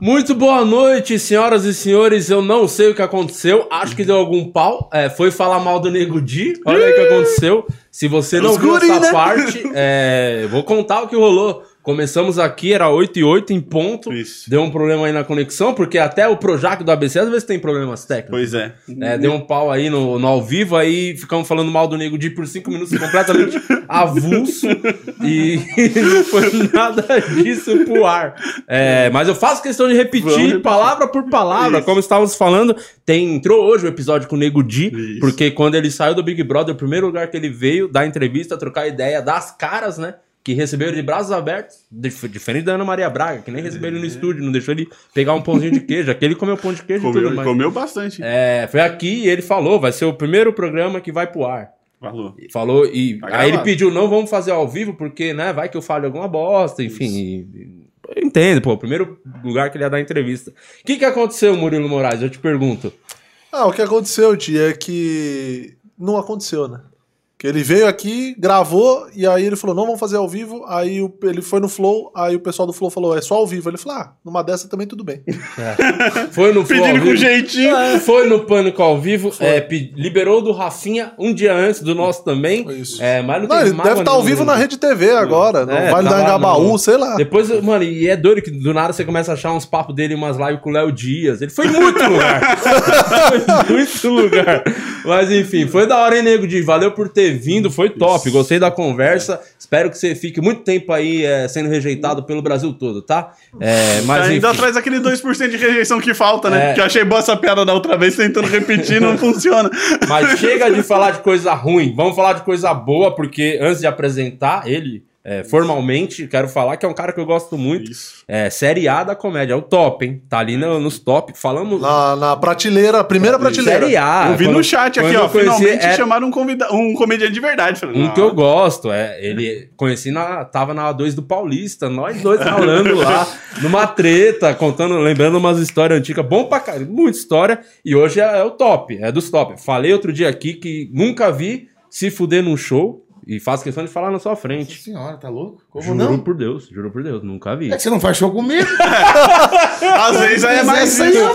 Muito boa noite, senhoras e senhores. Eu não sei o que aconteceu. Acho que deu algum pau. É, foi falar mal do Nego Di. Olha aí o que aconteceu. Se você não Os viu guri, essa né? parte, é, vou contar o que rolou. Começamos aqui, era 8 e 8 em ponto. Isso. Deu um problema aí na conexão, porque até o Projac do ABC às vezes tem problemas técnicos. Pois é. É, deu um pau aí no, no ao vivo, aí ficamos falando mal do Nego Di por cinco minutos completamente avulso e não foi nada disso pro ar. É, mas eu faço questão de repetir, repetir. palavra por palavra, Isso. como estávamos falando. Tem, entrou hoje o episódio com o Nego Di, porque quando ele saiu do Big Brother, o primeiro lugar que ele veio dar entrevista, trocar ideia das caras, né? Que receberam de braços abertos, dif- diferente da Ana Maria Braga, que nem recebeu ele no estúdio, não deixou ele pegar um pãozinho de queijo. Aquele comeu pão de queijo e tudo Comeu, mais. comeu bastante. É, foi aqui e ele falou, vai ser o primeiro programa que vai pro ar. Falou. Falou e Tá aí ele pediu, não vamos fazer ao vivo, porque, né, vai que eu fale alguma bosta, enfim. e- e- eu entendo, pô, o primeiro lugar que ele ia dar entrevista. O que que aconteceu, Murilo Moraes? Eu te pergunto. Ah, o que aconteceu, Tia, é que não aconteceu, né? Que ele veio aqui, gravou, e aí ele falou, não, vamos fazer ao vivo. Aí o- ele foi no Flow, aí o pessoal do Flow falou, é só ao vivo. Ele falou, ah, numa dessa também tudo bem. Foi no Flow ao Pedindo com jeitinho. É, Foi no Pânico ao vivo, é, pe- liberou do Rafinha um dia antes do nosso também. Isso. É, mas não, Não, ele deve estar ao nenhuma. vivo na Rede TV agora, no É, Vale tá da lá Engabaú, no- sei lá. Depois, mano, e é doido que do nada você começa a achar uns papos dele, umas lives com o Léo Dias. Ele foi em muito lugar. foi em muito lugar. Mas enfim, foi da hora, hein, Nego Di? Valeu por ter vindo, foi top. Gostei da conversa. Espero que você fique muito tempo aí é, sendo rejeitado pelo Brasil todo, tá? É, mas Ainda enfim. traz aquele 2% de rejeição que falta, né? É. Que eu achei boa essa piada da outra vez, tentando repetir, não funciona. Mas chega de falar de coisa ruim, vamos falar de coisa boa, porque antes de apresentar ele é, formalmente, quero falar que é um cara que eu gosto muito. Isso. É, série A da comédia, é o top, hein? Tá ali no- nos top. Falamos. Na, na prateleira, primeira prateleira. Série A. Eu vi Quando- no chat aqui, eu ó. conheci, Finalmente é, chamaram um, convida um comediante de verdade. Falei, Um "Não, que eu gosto, é. Ele conheci na. Tava na A2 do Paulista, nós dois falando lá, numa treta, contando, lembrando umas histórias antigas. Bom pra caralho, muita história. E hoje é, é o top, é dos top. Falei outro dia aqui que nunca vi se fuder num show. E faço questão de falar na sua frente. Senhora, tá louco? Como Juro não? por Deus, juro por Deus, nunca vi. É que você não faz show comigo? Às vezes aí é mais aí eu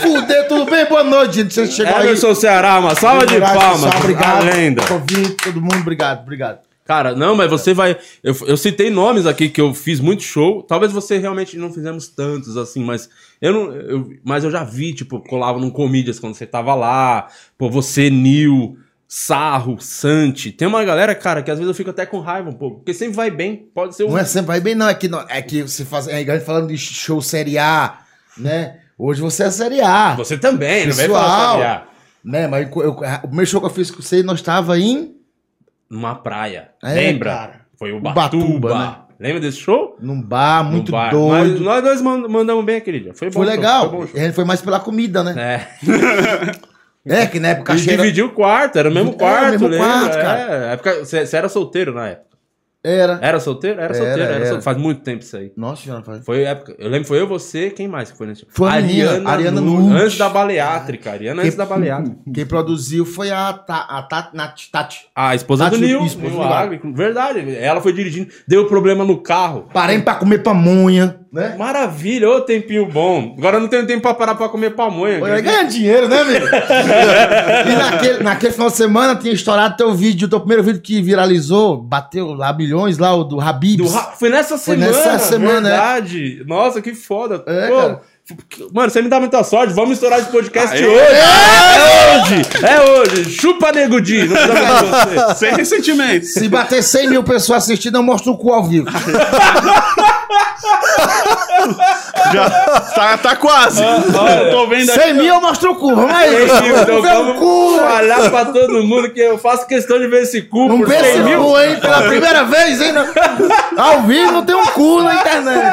fuder. Tudo bem? Boa noite, gente. Você chegou aí. Emerson Ceará, uma salva de palmas. Obrigado. A lenda. Convite, todo mundo, obrigado, obrigado. Cara, não, mas você vai. Eu, eu citei nomes aqui que eu fiz muito show. Talvez você realmente não fizemos tantos assim, mas eu não. eu- mas eu já vi, tipo, colava num Comedians quando você tava lá. Pô, você, Nil, Sarro, Santi. Tem uma galera, cara, que às vezes eu fico até com raiva, pô, porque sempre vai bem. Pode ser um. Não é sempre vai bem, não. É que, não, é que você faz. É igual falando de show Série A, né? Hoje você é Série A. Você também, não vem Pessoal. falar Série A. Né? Mas eu- eu- o primeiro show que eu fiz com você, nós tava em. Numa praia. É, Lembra? cara. Foi o Ubatuba, Batuba. né? Lembra desse show? Num bar, muito bar. doido. Mas nós dois mand- mandamos bem aquele dia. Foi bom. Foi legal. Foi mais pela comida, né? É. É, que na época A a gente cheira... dividiu o quarto, era o mesmo É, quarto, mesmo lembra? quarto, cara. É, época, você, você era solteiro na época. Era. Era solteiro? Era Era, solteiro, era era. solteiro. Faz muito tempo isso aí. Nossa senhora, faz. Foi época. Eu lembro, foi eu, você, quem mais que foi nesse Foi a menina, Ariana Nunes. Antes da baleátrica. Ariana antes da baleátrica. Quem produziu foi a, Ta, a Tati, Nat- Tati. A esposa Tati, do Nil. esposa Nil Agri, Verdade. Ela foi dirigindo. Deu problema no carro. Parei pra comer pamonha, né? Maravilha, ô tempinho bom. Agora eu não tenho tempo pra parar pra comer pamonha. Olha, ganha dinheiro, né, amigo? e naquele, naquele final de semana tinha estourado teu vídeo, teu primeiro vídeo que viralizou, bateu lá bilhões lá, o do Habibs. Do Foi nessa Foi semana. nessa semana, é. verdade. Nossa, que foda. É, Pô, cara. Mano, você me dá muita sorte. Vamos estourar esse podcast Aê. hoje. É hoje. É hoje. Chupa, Nego Di. Não precisa mais de você. Sem ressentimento. Se bater 100 mil pessoas assistindo, eu mostro o cu ao vivo. Já tá, tá quase. Eu tô vendo aqui. 100 mil eu mostro o cu, vamos aí. Então Vamos ver o vamos cu. falar pra todo mundo que eu faço questão de ver esse cu Não por pensa 100 em mil. cu, hein? Pela primeira vez, hein? Ao vivo tem um cu na internet.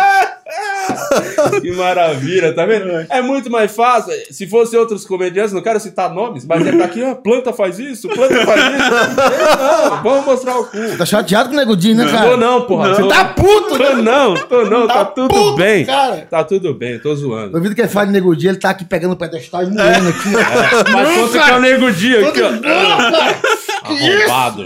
Que maravilha, tá vendo? É muito mais fácil. Se fosse outros comediantes, não quero citar nomes, mas é aqui, ó, planta faz isso, planta faz isso. Não, vamos mostrar o cu. Tá chateado com o negudinho, né, cara? Tô não, porra. Você Tô- tá puto, Tô né? não, tô não, tá, Tá tudo puto, bem. cara. Tá tudo bem, tô zoando. Eu vi que ele fala de negudinho, ele tá aqui pegando o pedestal e moendo aqui. Mas Não, quanto que é o nego dia aqui, ó. Arrombado.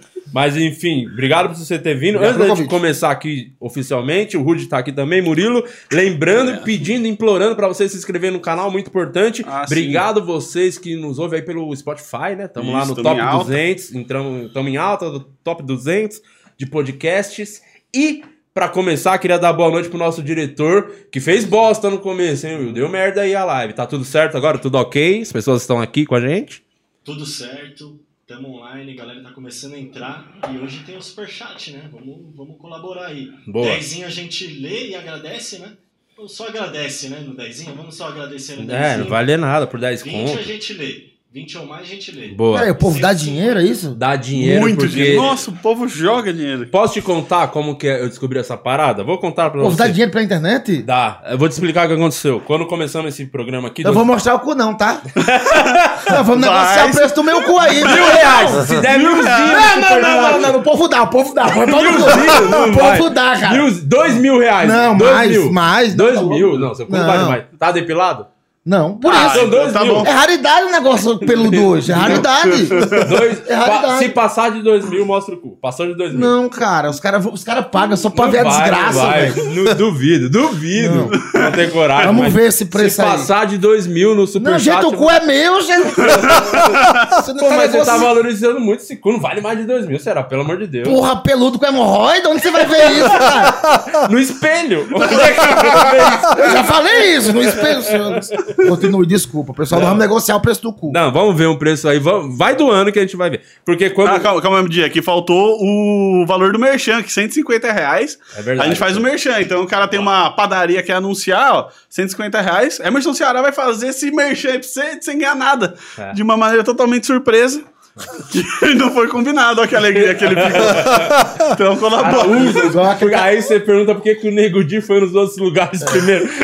Mas enfim, obrigado por você ter vindo. Obrigado Antes pelo da gente convite. começar aqui oficialmente, o Rude tá aqui também, Murilo. Lembrando, pedindo, implorando pra você se inscrever no canal, muito importante. Ah, obrigado vocês que nos ouvem aí pelo Spotify, né? Estamos lá no top em alta. 200, estamos em alta do top 200 de podcasts. E pra começar, queria dar boa noite pro nosso diretor, que fez bosta no começo, hein, Will? Deu merda aí a live. Tá tudo certo agora? Tudo ok? As pessoas estão aqui com a gente? Tudo certo, estamos online, a galera tá começando a entrar e hoje tem o superchat, né? Vamos, vamos colaborar aí. Boa. Dezinho a gente lê e agradece, né? Ou só agradece, né? No dezinho, vamos só agradecer no É, dezinho. não vale nada por 10 20 a conto. gente lê. 20 ou mais a gente lê. Boa. Peraí, o povo dá dinheiro, é isso? Dá dinheiro Muito porque... dinheiro. Nossa, o povo joga dinheiro. Posso te contar como que eu descobri essa parada? Vou contar pra O povo você. dá dinheiro pela internet? Dá. Eu vou te explicar o que aconteceu. Quando começamos esse programa aqui... Eu vou mostrar o cu não, tá? Não, vamos negociar o preço do meu cu aí. Mil reais! Se der milzinho... Não, não, não, não, não, o povo dá, o povo dá. Pra Milzinho, não O vai. povo dá, cara. Mil, dois mil reais. Não, dois mais, mil. mais. Dois Não, tá mil. Não, seu cu não vale mais. Tá depilado? Não, por Ah, isso. são dois tá mil. bom. É raridade o negócio peludo hoje, é raridade. Dois, É raridade. pa- se passar de dois mil, mostra o cu. Passou de dois mil. Não, cara, os caras os cara pagam só pra Não ver a vai, desgraça, não vai. velho. Duvido, duvido. Não, tem coragem. Vamos ver esse preço Se aí. passar de dois mil no Não, superchat... gente, o cu é meu, gente. Você não Pô, tá mas você tá valorizando muito esse cu. Não vale mais de dois mil, será? Pelo amor de Deus. Porra, peludo com hemorroida? Onde você vai ver isso, cara? No espelho. Onde é que eu vou ver isso? Eu já falei isso no espelho, senhores. Continue, desculpa. Pessoal, Não. vamos negociar o preço do cu. Não, vamos ver um preço aí. Vamos- Vai do ano que a gente vai ver. Porque quando. Ah, calma, calma, dia. Aqui faltou o valor do merchan, que 150 reais. É verdade. A gente faz o merchan. Então o cara tem uma padaria que quer anunciar, ó, 150 reais. Emerson Ceará vai fazer esse merchan aí pra você sem ganhar nada. É. De uma maneira totalmente surpresa. Que não foi combinado, ó, que alegria que ele ficou. Então colabora. aquele porque aí você pergunta por que, que o Nego Di foi nos outros lugares primeiro.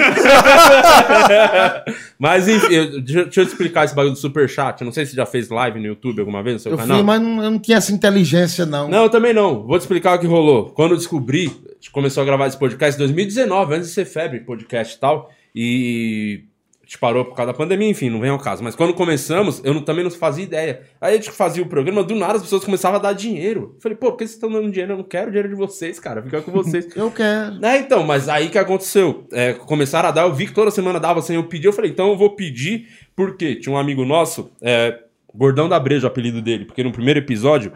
Mas enfim, eu- deixa, deixa eu te explicar esse bagulho do superchat. Eu não sei se você já fez live no YouTube alguma vez no seu Eu canal. fiz, mas não, eu não tinha essa inteligência, não. Não, eu também não. Vou te explicar o que rolou. Quando eu descobri, a gente começou a gravar esse podcast em 2019, antes de ser febre, podcast e tal. E gente parou por causa da pandemia, enfim, não vem ao caso. Mas quando começamos, eu não- também não fazia ideia. Aí a gente fazia o programa, do nada as pessoas começavam a dar dinheiro. Eu falei, pô, por que vocês estão dando dinheiro? Eu não quero dinheiro de vocês, cara. Fica com vocês. Eu quero. É, então, mas aí que aconteceu? É, começaram a dar, eu vi que toda semana dava sem eu pedir, eu falei, então eu vou pedir, porque tinha um amigo nosso, é, Gordão da Breja, o apelido dele, porque no primeiro episódio,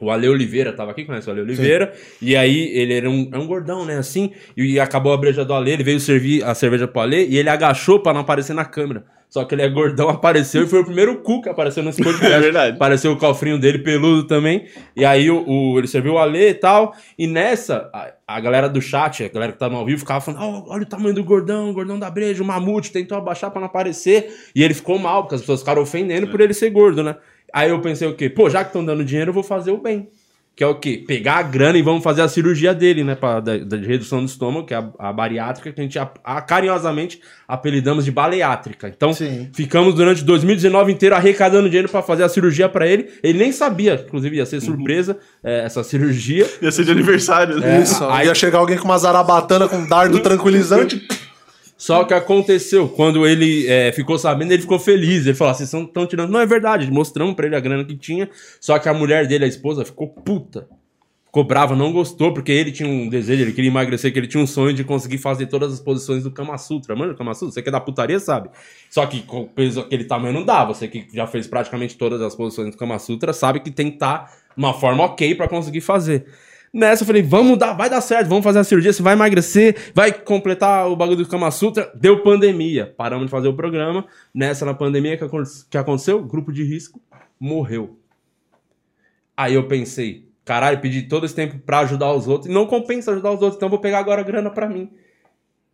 o Ale Oliveira tava aqui, conhece o Ale Oliveira, e aí ele era um, é um gordão, né, assim, e acabou a breja do Ale, ele veio servir a cerveja pro Ale, e ele agachou pra não aparecer na câmera. Só que ele é gordão, apareceu e foi o primeiro cu que apareceu nesse podcast. É verdade. Apareceu o cofrinho dele peludo também. E aí o, o- ele serviu o Alê e tal. E nessa, a, a galera do chat, a galera que tá no ao vivo, ficava falando: "Ó, olha o tamanho do gordão, o gordão da breja, o mamute, tentou abaixar pra não aparecer. E ele ficou mal, porque as pessoas ficaram ofendendo por ele ser gordo, né? Aí eu pensei o quê? Pô, já que estão dando dinheiro, eu vou fazer o bem. Que é o quê? Pegar a grana e vamos fazer a cirurgia dele, né? Pra, da, da- de redução do estômago, que é a, a bariátrica, que a gente a- a- carinhosamente apelidamos de baleátrica. Então, Sim. ficamos durante 2019 inteiro arrecadando dinheiro pra fazer a cirurgia pra ele. Ele nem sabia, inclusive ia ser surpresa é, essa cirurgia. Ia ser de aniversário, né? Isso, aí- ia chegar alguém com uma zarabatana com um dardo tranquilizante. Só que aconteceu, quando ele é, ficou sabendo, ele ficou feliz. Ele falou: "Ah, vocês estão tirando. Não é verdade, mostramos pra ele a grana que tinha. Só que a mulher dele, a esposa, ficou puta. Ficou brava, não gostou, porque ele tinha um desejo, ele queria emagrecer, que ele tinha um sonho de conseguir fazer todas as posições do Kama Sutra. Mano, Kama Sutra, você que é da putaria, sabe? Só que com o peso aquele tamanho não dá. Você que já fez praticamente todas as posições do Kama Sutra, sabe que tem que estar uma forma ok pra conseguir fazer. Nessa eu falei, vamos dar, vai dar certo, vamos fazer a cirurgia, você vai emagrecer, vai completar o bagulho do Kama Sutra. Deu pandemia, paramos de fazer o programa. Nessa, na pandemia, que, que aconteceu? Grupo de risco morreu. Aí eu pensei, caralho, pedi todo esse tempo pra ajudar os outros, e não compensa ajudar os outros, então vou pegar agora a grana pra mim.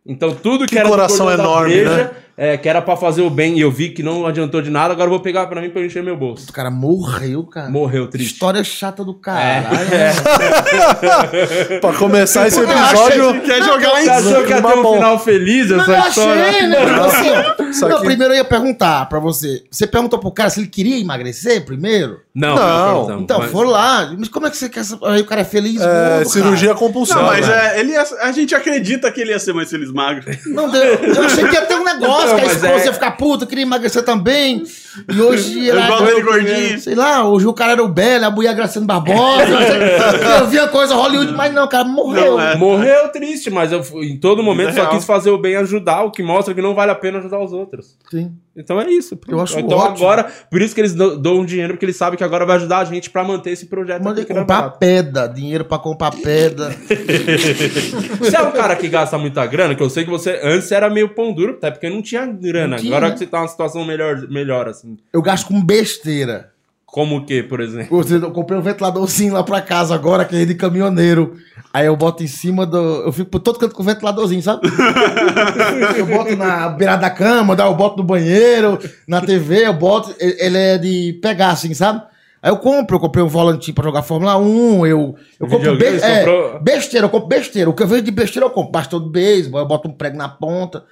Então tudo que, Que era coração enorme, né? É, que era pra fazer o bem, e eu vi que não adiantou de nada, agora eu vou pegar pra mim pra eu encher meu bolso. O cara morreu, cara. Morreu triste. História chata do caralho. É. pra começar esse episódio. Quer jogar lá em Você achou que ia ter um final feliz Não, essa eu história? achei, né? Tipo assim, Não, primeiro eu ia perguntar pra você. Você perguntou pro cara se ele queria emagrecer primeiro? Não, Não. perguntamos, Então, mas- foram lá. Mas como é que você quer. Aí o cara é feliz? É, gordo, cirurgia compulsiva. Não, mas é, ele ia- a gente acredita que ele ia ser mais feliz magro. cara. Não, deu- eu achei que ia ter um negócio, Não, que a esposa é- ia ficar puta, queria emagrecer também. E hoje Eu era. dele gordinho. Sei lá, hoje o cara era o Belo, a mulher Graciano Barbosa. Eu, eu via coisa Hollywood, mas não, o cara morreu. Não, é. Morreu triste, mas eu, em todo momento Vida só real. quis fazer o bem ajudar, o que mostra que não vale a pena ajudar os outros. Sim. Então é isso. Eu acho então ótimo. agora, por isso que eles dão dinheiro, porque eles sabem que agora vai ajudar a gente pra manter esse projeto. É comprar pedra, dinheiro pra comprar pedra. Você é um cara que gasta muita grana, que eu sei que você antes era meio pão duro, até porque não tinha grana. Não tinha, agora né? que você tá numa situação melhor, melhor assim. Eu gasto com besteira. Como o que, por exemplo? Eu comprei um ventiladorzinho lá pra casa agora, que é de caminhoneiro. Aí eu boto em cima do. Eu fico por todo canto com o ventiladorzinho, sabe? eu boto na beirada da cama, eu boto no banheiro, na TV, eu boto. Ele é de pegar, assim, sabe? Aí eu compro, eu comprei um volantinho pra jogar Fórmula 1, eu, eu compro be é, comprou? besteira, eu compro besteira. O que eu vejo de besteira eu compro bastão de beisebol, eu boto um prego na ponta.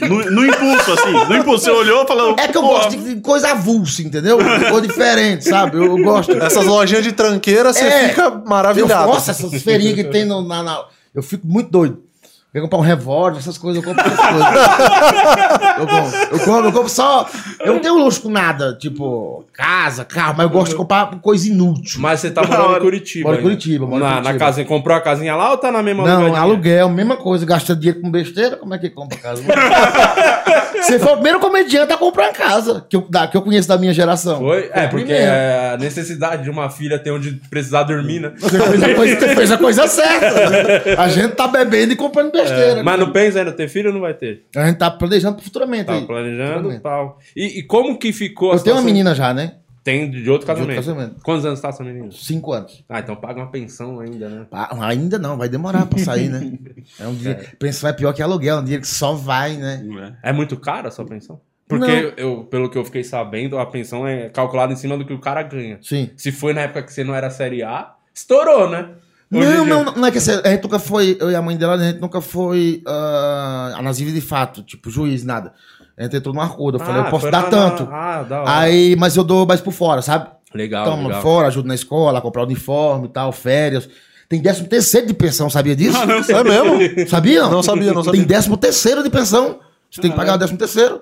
No, no impulso, assim. No impulso, você olhou e falou. É que eu "Pô, gosto de coisa avulsa, entendeu? Coisa diferente, sabe? Eu, eu gosto. Essas lojinhas de tranqueira, você É. fica Eu, maravilhado. nossa, essas feirinhas que tem no, na, na- Eu fico muito doido. Eu comprar um revólver, essas coisas, eu compro essas coisas. eu, compro, eu, compro, eu compro só. Eu não tenho luxo com nada, tipo, casa, carro, mas eu gosto de comprar coisa inútil. Mas você tá morando em. Curitiba. Moro em ainda. Curitiba, moro em na, Curitiba. na casinha, comprou a casinha lá ou tá na mesma Não, aluguel, mesma coisa, gasta dinheiro com besteira, como é que compra casa? Você foi o primeiro comediante a comprar casa, que eu, da- que eu conheço da minha geração. Foi? É, porque primeiro. é a necessidade de uma filha ter onde precisar dormir, né? Você fez a coisa, você fez a coisa certa. né? A gente tá bebendo e comprando besteira. É, Mas não pensa ainda ter filho ou não vai ter? A gente tá planejando futuramente Tá aí. planejando e tal. E, e como que ficou a Eu tenho uma menina já, né? Tem de outro De outro casamento. casamento. Quantos anos tá essa menina? Cinco anos. Ah, então paga uma pensão ainda, né? Ah, ainda não, vai demorar pra sair, né? É um dia. Pensão é pior que aluguel, é um dinheiro que só vai, né? É muito cara a sua pensão? Porque, eu, pelo que eu fiquei sabendo, a pensão é calculada em cima do que o cara ganha. Sim. Se foi na época que você não era Série A, estourou, né? Não, não, não é que assim, a gente nunca foi, eu e a mãe dela, a gente nunca foi uh, anasível de fato, tipo, juiz, nada. A gente entrou num acordo, eu falei, Ah, eu posso dar na- tanto. Ah, da hora. Aí, mas eu dou mais por fora, sabe? legal, Toma legal. fora, ajudo na escola, comprar uniforme e tal, férias. Tem décimo terceiro de pensão, sabia disso? É mesmo? Sabia? Não Não sabia, não sabia. Tem décimo terceiro de pensão. Você tem que pagar o décimo terceiro.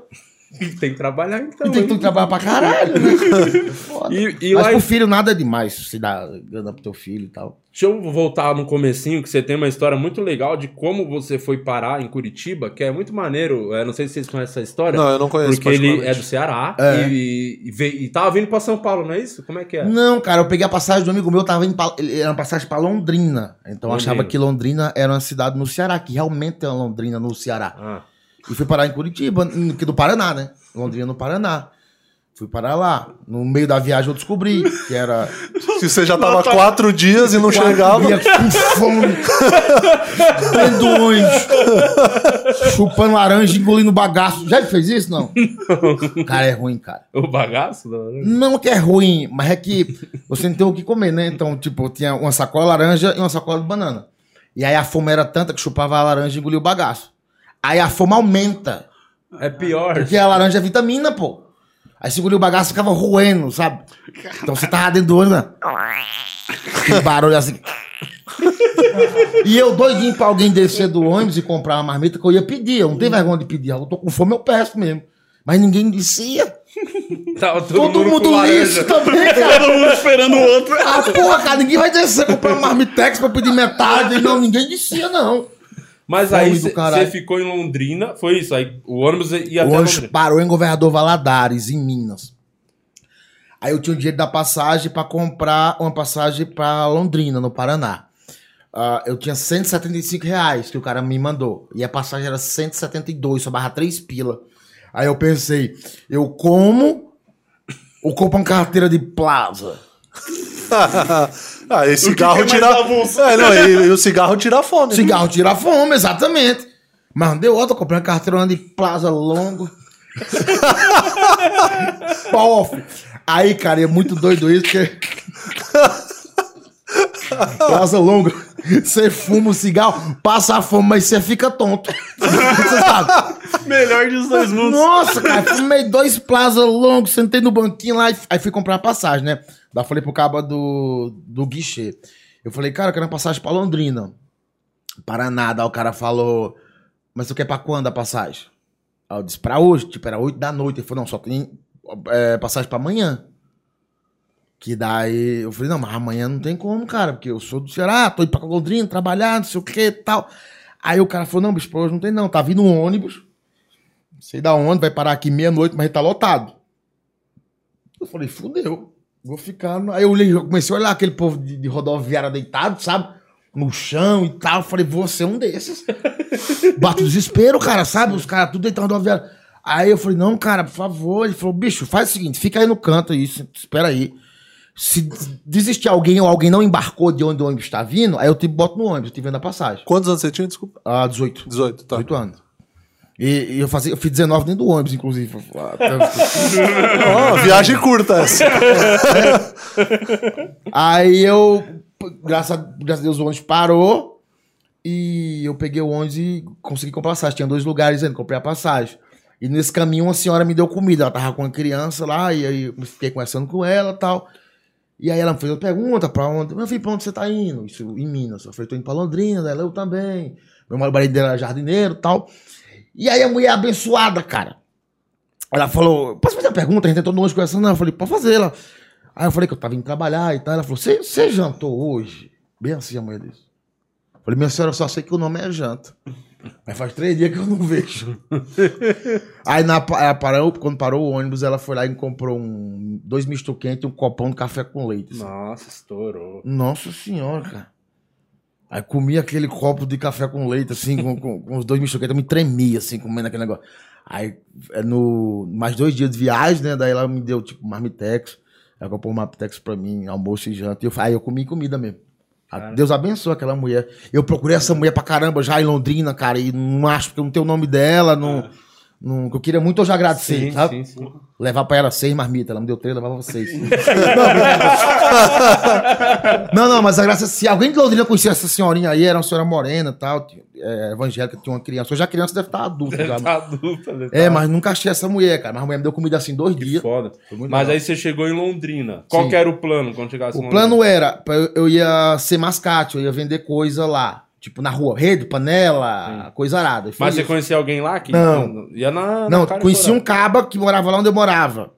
Tem que trabalhar então. Tem que trabalhar pra caralho, né? E, e Mas lá pro filho nada é demais, se dá grana pro teu filho e tal. Deixa eu voltar no comecinho, que você tem uma história muito legal de como você foi parar em Curitiba, que é muito maneiro. Eu não sei se vocês conhecem essa história. Não, eu não conheço Porque ele é do Ceará É. e, e, veio- e tava vindo pra São Paulo, não é isso? Como é que é? Não, cara, eu peguei a passagem do amigo meu, tava em. Pa- ele- Era uma passagem pra Londrina. Então eu achava que Londrina era uma cidade no Ceará, que realmente é uma Londrina no Ceará. Ah, E fui parar em Curitiba, que do Paraná, né? Londrina no Paraná. Fui parar lá. No meio da viagem eu descobri que era. Se você já tava quatro dias e não Quatro chegava. dias com fome. Ônibus. Chupando laranja, engolindo bagaço. Já fez isso? Não. Cara, é ruim, cara. o bagaço? Não. Não que é ruim, mas é que você não tem o que comer, né? Então, tipo, tinha uma sacola laranja e uma sacola de banana. E aí a fome era tanta que chupava a laranja e engolia o bagaço. Aí a fome aumenta. É pior. Porque a laranja é vitamina, pô. Aí se engolia o bagaço ficava roendo, sabe? Então você tava dentro do ônibus, né? Aquele barulho assim. E eu doidinho pra alguém descer do ônibus e comprar uma marmita que eu ia pedir. Eu não tenho vergonha de pedir. Eu tô com fome, eu peço mesmo. Mas ninguém descia. Tava todo, Todo mundo, mundo lixo também, cara. Todo mundo esperando o outro. Ah, porra, cara, ninguém vai descer comprar uma marmitex pra pedir metade. Não, ninguém descia, não. Mas Fome aí você ficou em Londrina, foi isso. Aí o ônibus ia O até ônibus Londrina. parou em Governador Valadares, em Minas. Aí eu tinha o dinheiro da passagem pra comprar uma passagem pra Londrina, no Paraná. Ah, eu tinha 175 reais que o cara me mandou. E a passagem era 172, só barra 3 pila. Aí eu pensei, eu como ou compro uma carteira de plaza? Ah, esse cigarro é tira. É, não, e, e o cigarro tira a fome. Cigarro tira a fome, exatamente. Mas não deu outra, eu comprei uma carteirona de plaza longo. Pof. Aí, cara, é muito doido isso, porque. plaza longa. Você fuma o cigarro, passa a fome, mas você fica tonto. Você sabe? Melhor dos dois mundos. Nossa, cara, fumei dois plaza longos, sentei no banquinho lá e aí fui comprar a passagem, né? Daí falei pro cabo do, do guichê. Eu falei, cara, eu quero uma passagem pra Londrina. Paraná. Daí o cara falou, mas tu quer pra quando a passagem? Aí eu disse, pra hoje. Tipo, era 8 da noite. Ele falou, não, só tem é, passagem pra amanhã. Que daí eu falei, não, mas amanhã não tem como, cara, porque eu sou do Ceará, tô indo pra Londrina trabalhar, não sei o que tal. Aí o cara falou, não, bicho, pra hoje não tem não, tá vindo um ônibus, não sei da onde, vai parar aqui meia-noite, mas ele tá lotado. Eu falei, fudeu, vou ficar. no- Aí eu olhei, comecei a olhar aquele povo de, de rodoviária deitado, sabe? No chão e tal. Eu falei, vou ser um desses. Bate o desespero, cara, sabe? Os caras tudo deitando na rodoviária. Aí eu falei, não, cara, por favor. Ele falou, bicho, faz o seguinte, fica aí no canto aí, espera aí. Se desistir alguém ou alguém não embarcou de onde o ônibus tá vindo, aí eu te boto no ônibus, eu te vendo a passagem. Quantos anos você tinha? Desculpa. Ah, 18. 18, tá. 18 anos. E, e eu, fazia, eu fiz 19 dentro do ônibus, inclusive. Ó, viagem curta essa. Aí eu, graças a, graças a Deus, o ônibus parou e eu peguei o ônibus e consegui comprar passagem. Tinha dois lugares ainda, comprei a passagem. E nesse caminho uma senhora me deu comida. Ela tava com uma criança lá e aí eu fiquei conversando com ela e tal. E aí ela me fez uma pergunta pra onde. Meu filho, pra onde você tá indo? Isso em Minas. Eu falei, tô indo pra Londrina, ela, eu também. Meu marido dela era jardineiro e tal. E aí a mulher abençoada, cara. Ela falou, posso fazer uma pergunta? A gente entrou no ônibus conversando. Eu falei, pode fazer. Ela, Aí eu falei que eu tava indo trabalhar e tal. Ela falou: Você jantou hoje? Bem assim a mulher disse. Eu falei: Minha senhora, eu só sei que o nome é janta. Mas faz três dias que eu não vejo. Aí na, ela parou, quando parou o ônibus, ela foi lá e comprou um, dois misto quente e um copão de café com leite. assim. Nossa, estourou. Nossa senhora, cara. Aí comi aquele copo de café com leite, assim, com, com- com os dois. Eu me tremia, assim, comendo aquele negócio. Aí, é, no mais dois dias de viagem, né? Daí ela me deu, tipo, marmitex. Ela comprou um marmitex pra mim, almoço e janta. E eu, aí eu comi comida mesmo. Ah, Deus abençoe aquela mulher. Eu procurei essa mulher pra caramba já em Londrina, cara, e não acho porque eu não tenho o nome dela, não... não eu queria muito hoje agradecer, Sim, sabe? sim, sim. Levar pra ela seis marmitas. Ela me deu três, levava seis. não, não, mas a graça, se alguém de Londrina conhecia essa senhorinha aí, era uma senhora morena e tal, é, evangélica, tinha uma criança. Hoje a criança deve estar adulta já. Tá adulta, né? É, mas nunca achei essa mulher, cara. Mas a mulher me deu comida assim dois Que dias. foda. Mas legal. aí você chegou em Londrina. Qual que era o plano quando chegasse em O plano era, eu ia ser mascate, eu ia vender coisa lá. Tipo, na rua, rede, panela, coisa arada. Foi Mas você isso. conhecia alguém lá? Que Não. Ia na. Não, na conheci um caba que morava lá onde eu morava.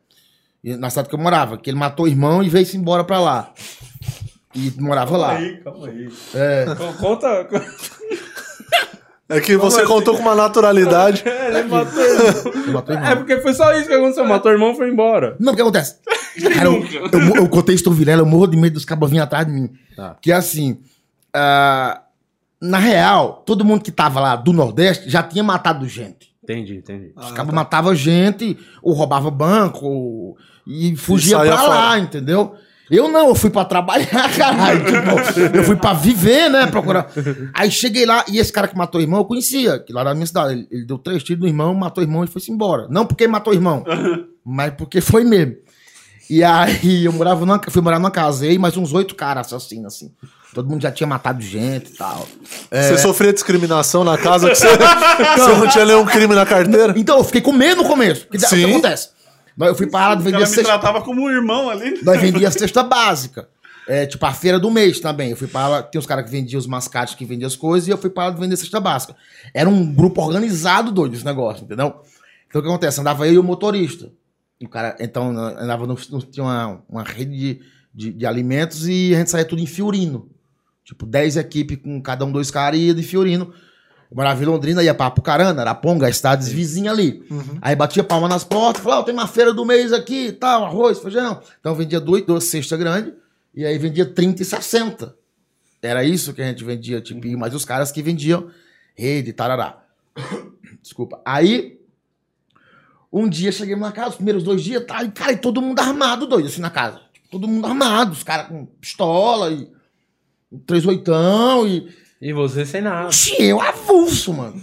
Na cidade que eu morava. Que ele matou o irmão e veio-se embora pra lá. E morava lá. Calma aí, calma aí. É. Co- Conta. É que você contou com uma naturalidade. Ele matou. Ele matou o irmão. É porque foi só isso que aconteceu. Matou o irmão e foi embora. Não, o que acontece? Cara, eu, eu, mo- eu contei isso pro Vilela, eu morro de medo dos cabos virem atrás de mim. Tá. Que assim, ah, na real, todo mundo que tava lá do Nordeste já tinha matado gente. Entendi, entendi. Os cabos matavam gente, ou roubava banco, ou- e fugia saía pra lá, fora. entendeu? Eu não, eu fui pra trabalhar, caralho. Tipo, eu fui pra viver, né? Procurar. Aí cheguei lá, e esse cara que matou o irmão, eu conhecia, que lá da minha cidade. Ele, ele deu três tiros no irmão, matou o irmão e foi-se embora. Não porque matou o irmão, mas porque foi mesmo. E aí eu morava numa, fui morar numa casa, e mais uns oito caras assassinos, assim. Todo mundo já tinha matado gente e tal. Você sofria discriminação na casa que você, você não tinha nenhum crime na carteira? Então, eu fiquei com medo no começo. Que, Sim. O que acontece? Eu fui pra lá, O vender cara me cesta, tratava como um irmão ali. nós vendia cesta básica. É, tipo, a feira do mês também. Eu fui pra lá, tem os caras que vendiam os mascates, que vendiam as coisas, e eu fui pra lá vender cesta básica. Era um grupo organizado doido esse negócio, entendeu? Então o que acontece? Andava eu e o motorista. E o cara, então, andava no, tinha uma, uma rede de, de, de alimentos e a gente saía tudo em Fiorino. Tipo, 10 equipes com cada um dois caras e ia de Fiorino. Eu morava em Londrina, ia pra Apucarana, Araponga, cidades vizinhas ali. Aí batia palma nas portas, falava, ó, tem uma feira do mês aqui e tal, arroz, feijão. Então vendia duas, duas cestas grandes, e aí vendia 30 e 60. Era isso que a gente vendia, tipo, mas os caras que vendiam rede, tarará. Desculpa. Aí, um dia chegamos na casa, os primeiros dois dias, tá, e cara, e todo mundo armado, doido, assim, na casa. Tipo, todo mundo armado, os caras com pistola e três oitão e... E você sem nada. Oxi, eu avulso, mano.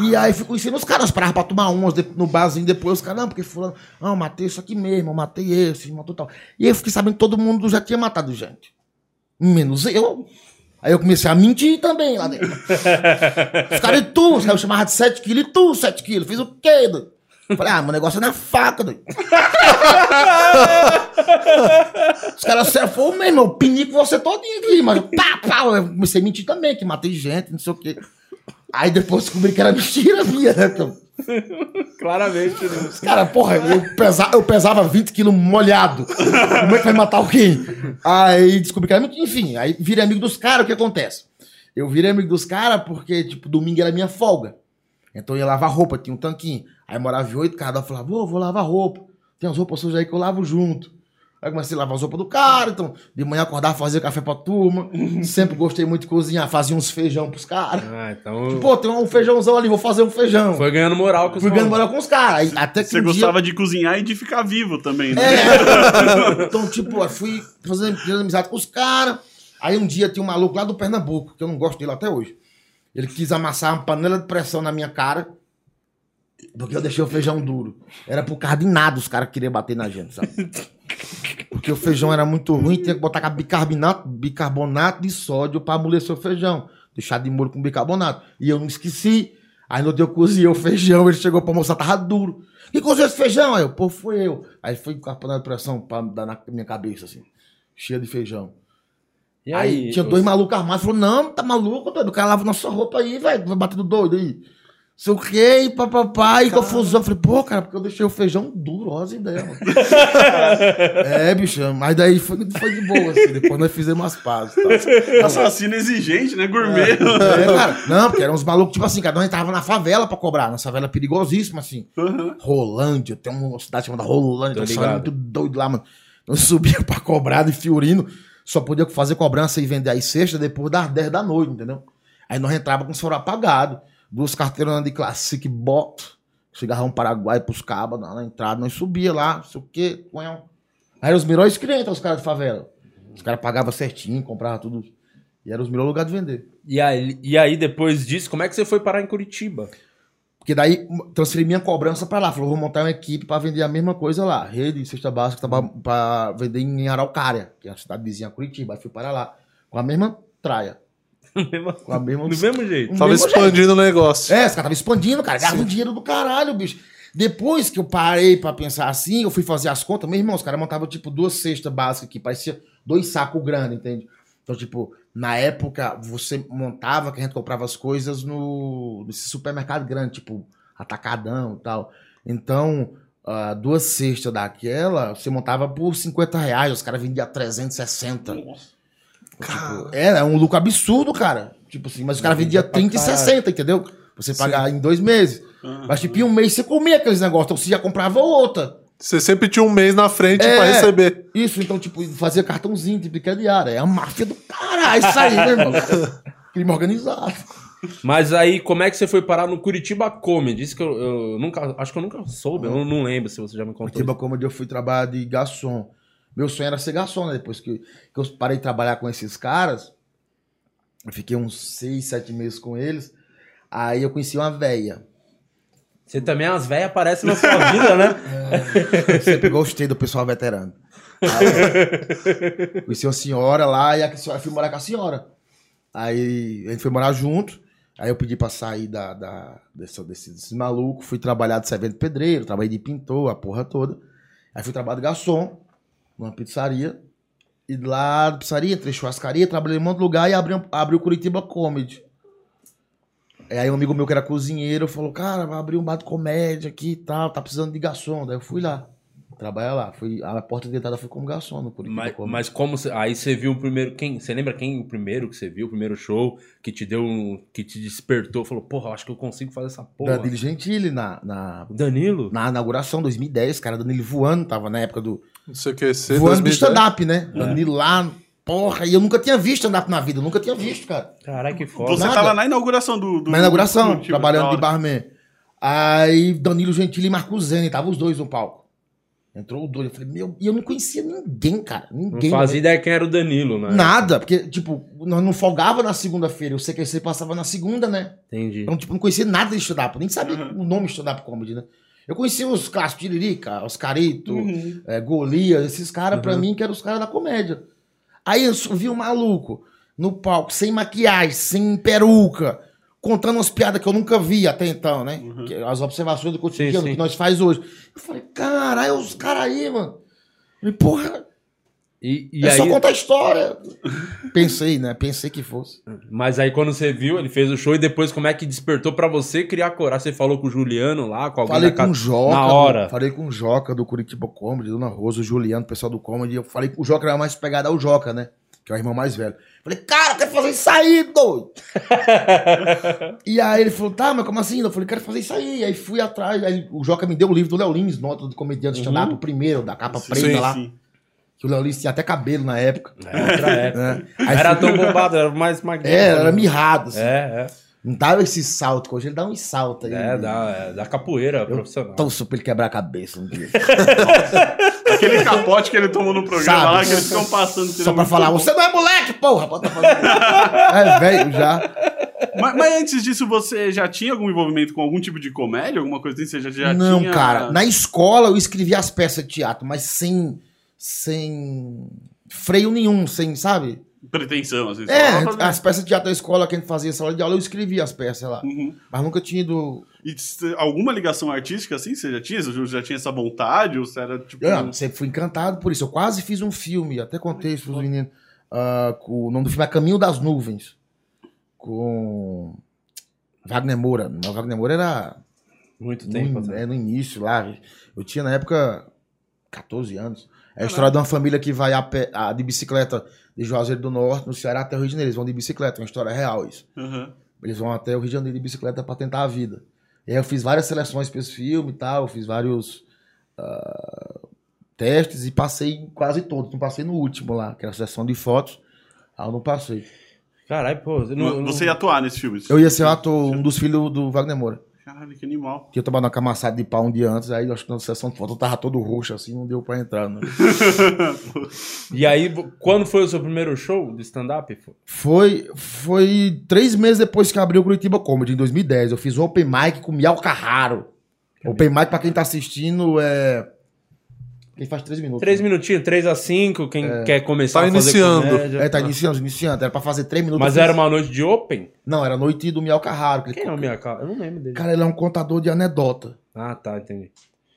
E aí fico ensinando os caras, paravam pra tomar umas no barzinho depois, os caras, não, porque fulano, ah, eu matei isso aqui mesmo, eu matei esse, matou tal. E aí eu fiquei sabendo que todo mundo já tinha matado gente. Menos eu. Aí eu comecei a mentir também lá dentro. os caras, e tu? Os caras chamavam de 7 quilos, e tu, 7 quilos? Fiz o quê? Falei, ah, meu negócio é na faca, doido. Os caras falou, meu irmão, eu pinico você todinho aqui, mas pá, pá, eu comecei a mentir também, que matei gente, não sei o quê. Aí depois descobri que era mentira minha, né? Claramente, né? Os caras, porra, eu, pesa, eu pesava 20 quilos molhado. Como é que vai matar alguém? Aí descobri que era mentira. Enfim, aí virei amigo dos caras, o que acontece? Eu virei amigo dos caras porque, tipo, domingo era minha folga. Então eu ia lavar roupa, tinha um tanquinho. Aí morava em oito, cada falava, vou, vou lavar roupa. Tem as roupas sujas aí que eu lavo junto. Aí comecei a lavar as roupas do cara, então de manhã acordava, fazia café pra turma. Sempre gostei muito de cozinhar, fazia uns feijão pros caras. Ah, então. Pô, tem um feijãozão ali, vou fazer um feijão. Foi ganhando moral com os Fui ganhando moral com os caras. Até que Você um dia- gostava de cozinhar e de ficar vivo também, né? é. então, tipo, eu fui fazendo, fazendo amizade com os caras. Aí um dia tinha um maluco lá do Pernambuco, que eu não gosto dele até hoje. Ele quis amassar uma panela de pressão na minha cara, porque eu deixei o feijão duro. Era por causa de nada os caras queriam bater na gente, sabe? Porque o feijão era muito ruim, tinha que botar bicarbonato, bicarbonato de sódio pra amolecer o feijão. Deixar de molho com bicarbonato. E eu não esqueci. Aí no dia eu cozinhei o feijão, ele chegou pra mostrar, tava duro. E cozinhou esse feijão? Aí eu, pô, foi eu. Aí foi com a panela de pressão pra dar na minha cabeça, assim. Cheia de feijão. E Aí, tinha dois malucos armados. Falou, não, tá maluco, doido? O cara lava nossa roupa aí, velho. Vai batendo doido aí. Sei o quê, e papapá, e confusão. Eu Falei, pô, cara, porque eu deixei o feijão duro, olha as ideias, mano. é, bicho, mas daí foi, foi de boa, assim. Depois nós fizemos as pazes. Tá? Assassino exigente, né? Gourmet. É, cara, não, porque eram uns malucos, tipo assim, cada um entrava na favela pra cobrar. Na favela perigosíssima, assim. Rolândia, tem uma cidade chamada Rolândia, restaurante ligado. muito doido lá, mano. Nós subia pra cobrar de Fiorino, só podia fazer cobrança e vender aí sexta depois das 10 da noite, entendeu? Aí nós entrava com o celular apagado, duas carteiras de Classic Bot, chegava um Paraguai pros cabas na, entrada, nós subia lá, não sei o quê. Aí os melhores clientes, os caras de favela. Os caras pagavam certinho, compravam tudo. E era os melhores lugares de vender. E aí, e aí, depois disso, como é que você foi parar em Curitiba? Porque daí transferi minha cobrança pra lá. Falou, vou montar uma equipe pra vender a mesma coisa lá. Rede, cesta básica, tava pra vender em Araucária, que é a cidade vizinha a Curitiba. Aí fui para lá. Com a mesma traia. Com a mesma... Do mesmo jeito. Tava mesmo expandindo o negócio. É, os caras estavam expandindo, cara. Um dinheiro do caralho, bicho. Depois que eu parei pra pensar assim, eu fui fazer as contas. Meu irmão, os caras montavam, tipo, duas cestas básicas aqui. Parecia dois sacos grandes, entende? Então, tipo, na época, você montava, que a gente comprava as coisas no nesse supermercado grande, tipo, atacadão e tal. Então, ah, duas cestas daquela, você montava por 50 reais. Os caras vendiam 360. Tipo, era um lucro absurdo, cara. Tipo assim, mas os caras vendiam 30 e 60, entendeu? Você pagar em dois meses. Mas tipo, em um mês você comia aqueles negócios, então você já comprava outra. Você sempre tinha um mês na frente É. pra receber. Isso, então, tipo, fazia cartãozinho de brinquedo diário. É a máfia do caralho, isso aí, né, irmão? Crime organizado. Mas aí, como é que você foi parar no Curitiba Comedy? Isso que eu, eu nunca. Acho que eu nunca soube. Eu não lembro se você já me contou. Curitiba Comedy eu fui trabalhar de garçom. Meu sonho era ser garçom, né? Depois que, que eu parei de trabalhar com esses caras, eu fiquei uns seis, sete meses com eles. Aí eu conheci uma véia. Você também, as velhas aparecem na sua vida, né? Sempre gostei do pessoal veterano. Aí, conheci uma senhora lá e a senhora fui morar com a senhora. Aí a gente foi morar junto. Aí eu pedi pra sair da, da, desse, desse, desse maluco. Fui trabalhar de servente pedreiro, trabalhei de pintor, a porra toda. Aí fui trabalhar de garçom numa pizzaria. E lá da pizzaria, entrei em churrascaria, trabalhei em um monte de lugar e abri, abri o Curitiba Comedy. Aí um amigo meu que era cozinheiro falou, cara, vai abrir um bar de comédia aqui e tal, tá precisando de garçom. Daí eu fui lá, trabalhar lá. Fui, a porta de entrada foi como garçom no Curitiba Mas, Comedy. mas como você, aí você viu o primeiro quem você lembra quem o primeiro que você viu o primeiro show que te deu um, que te despertou falou porra eu acho que eu consigo fazer essa porra Danilo Gentili na, na, Danilo na inauguração 2010, cara, Danilo voando, tava na época do Não sei o que ser. voando de 2010. stand-up, né? Danilo lá, porra, e eu nunca tinha visto stand-up na vida, eu nunca tinha visto, cara. caralho que foda Você Nada. tava na inauguração do. do Na inauguração, do time, trabalhando de barman. Aí Danilo Gentili e Marcos Zene, tava os dois no palco. Entrou os dois, eu falei, meu, e eu não conhecia ninguém, cara, não ninguém. fazia ideia quem era o Danilo né Nada, porque, tipo, nós não folgava na segunda-feira, o CQC passava na segunda, né? entendi Então, tipo, não conhecia nada de stand-up, nem sabia o nome stand-up comedy, né? Eu conhecia os clássicos Tiririca, Oscarito, é, Golias, esses caras, pra mim, que eram os caras da comédia. Aí eu vi um maluco no palco, sem maquiagem, sem peruca, contando umas piadas que eu nunca vi até então, né? Que- as observações do cotidiano Sim, sim. que nós faz hoje. Eu falei, caralho, os caras aí, mano. Eu falei, porra, E, e é aí, só contar a história. Pensei, né? Pensei que fosse. mas aí quando você viu, ele fez o show e depois como é que despertou pra você criar coragem? Você falou com o Juliano lá, com alguém Falei com o Joca. Na hora. Falei com o Joca do Curitiba Comedy, Dona Rosa, o Juliano, o pessoal do Comedy. Eu falei que o Joca era mais pegado ao Joca, né? Que é o irmão mais velho. Falei, cara, eu quero fazer isso aí, doido! e aí ele falou, tá, mas como assim? Eu falei, quero fazer isso aí. Aí fui atrás. Aí o Joca me deu o livro do Léo Lins, nota de comediante Uhum. stand-up, o primeiro, da capa preta Sim, lá. sim. Que o Léo Lins tinha até cabelo na época. É, outra época. né? Aí Era tão bombado, era mais magnífico. É, era mirrado. assim. É, Não dava esse salto, que hoje ele dá um salto aí. é. É, da, é da capoeira profissional. Torço pra ele quebrar a cabeça um dia. Aquele capote que ele tomou no programa Sabe? lá, que eles ficam passando. Só pra falar, bom. você não é moleque, porra! Fazendo. é velho já. Mas, mas antes disso, você já tinha algum envolvimento com algum tipo de comédia? Alguma coisa assim? Você já, já não, tinha... cara. Na escola eu escrevia as peças de teatro, mas sem. Sem freio nenhum, sem, sabe? Pretensão, assim. É, pra as peças de teatro da escola que a gente fazia sala de aula, eu escrevia as peças lá. Uhum. Mas nunca tinha ido. E alguma ligação artística, assim, você já tinha? Você já tinha essa vontade? Ou você era, tipo... Eu sempre fui encantado por isso. Eu quase fiz um filme, até contei isso pros meninos. ah, com, o nome do filme é Caminho das Nuvens. Com. Wagner Moura. Não, Wagner Moura era. Muito tempo. no, é, no início lá. Eu tinha na época 14 anos. É a história de uma família que vai a pé- a- de bicicleta de Juazeiro do Norte, no Ceará, até o Rio de Janeiro. Eles vão de bicicleta, é uma história real isso. Uhum. Eles vão até o Rio de Janeiro de bicicleta pra tentar a vida. E aí eu fiz várias seleções pra esse filme e tal, eu fiz vários ah, testes e passei em quase todos. Não passei no último lá, que era a sessão de fotos. Aí eu não passei. Caralho, pô. Você, não, Você ia atuar nesse filme? Eu ia ser o ator, um dos filhos do Wagner Moura. Caralho, que animal. Que eu tava na camaçada de pau um dia antes, aí eu acho que na sessão de foto eu tava todo roxo assim, não deu pra entrar, né? E aí, quando foi o seu primeiro show de stand-up? Foi, foi três meses depois que abriu o Curitiba Comedy, em 2010. Eu fiz o Open Mic com o Miau Carraro. Open Mic, pra quem tá assistindo, é. Quem faz três minutos. Três minutinhos, três a cinco, quem quer começar Tá a fazer iniciando. comédia. É, tá iniciando, iniciando. Era pra fazer três minutos. Mas era uma noite de open? Não, era a noite do Miau Carraro. que ele- Quem é o minha cara? Eu não lembro dele. Cara, ele é um contador de anedota. Ah, tá, entendi.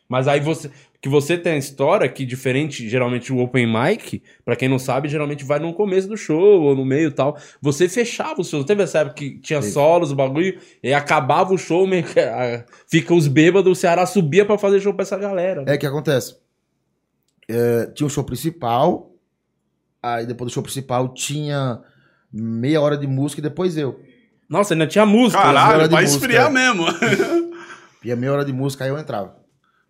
Mas aí você. Que você tem a história que, diferente, geralmente, o open mic, pra quem não sabe, geralmente vai no começo do show ou no meio e tal. Você fechava o show. Teve essa época que tinha solos, o bagulho, e acabava o show, meio que, ah, fica os bêbados, o Ceará subia pra fazer show pra essa galera. É que acontece. É, tinha o show principal. Aí depois do show principal tinha meia hora de música e depois eu. Nossa, ainda tinha música. né? hora Caralho, de vai música, esfriar é. mesmo. E a meia hora de música aí eu entrava.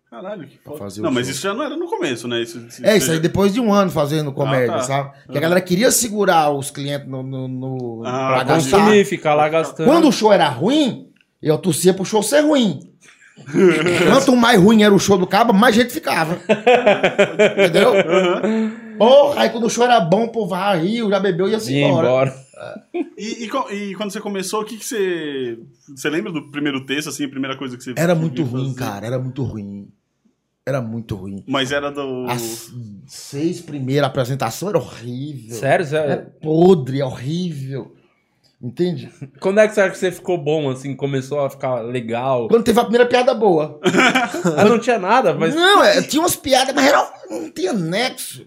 Caralho, que foda. fazer Não, mas show. isso já não era no começo, né? Isso, É, isso aí depois de um ano fazendo comédia, tá. sabe? Que a galera queria segurar os clientes no, no, no- Ah, pra Pra gastar. consumir, ficar lá gastando. Quando o show era ruim, eu torcia pro show ser ruim. Quanto mais ruim era o show do cabo, mais gente ficava. Entendeu? Porra, aí quando o show era bom, o povo ah, riu, já bebeu e ia se Ia embora. embora. E, e e quando você começou, o que, que você. Você lembra do primeiro texto, assim, a primeira coisa que você Era muito ruim, fazer? cara, era muito ruim. Era muito ruim. Mas era do. As seis primeiras apresentações era horrível. Sério? É sério? podre, é horrível. Entende? Quando é que você acha que você ficou bom, assim, começou a ficar legal? Quando teve a primeira piada boa. Ah, não tinha nada, mas. Não, é, tinha umas piadas, mas era, não tinha nexo.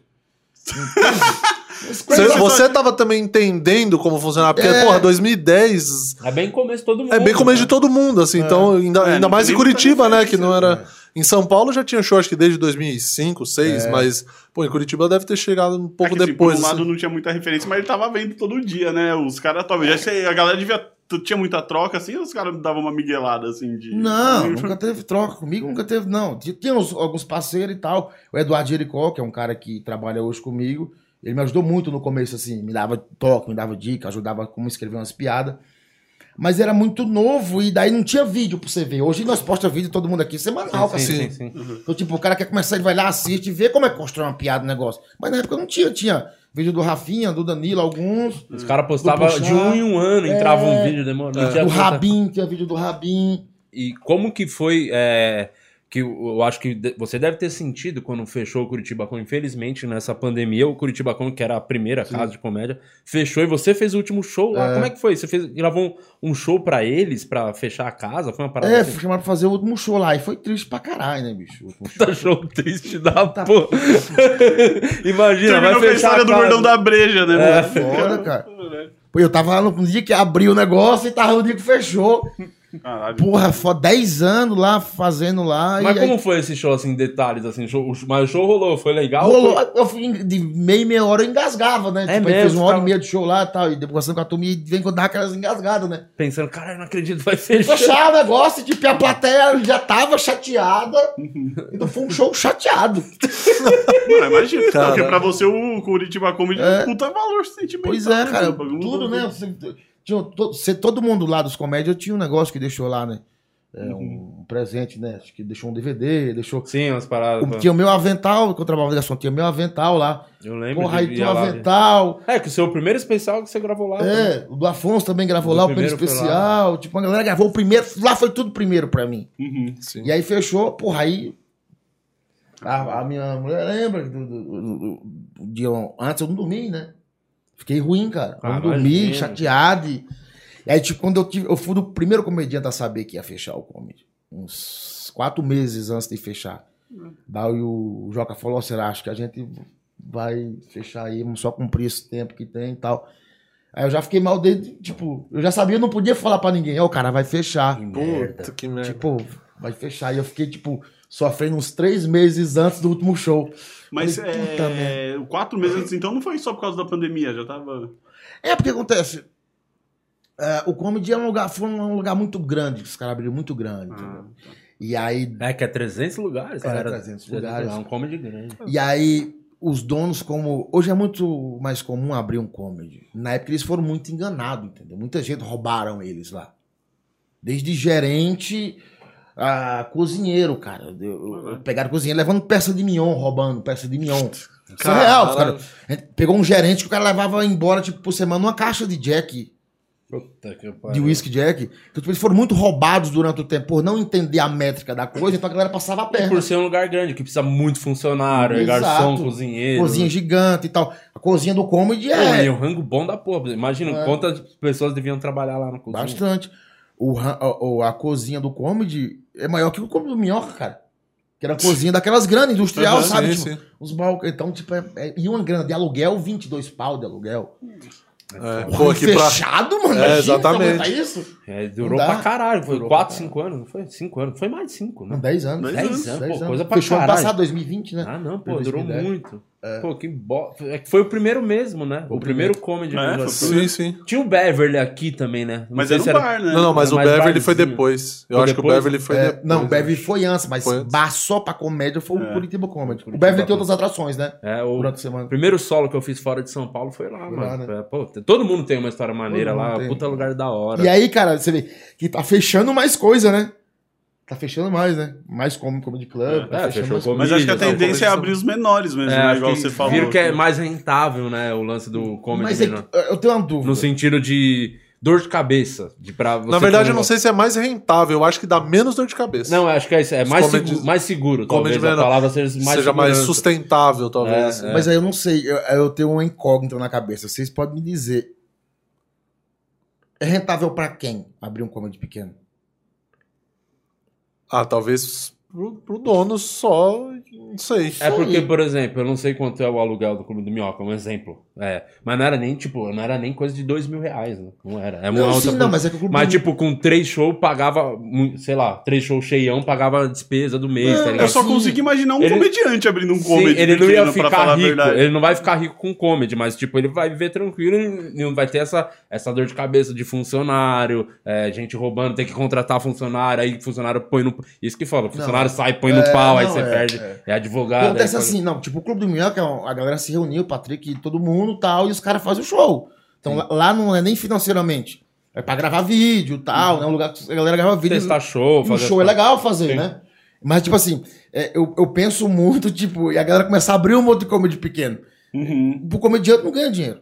Você, você tava também entendendo como funcionava, porque, É. porra, 2010 É bem começo de todo mundo. é bem começo de né? todo mundo, assim, então, ainda, É, ainda mais em Curitiba, né, que não era... Em São Paulo já tinha show, acho que desde 2005, 2006, É. mas, pô, em Curitiba deve ter chegado um pouco é que, assim, depois. Por um lado assim. não tinha muita referência, mas ele tava vendo todo dia, né? Os caras talvez. Sei, a galera devia. Tinha muita troca, assim, ou os caras davam uma miguelada, assim, de. Não, nunca teve troca comigo, nunca teve, não. Tinha, tinha uns- alguns parceiros e tal. O Eduardo Jericó, que é um cara que trabalha hoje comigo, ele me ajudou muito no começo, assim, me dava toque, me dava dica, ajudava como escrever umas piadas. Mas era muito novo e daí não tinha vídeo pra você ver. Hoje nós postamos vídeo todo mundo aqui semanal, Sim, cacete. sim, sim. Então, tipo, o cara quer começar, ele vai lá, assiste e vê como é que constrói uma piada, um negócio. Mas na época não tinha, tinha vídeo do Rafinha, do Danilo, alguns. Os caras postavam de um em um ano, entrava um vídeo, não tinha O Rabin, tinha vídeo do Rabin. E como que foi é, que eu acho que você deve ter sentido quando fechou o Curitiba Com. Infelizmente, nessa pandemia, o Curitiba Com, que era a primeira casa de comédia, fechou e você fez o último show lá. Como é que foi? Você fez, gravou um, um show pra eles, pra fechar a casa? Foi uma parada É, assim? fui chamado pra fazer o último show lá. E foi triste pra caralho, né, bicho? O último show. Tá show triste da porra. Imagina, Terminou vai com a fechar história a do casa. gordão da breja, né? É, mano? Foda, cara. Pô, eu tava lá no dia que abriu o negócio e tava no dia que fechou. Caralho. Porra, foda, 10 anos lá fazendo lá. Mas e como aí, foi esse show, assim, detalhes, assim? Show, mas o show rolou, foi legal? rolou, Foi- eu fui de meia e meia hora eu engasgava, né? É tipo, aí mesmo, fez uma hora tava- e meia de show lá e tal. E depois conversando com a turma e vem quando dá aquelas engasgadas, né? Pensando, caralho, não acredito, vai fechar. Fechar o negócio, tipo, a plateia já tava chateada. Então foi um show chateado. Mano, imagina. Cara. Porque pra você o Curitiba Comedy é É. um puta valor sentimental. Pois é, cara. Bagulho Tudo, né? Você, tinha, to, você- todo mundo lá dos comédias tinha um negócio que deixou lá, né? É, um presente, né? Acho que deixou um DVD, deixou. Sim, umas paradas. O- tinha o meu avental, que eu trabalhava ligação, tinha o meu avental lá. Eu lembro. Porra, aí tinha o lá avental. É, que o seu primeiro especial que você gravou lá. né? É, o do Afonso também gravou Do lá, o primeiro especial. Tipo, a galera gravou o primeiro. Lá foi tudo primeiro pra mim. Uhum. Sim. E aí fechou, porra, aí. A, a minha mulher lembra do, do- do- do- do dia antes eu não dormi, né? Fiquei ruim, cara. Ah, dormi, imagino. chateado. E, e aí, tipo, quando eu tive. Eu fui do primeiro comediante a saber que ia fechar o comedy. Uns quatro meses antes de fechar. Daí o Joca falou: será? Acho que a gente vai fechar aí, vamos só cumprir esse tempo que tem e tal. Aí eu já fiquei mal desde, tipo, eu já sabia, eu não podia falar pra ninguém, ó, o cara vai fechar. Puta que merda. Tipo, vai fechar. E eu fiquei, tipo, sofrendo uns três meses antes do último show. Mas é, quatro meses antes, então, não foi só por causa da pandemia, já tava. É porque acontece. é, o comedy é um lugar, foi um lugar muito grande, que os caras abriram muito grande. entendeu? E aí, É, que é 300 lugares, É, cara. 300 lugares. É um comedy grande. e aí os donos, como. Hoje é muito mais comum abrir um comedy. Na época eles foram muito enganados, entendeu? Muita gente roubaram eles lá. Desde gerente a cozinheiro, cara. Eu- eu- Pegaram cozinheiro levando peça de mignon, roubando peça de mignon. Isso é real, cara. Pegou um gerente que o cara levava embora, tipo, por semana, uma caixa de Jack, Puta que de pariu. whisky Jack. Então, tipo, eles foram muito roubados durante o tempo por não entender a métrica da coisa, então a galera passava a E perna. por ser um lugar grande, que precisa muito funcionário, Exato. garçom, cozinheiro. Cozinha gigante e tal. A cozinha do comedy Pô, é. e um rango bom da porra. Imagina É. quantas pessoas deviam trabalhar lá na cozinha. Bastante. O, o- a, cozinha do comedy é maior que o comedy do Minhoca, cara. Que era a cozinha daquelas grandes, industrial, sabe? sim, Tipo, sim. Os balcões. Então, tipo, é, é- e uma grana de aluguel, 22 pau de aluguel. É, Porra, pô, aqui pra... fechado, mano. É, exatamente. isso? É, durou pra caralho. Foi Durou 4, pra 5 anos, não foi? 5 anos. Foi mais de 5, Não, né? 10 anos. 10 10 anos, Dez pô, coisa pra Fechou ano caralho. passado, 2020, né? Ah, não, pô, durou 2010. Muito. Pô, que bosta. É que foi o primeiro mesmo, né? O, O primeiro comedy. É, foi assim. Sim, sim. Tinha o Beverly aqui também, né? Não Mas era um se bar, né? Não, não, mas É o Beverly foi barzinho. depois. Eu Foi acho que o depois? Beverly foi É, depois. não, o? Beverly foi antes, mas Foi antes. bar só pra comédia foi o É. Curitiba Comedy. O Beverly tem outras atrações, né? É, o Durante a semana. primeiro solo que eu fiz fora de São Paulo foi lá, Foi mano. lá, né? É, pô, todo mundo tem uma história maneira Todo lá, tem. puta lugar da hora. E aí, cara, você vê que tá fechando mais coisa, né? Tá fechando mais, né? Mais como Comedy Club. É, tá fechando fechou mais Mas acho que a tendência é abrir os menores mesmo, É, né? Igual que você falou. viram que é mais rentável, né? O lance do comedy. Mas é eu tenho uma dúvida. No sentido de dor de cabeça. De pra você Na verdade, eu não sei se é mais rentável. Eu acho que dá menos dor de cabeça. Não, eu acho que é isso. É mais, comedy- seguro, mais seguro, talvez. comedy A menor. palavra seja mais seja mais sustentável, talvez. É, assim. Mas aí eu não sei, eu, eu tenho uma incógnita na cabeça. Vocês podem me dizer. É rentável pra quem abrir um comedy pequeno? Ah, talvez pro, pro dono só. Não sei. É porque, aí. por exemplo, eu não sei quanto é o aluguel do Clube do Minhoca, um exemplo. É, mas não era nem, tipo, não era nem coisa de dois mil reais, né? Não era. É uma Não, sim, não, mas é que o clube Mas, do- tipo, com três shows, pagava, sei lá, três shows cheião, pagava a despesa do mês, tá ligado? Eu só Sim. consigo imaginar um Ele- comediante abrindo um Sim, comedy ele não ia ficar rico, ele não vai ficar rico com comedy, mas tipo, ele vai viver tranquilo e não vai ter essa, essa dor de cabeça de funcionário, é, gente roubando, tem que contratar funcionário, aí funcionário põe no... Isso que fala, funcionário sai, põe no é, pau, aí não, você é, perde, é. é, advogado. Acontece aí, assim, não, tipo, o Clube do Minhoca, a galera se reuniu, o Patrick, todo mundo e tal, e os caras fazem o show. Então lá, lá não é nem financeiramente. É pra gravar vídeo e tal, né? Um lugar que a galera grava vídeo. testar show, E o fazer... show é legal fazer, Sim. né? Mas, tipo assim, é, eu, eu penso muito, tipo, e a galera começar a abrir um monte de comedy pequeno. Uhum, O comediante não ganha dinheiro.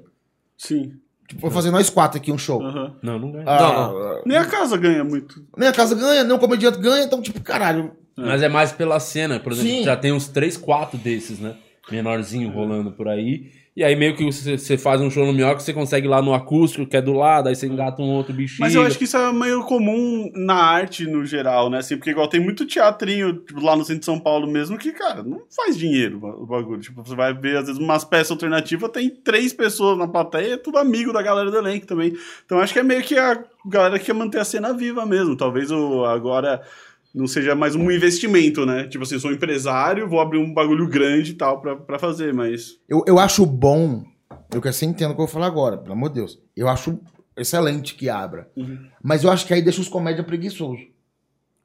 Sim. Tipo, vou fazer nós quatro aqui um show. aham. Não, não ganha. Ah, Não, Nem a casa ganha muito. Nem a casa ganha, nem o comediante ganha, então, tipo, caralho, Mas é mais pela cena, por exemplo, Sim. já tem uns 3, 4 desses, né? Menorzinho rolando por aí. E aí meio que você, faz um show no Minhoca, você consegue ir lá no acústico, que é do lado, aí você engata um outro bichinho. Mas eu acho que isso é meio comum na arte no geral, né? Assim, porque igual tem muito teatrinho tipo, lá no centro de São Paulo mesmo que, cara, não faz dinheiro o bagulho. Tipo, você vai ver, às vezes, umas peças alternativas, tem três pessoas na plateia, é tudo amigo da galera do elenco também. Então acho que é meio que a galera que quer manter a cena viva mesmo. Talvez o agora não seja mais um investimento, né? Tipo assim, eu sou um empresário, vou abrir um bagulho grande e tal pra, pra fazer, mas. Eu, eu acho bom. Eu quero que você entenda o que eu vou falar agora, pelo amor de Deus. Eu acho excelente que abra. Uhum. Mas eu acho que aí deixa os comédia preguiçosos.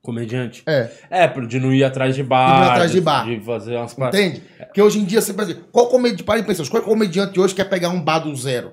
Comediante. É. É, por- de não ir atrás de bar. De não ir atrás de bar. De fazer umas. Entende? Porque hoje em dia você pensa, qual comediante, para e pensa, qual comediante hoje quer pegar um bar do zero?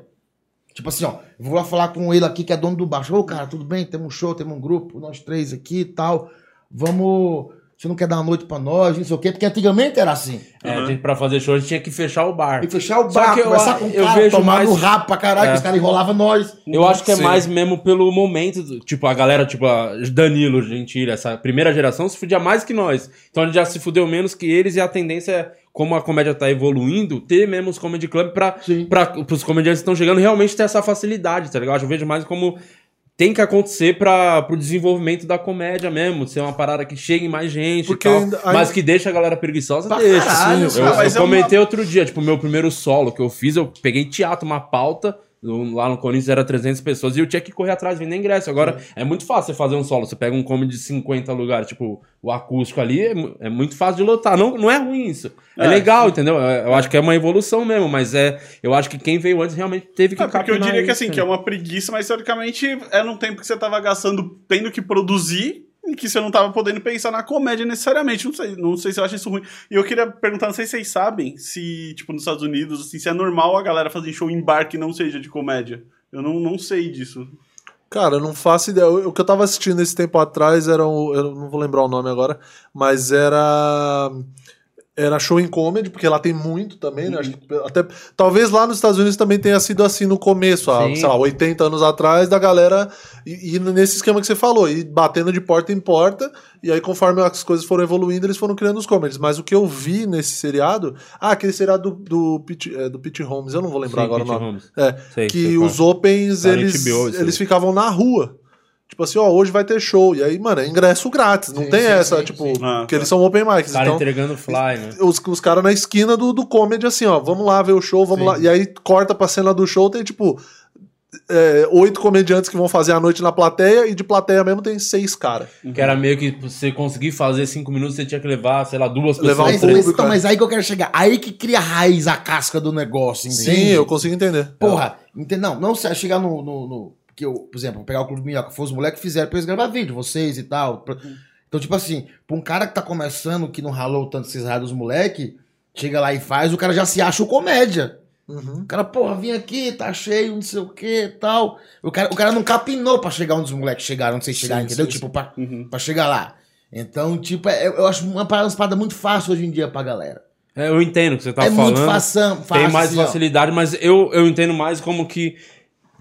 Tipo assim, ó, vou lá falar com ele aqui que é dono do bar. Ô, cara, tudo bem? Temos um show, temos um grupo, nós três aqui e tal. Vamos. Você não quer dar uma noite pra nós, não sei o quê? Porque antigamente era assim. É, gente, pra fazer show, a gente tinha que fechar o bar. E fechar o Só bar, que eu- conversar com o eu cara, vejo tomar mais- no rabo pra caralho, É. que os caras enrolavam nós. Eu acho que é Sim. mais mesmo pelo momento. do- Tipo, a galera, tipo, a Danilo Gentili, essa primeira geração se fudia mais que nós. Então a gente já se fudeu menos que eles e a tendência é, como a comédia tá evoluindo, ter mesmo os comedy club pra, Sim. pra pros comediantes que estão chegando realmente ter essa facilidade, tá ligado? Eu vejo mais como tem que acontecer para pro desenvolvimento da comédia mesmo, ser uma parada que chegue mais gente Porque e tal, ainda- mas ainda- que deixa a galera preguiçosa, deixa. caralho, Sim, eu, mas eu é uma- comentei outro dia, tipo, meu primeiro solo que eu fiz, eu peguei teatro, uma pauta, lá no Corinthians era 300 pessoas e eu tinha que correr atrás vender ingresso. Agora é muito fácil você fazer um solo. Você pega um comedy de 50 lugares, tipo o acústico ali, é, é muito fácil de lotar. Não, não é ruim isso. É, É, legal, entendeu? É, Eu acho que é uma evolução mesmo, mas é. Eu acho que quem veio antes realmente teve que É, porque eu diria que assim, né? que é uma preguiça, mas teoricamente era um tempo que você tava gastando tendo que produzir e que você não tava podendo pensar na comédia necessariamente. Não sei, não sei se eu acho isso ruim. E eu queria perguntar, não sei se vocês sabem, se, tipo, nos Estados Unidos, assim, se é normal a galera fazer show em bar que não seja de comédia. Eu não, não sei disso. Cara, eu não faço ideia. O que eu tava assistindo esse tempo atrás era um, eu não vou lembrar o nome agora, mas era era show em comedy, porque lá tem muito também, né? Acho que até, talvez lá nos Estados Unidos também tenha sido assim no começo, há, Sim. sei lá, 80 anos atrás, da galera e, e nesse esquema que você falou, e batendo de porta em porta, e aí conforme as coisas foram evoluindo, eles foram criando os comedies. Mas o que eu vi nesse seriado, ah, aquele seriado do, do, Pete, é, do Pete Holmes, eu não vou lembrar Sim, agora Pete o nome. Holmes. É, Sei, sei que qual. os opens, Tá eles, HBO eles ficavam na rua. Tipo assim, ó, hoje vai ter show. E aí, mano, é ingresso grátis. Não Sim, tem sim, essa, sim, tipo, sim. Ah, porque tá. eles são open mics. Os caras Então, entregando fly, né? os, os caras na esquina do, do comedy, assim, ó, vamos lá ver o show, vamos Sim. lá. E aí corta pra cena do show, tem tipo. é, oito comediantes que vão fazer a noite na plateia, e de plateia mesmo tem seis caras. Que era meio que pra você conseguir fazer cinco minutos, você tinha que levar, sei lá, duas Levar pessoas. um três. mas, público, então, é. mas aí que eu quero chegar. Aí que cria a raiz, a casca do negócio, entende? Sim, eu consigo entender. Porra, entende? Não, não se chegar no. no, no- que eu, por exemplo, pegar o Clube Minhoca, foi os moleques que fizeram pra eles gravar vídeo, vocês e tal. Pra- Então, tipo assim, pra um cara que tá começando, que não ralou tanto esses raios dos moleque, chega lá e faz, o cara já se acha o comédia. Uhum. O cara, porra, vim aqui, tá cheio, não sei o que e tal. O cara, o cara não capinou pra chegar onde os moleques chegaram, não sei se chegaram, Sim, entendeu? sim, tipo, pra, Uhum. pra chegar lá. Então, tipo, é- eu acho uma parada, uma parada muito fácil hoje em dia pra galera. É, eu entendo o que você tá é falando. muito fação, fácil. tem mais assim, ó. facilidade, mas eu, eu entendo mais como que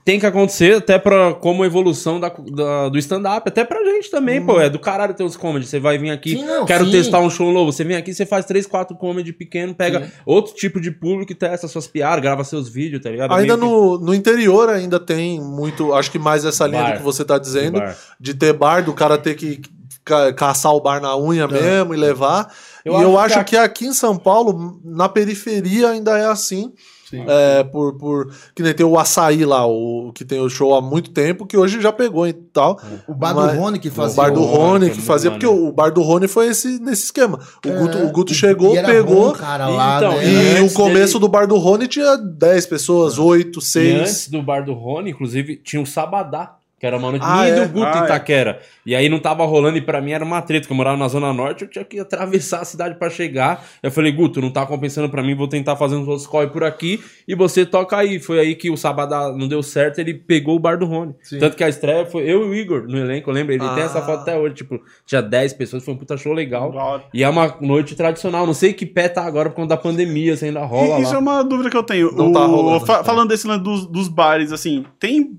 tem que acontecer até pra, como evolução da, da- do stand-up, até pra gente também, pô. É do caralho ter os comedy. Você vai vir aqui, Sim, não, quero sim. testar um show novo. Você vem aqui, você faz três, quatro comedy pequeno, pega outro tipo de público e testa suas piadas, grava seus vídeos, tá ligado? Ainda no, no interior ainda tem muito, acho que mais essa linha Bar. do que você tá que- dizendo, de ter bar, do cara ter que ca- caçar o bar na unha mesmo e levar. Eu e acho eu que acho a- que aqui em São Paulo, na periferia, ainda é assim. É, por, por. Que nem tem o açaí lá, o que tem o show há muito tempo, que hoje já pegou e tal. O bar Mas- do Rony que O fazia. bar do o- Rony que é fazia, porque o bar do Rony foi esse, nesse esquema. O, É. Guto, o Guto chegou, E pegou. bom, cara, lá, Então, né? E o começo dele- do bar do Rony tinha 10 pessoas, 8, E 6. antes do bar do Rony, inclusive, tinha o Sabadá. Que era uma noite Ah, minha e é? do Guto Ah, é. Itaquera. E aí não tava rolando e pra mim era uma treta, que eu morava na Zona Norte, eu tinha que atravessar a cidade pra chegar. Eu falei, Guto, não tá compensando pra mim, vou tentar fazer uns outros corre por aqui e você toca aí. Foi aí que o Sabadá não deu certo, ele pegou o bar do Rony. Tanto que a estreia foi eu e o Igor no elenco, lembra? Ele tem Ah. essa foto até hoje, tipo, tinha 10 pessoas, foi um puta show legal. E é uma noite tradicional, não sei que pé tá agora por conta da pandemia, se ainda rola E Isso é uma dúvida que eu tenho. Não O- tá rolando. fa- falando desse lance dos, dos bares, assim, tem.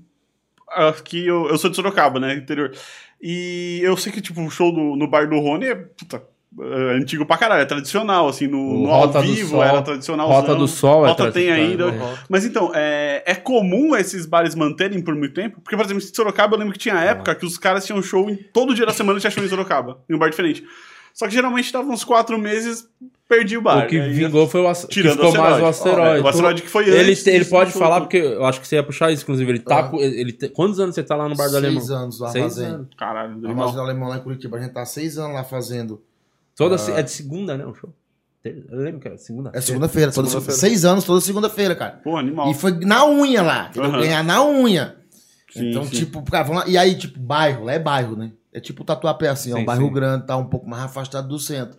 Aqui eu, eu sou de Sorocaba, né? Interior. E eu sei que, tipo, o show do, no bar do Rony é, puta, é antigo pra caralho, é tradicional, assim, no, no ao vivo Sol. era tradicional. Rota do Sol é Rota tem tradicional, ainda. é. Mas então, é, é comum esses bares manterem por muito tempo? Porque, por exemplo, em Sorocaba eu lembro que tinha Ah. época que os caras tinham show em todo dia da semana tinha show em Sorocaba, em um bar diferente. Só que geralmente dava uns quatro meses, perdi o bar. O que aí, vingou foi o ac... Tirando ficou o mais o asteroide. asteroide. É, o asteroide que foi ele, antes ele disso, pode do falar, porque eu acho que você ia puxar isso, inclusive. Ele tá Ah. Ele te- Quantos anos você tá lá no bar do Alemão? Seis anos lá Seis fazendo. anos. Caralho, No animal. Armazém do Alemão lá em Curitiba. A gente tá seis anos lá fazendo. Toda, se- É de segunda, né? O show. Eu lembro que era segunda. É segunda-feira. toda Segunda-feira. Seis anos, toda segunda-feira, cara. Pô, animal. E foi na unha lá. Aham. Ganhar na unha. Sim, então, sim. tipo, cara, vamos lá. E aí, tipo, bairro, lá é bairro, né? É tipo Tatuapé, assim, é Sim, um bairro sim. grande, tá um pouco mais afastado do centro.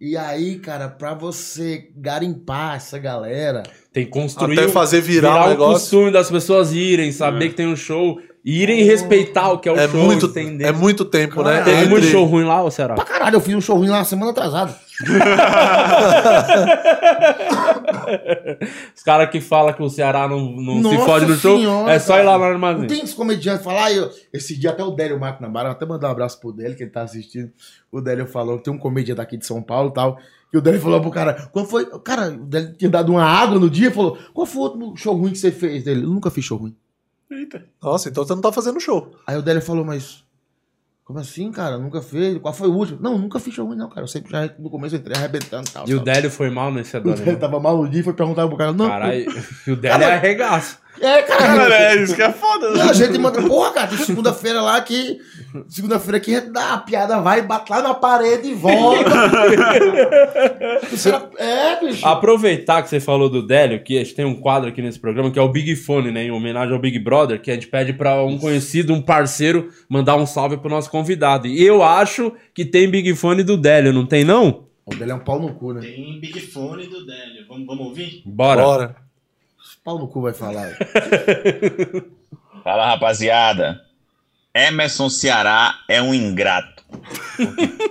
E aí, cara, pra você garimpar essa galera. Tem que construir. Até fazer virar o o negócio. costume das pessoas irem, saber que tem um show, irem respeitar o que é o É show, muito, entender. é muito tempo, né? Teve Entre- muito show ruim lá, ou será? Pra caralho, eu fiz um show ruim lá na semana atrasada. Os caras que falam que o Ceará não, não se fode no show, Senhora, é só ir lá no Não armazém. tem esse comediante falar, eu, esse dia até o Délio Marco na barra, até mandar um abraço pro Délio, que ele tá assistindo. O Délio falou que tem um comediante daqui de São Paulo e tal. E o Délio falou pro cara, qual foi. Cara, o Délio tinha dado uma água no dia e falou: qual foi o último show ruim que você fez dele? Eu nunca fiz show ruim. Eita. Nossa, então você não tá fazendo show. Aí o Délio falou, mas. Como assim, cara? Nunca fez? Qual foi o último? Não, nunca fiz show ruim, não, cara. Eu sempre já no começo eu entrei arrebentando e tal. E o sabe? Délio foi mal nesse O Délio Alemão. tava mal no dia e foi perguntar pro cara. Não, Caralho, e o Délio é arregaço. É, cara. Cara, é isso que é foda. E a gente manda, porra, cara, tem segunda-feira lá que. Segunda-feira que a gente dá a piada, vai, bate lá na parede e volta. Você- é, bicho. Aproveitar que você falou do Délio, que a gente tem um quadro aqui nesse programa, que é o Big Fone, né? Em homenagem ao Big Brother, que a gente pede pra um conhecido, um parceiro, mandar um salve pro nosso convidado. E eu acho que tem Big Fone do Délio, não tem não? O dele é um pau no cu, né? Tem Big Fone do Délio. Vamos, vamos ouvir? Bora. Bora. Pau no cu vai falar. Fala rapaziada. Emerson Ceará é um ingrato.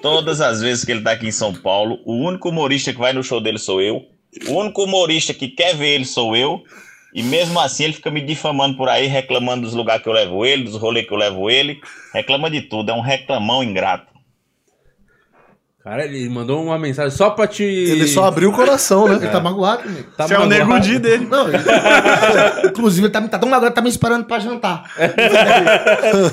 Todas as vezes que ele tá aqui em São Paulo, o único humorista que vai no show dele sou eu. O único humorista que quer ver ele sou eu. E mesmo assim ele fica me difamando por aí, reclamando dos lugares que eu levo ele, dos rolês que eu levo ele. Reclama de tudo, é um reclamão ingrato. Cara, ele mandou uma mensagem só pra te. Ele só abriu o coração, né? Ele tá magoado comigo. Tá Você é o magoado. nego Di dele. Não, ele... Inclusive, ele tá, tá tão magoado, tá me esperando pra jantar.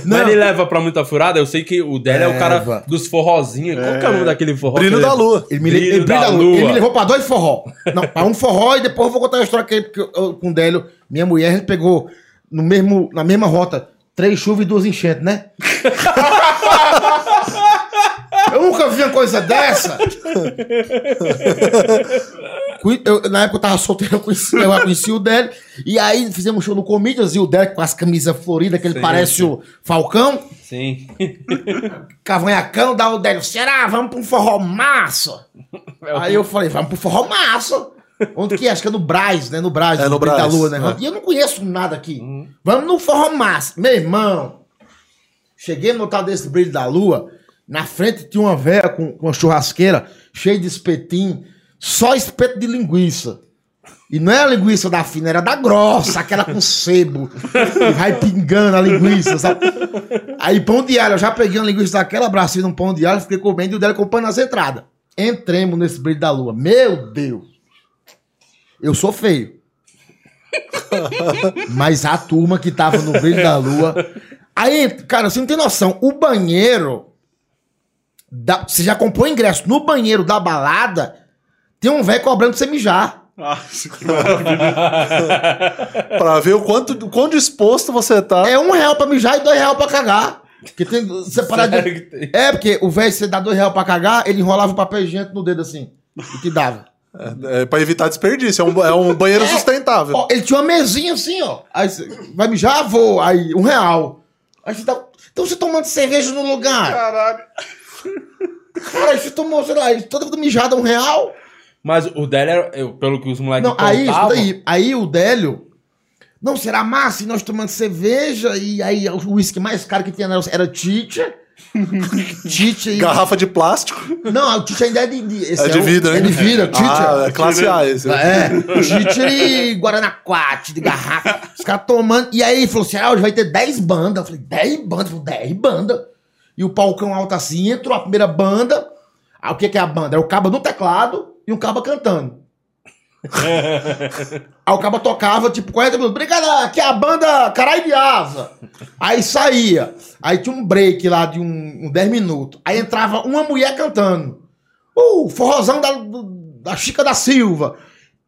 Mas ele leva pra muita furada. Eu sei que o Délio é, o cara dos forrozinhos. Qual que é o nome daquele forró? Brilho da lua. Ele me, Brilho ele, da lua. lua. ele me levou pra dois forró. Não, pra um forró e depois eu vou contar a história que, ele- que eu, eu- com o Délio, minha mulher, a gente pegou no mesmo, na mesma rota três chuvas e duas enchentes, né? nunca vi uma coisa dessa. Eu- na época eu tava solteiro, eu conheci, eu conheci o Délio. E aí fizemos um show no Comedians e o Délio com as camisas floridas, que ele Sim, parece sim. o Falcão. Sim. Cavanhacão, dá o Délio, será? Vamos pra um forró massa. Aí eu falei, vamos pro forró massa. Onde que é? Acho que é no Braz, né? No Braz, É, no Brilho da Brás, Lua, né? é. E eu não conheço nada aqui. Vamos no forró massa. Meu irmão, cheguei no tal desse Brilho da Lua, na frente tinha uma velha com, com uma churrasqueira cheia de espetinho, só espeto de linguiça. E não é a linguiça da fina, era da grossa, aquela com sebo. que vai pingando a linguiça, sabe? Aí pão de alho, eu já peguei uma linguiça daquela, abracei num pão de alho, fiquei comendo e o dela comprando nas entradas. Entremos nesse brilho da lua. Meu Deus! Eu sou feio. Mas a turma que tava no brilho da lua. Aí, cara, você não tem noção. O banheiro. Da- você já comprou ingresso no banheiro da balada? Tem um velho cobrando pra você mijar. Nossa, que. Pra ver o quanto, o quão disposto você tá. É um real pra mijar e dois real pra cagar. Porque tem separado de... que? É, porque o velho, você dá dois real pra cagar, ele enrolava o papel higiênico no dedo assim. E te dava. É, pra evitar desperdício. É um, é um banheiro sustentável. Ó, ele tinha uma mesinha assim, ó. Aí você vai mijar, vou. Aí, um real. Aí você tá. Então você tomando cerveja no lugar. Caralho. Cara, você tomou, sei lá, toda vida mijada um real. Mas o Délio, era- eu- pelo que os moleques Não, aí, contavam, aí. Aí o Délio. Não, será massa? E nós tomando cerveja. E aí o uísque mais caro que tinha era, era Tite. Tite. e- Garrafa de plástico. Não, o Tite ainda é de. de esse É de o- É hein? de vidro, Tite. Ah, é classe A esse. É, Tite e Guaranaquate de garrafa. Os caras tomando. E aí ele falou assim: ah, hoje vai ter 10 bandas. Eu falei, 10 bandas? Ele falou, 10 bandas. E o palcão alto assim, entrou a primeira banda. Aí o que, que é a banda? É o caba no teclado e um caba cantando. Aí o caba tocava, tipo, 40 minutos. Aqui é a banda Carai de Asa. Aí saía. Aí tinha um break lá de um, um 10 minutos. Aí entrava uma mulher cantando. Uh, forrozão da, da Chica da Silva.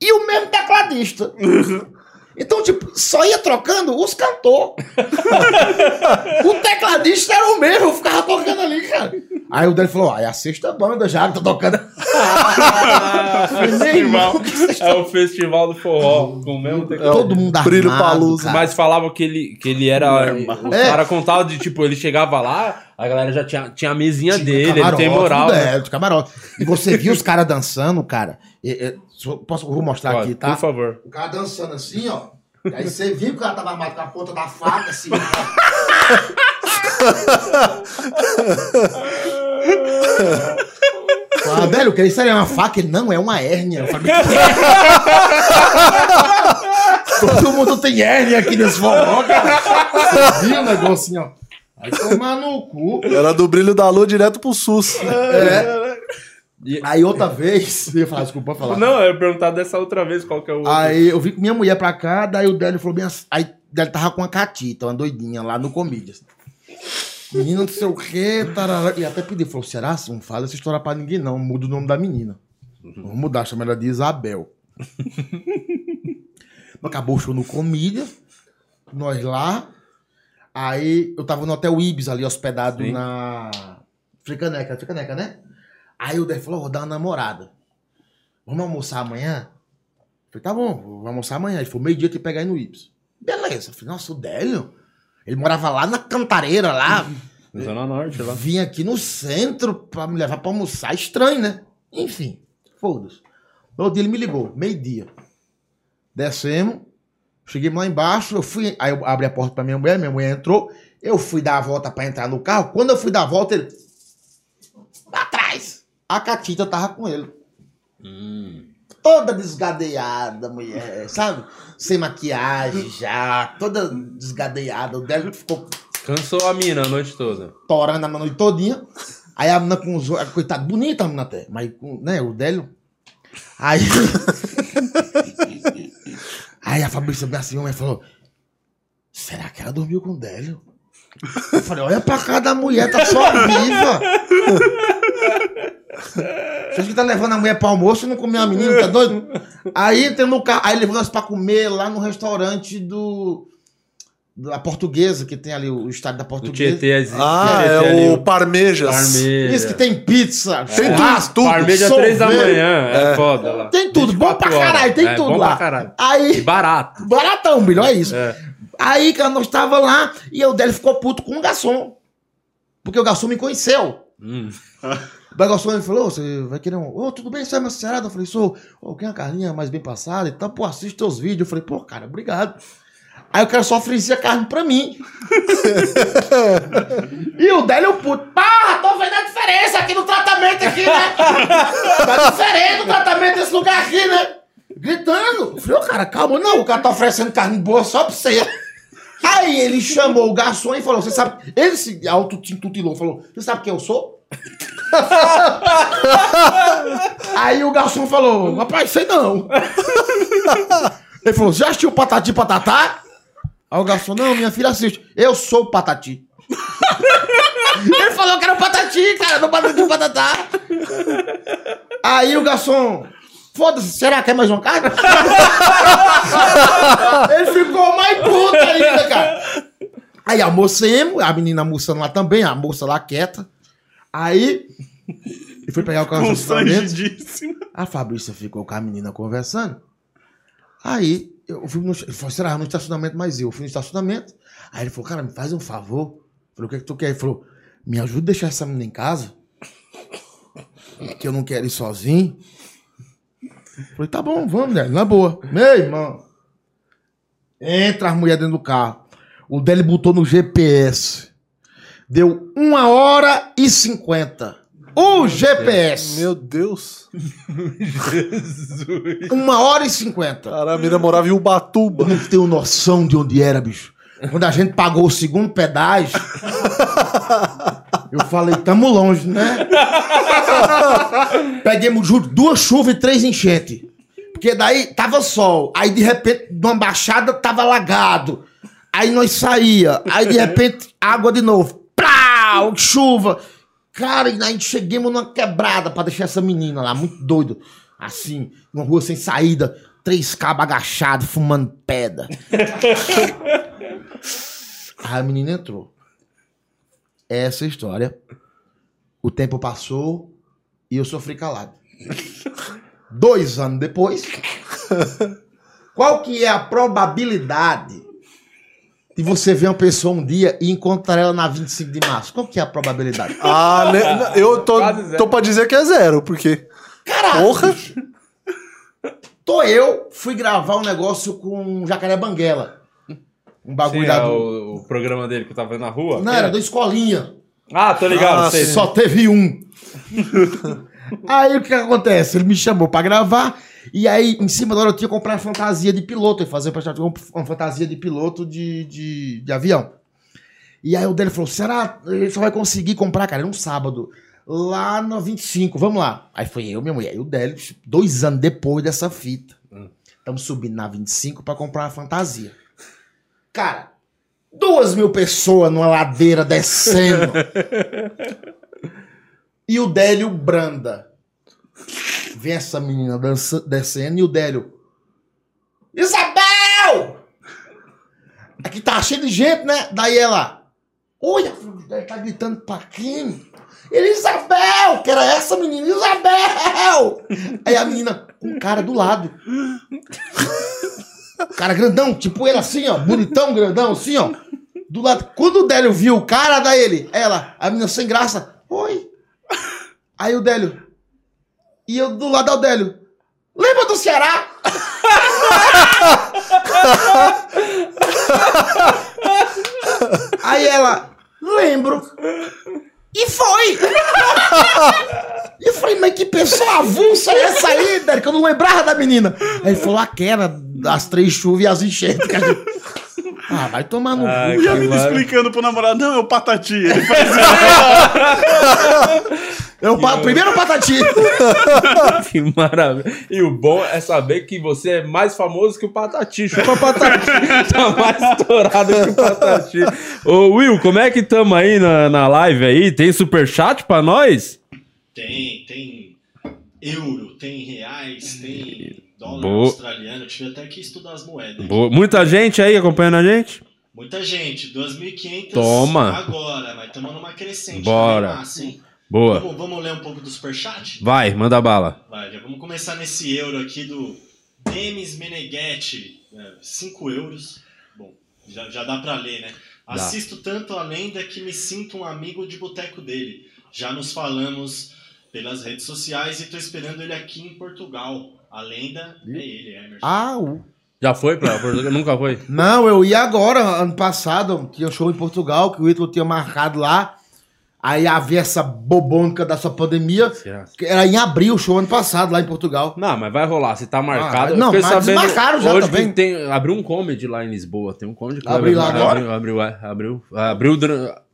E o mesmo tecladista. Então, tipo, só ia trocando os cantor. o tecladista era o mesmo, eu ficava tocando ali, cara. Aí o dele falou: ah, é a sexta banda já que tá tocando. Vocês É o festival do forró, com o mesmo teclado. Todo mundo armado, Brilho Palusa. cara. Mas falavam que ele, que ele era. Os É. caras contavam de tipo, ele chegava lá, a galera já tinha, tinha a mesinha Tinha dele, ele camarote, tem moral. né? É, de camarote. E você viu os caras dançando, cara? E- e- posso vou mostrar Pode, aqui, tá? Por favor. O cara dançando assim, ó. E aí você viu que o cara tava armado com a ponta da faca, assim. Ah, velho, que isso aí é uma faca? Ele, não, é uma hérnia. Eu falei, Todo mundo tem hérnia aqui nesse forró, cara. Você viu o negócio assim, ó. Aí tomar no cu. Era do brilho da lua direto pro SUS. É. Aí outra vez, eu ia falar, desculpa falar. Não, eu ia perguntar dessa outra vez qual que é o. outro. Aí eu vi com minha mulher pra cá, daí o Délio falou bem assim. Aí o Délio tava com uma catita, uma doidinha lá no Comídias. Menina não sei o quê, tarará. E até pedi, falou: será? Não fala essa história pra ninguém, não. Muda o nome da menina. Vamos mudar, chama ela de Isabel. Acabou o show no Comídias, nós lá. Aí eu tava no Hotel Ibis ali, hospedado Sim. na Fricaneca, Fricaneca, né? Aí o Délio falou: vou dar uma namorada. Vamos almoçar amanhã? Eu falei, tá bom, vamos almoçar amanhã. Ele falou, meio-dia tem que pegar aí no Ibis. Beleza. Eu falei, nossa, o Délio? Ele morava lá na cantareira, lá. Zona Norte lá. Vinha aqui no centro pra me levar pra almoçar. Estranho, né? Enfim, foda-se. No outro dia ele me ligou, meio-dia. Descemos. Cheguei lá embaixo, eu fui. Aí eu abri a porta pra minha mulher, minha mulher entrou. Eu fui dar a volta pra entrar no carro. Quando eu fui dar a volta, ele. A Catita tava com ele. Toda desgadeada, mulher, sabe? Sem maquiagem já, toda desgadeada. O Délio ficou Cansou a mina a noite toda. torando a noite todinha. Aí a menina com os olhos, coitada, bonita a menina até, mas, né, o Délio. Aí. aí a Fabrícia bem assim, e falou: será que ela dormiu com o Délio? Eu falei: olha pra cá da mulher, tá só viva. Vocês que tá levando a mulher pra almoço e não comeu a menina, tá doido? Aí tem no carro, aí levou nós pra comer lá no restaurante do. Da portuguesa, que tem ali o estádio da O portuguesa. Tietê existe. Ah, Tietê é o Parmejas. Parmeja. Isso que tem pizza, Tem churrasco, tudo, Parmeja três da manhã. É, foda lá. Tem tudo, bom pra 24 horas. caralho, tem É, tudo bom lá. pra caralho. E Aí, barato. baratão, melhor é isso. É. Aí, cara, nós tava lá e o Délio ficou puto com o garçom. Porque o garçom me conheceu. Hum. O ele falou: você vai querer um. Ô, tudo bem, você é macerado? Eu falei: sou. Ô, quer uma carninha mais bem passada e tal? Pô, assiste teus vídeos. Eu falei: pô, cara, obrigado. Aí o cara só oferecia carne pra mim. e o Délio puto. Pá, tô vendo a diferença aqui no tratamento aqui, né? tá diferente o tratamento desse lugar aqui, né? Gritando. Eu falei, ô cara, calma, não, o cara tá oferecendo carne boa só pra você. Aí ele chamou o garçom e falou: Você sabe. Ele se auto-tintutilou, falou: Você sabe quem eu sou? Aí o garçom falou: Rapaz, sei não. Ele falou: Já assistiu Patati Patatá? Aí o garçom: Não, minha filha assiste. Eu sou o Patati. Ele falou que era o Patati, cara, no Patati Patatá. Aí o garçom. Foda-se, será que é mais uma carne? Ele ficou mais puto ainda, cara. Aí almocemos, a menina almoçando lá também, a moça lá quieta. Aí, ele foi pegar o carro. Constrangidíssimo. A Fabrícia ficou com a menina conversando. Aí, eu fui no, ele falou, será no estacionamento, mas eu fui no estacionamento. Aí ele falou, cara, me faz um favor. Eu falei, o que, é que tu quer? Ele falou, me ajuda a deixar essa menina em casa. Que eu não quero ir sozinho. Eu falei, tá bom, vamos, né? Na boa. Meu irmão. Entra as mulheres dentro do carro. O dele botou no GPS. Deu uma hora e cinquenta. O GPS. Meu Deus. Uma hora e cinquenta. Cara, a mina morava em Ubatuba. Eu não tenho noção de onde era, bicho. Quando a gente pagou o segundo pedágio, Eu falei, tamo longe, né? Peguemos, juro, duas chuvas e três enchentes. Porque daí tava sol. Aí de repente, numa baixada, tava alagado. Aí nós saía. Aí de repente, água de novo. Plau! Chuva. Cara, e aí chegamos numa quebrada pra deixar essa menina lá, muito doido. Assim, numa rua sem saída. Três cabos agachados, fumando pedra. Aí a menina entrou. Essa história. O tempo passou e eu sofri calado. Dois anos depois, qual que é a probabilidade de você ver uma pessoa um dia e encontrar ela na 25 de março? Qual que é a probabilidade? Ah, né, eu tô, tô pra dizer que é zero, porque. Caralho! Porra! Tô eu, fui gravar um negócio com Jacaré Banguela. Um bagulho Sim, é do... o, o programa dele que eu tava vendo na rua. Não, era da escolinha. Ah, tô ligado. Ah, sei. Só teve um. aí o que, que acontece? Ele me chamou pra gravar. E aí, em cima da hora, eu tinha que comprar fantasia de piloto. E fazer uma fantasia de piloto de, de, de avião. E aí o dele falou: será que ele só vai conseguir comprar, cara? Era um sábado. Lá no 25, vamos lá. Aí foi eu, minha mulher e o Délio, dois anos depois dessa fita. Estamos subindo na 25 pra comprar uma fantasia. Cara, duas mil pessoas numa ladeira descendo. e o Délio branda. Vem essa menina dança- descendo e o Délio. Isabel! Aqui tá cheio de gente, né? Daí ela. Olha, Délio tá gritando pra quem? Ele, Isabel! Que era essa menina, Isabel! Aí a menina com o cara do lado. O cara grandão, tipo ele assim, ó, bonitão, grandão, assim, ó. Do lado. Quando o Délio viu o cara da ele, ela, a menina sem graça, oi. Aí o Délio. E eu do lado do Délio. Lembra do Ceará? Aí ela, lembro. E foi! E eu falei, mas que pessoa avulsa é essa aí? Que eu não lembrava da menina. Aí ele falou, aquela, das três chuvas e as enchentes. Ah, vai tomar no cu. E a menina explicando pro namorado, não, é o Patati. Ele faz Eu, pa- primeiro patati. Que maravilha. E o bom é saber que você é mais famoso que o Patati. Chupa Patati. tá mais estourado que o Patati. Ô, Will, como é que tamo aí na, na live aí? Tem superchat pra nós? Tem, tem euro, tem reais, tem dólar Boa. australiano. Eu tive até que estudar as moedas. Boa. Muita gente aí acompanhando a gente? Muita gente, 2.500 Toma. agora, mas estamos numa crescente. Bora. também massa, hein? Boa. Vamos, vamos ler um pouco do superchat? Vai, manda bala. Vai, já vamos começar nesse euro aqui do Demis Meneghetti, 5 euros. Bom, já, já dá pra ler, né? Assisto tanto a lenda que me sinto um amigo de boteco dele. Já nos falamos pelas redes sociais e tô esperando ele aqui em Portugal. A lenda é ele, Emerson. Ah, o- Já foi pra Portugal? Nunca foi? não, eu ia agora, ano passado, tinha show em Portugal, que o Ítalo tinha marcado lá. Aí havia essa bobônica dessa pandemia. que Era em abril show ano passado, lá em Portugal. Não, mas vai rolar. Se tá marcado. Ah, não, mas desmarcaram já hoje também. que tem Abriu um comedy lá em Lisboa. Tem um comedy club. Abriu lá agora? Abriu, abriu, é, abriu, abriu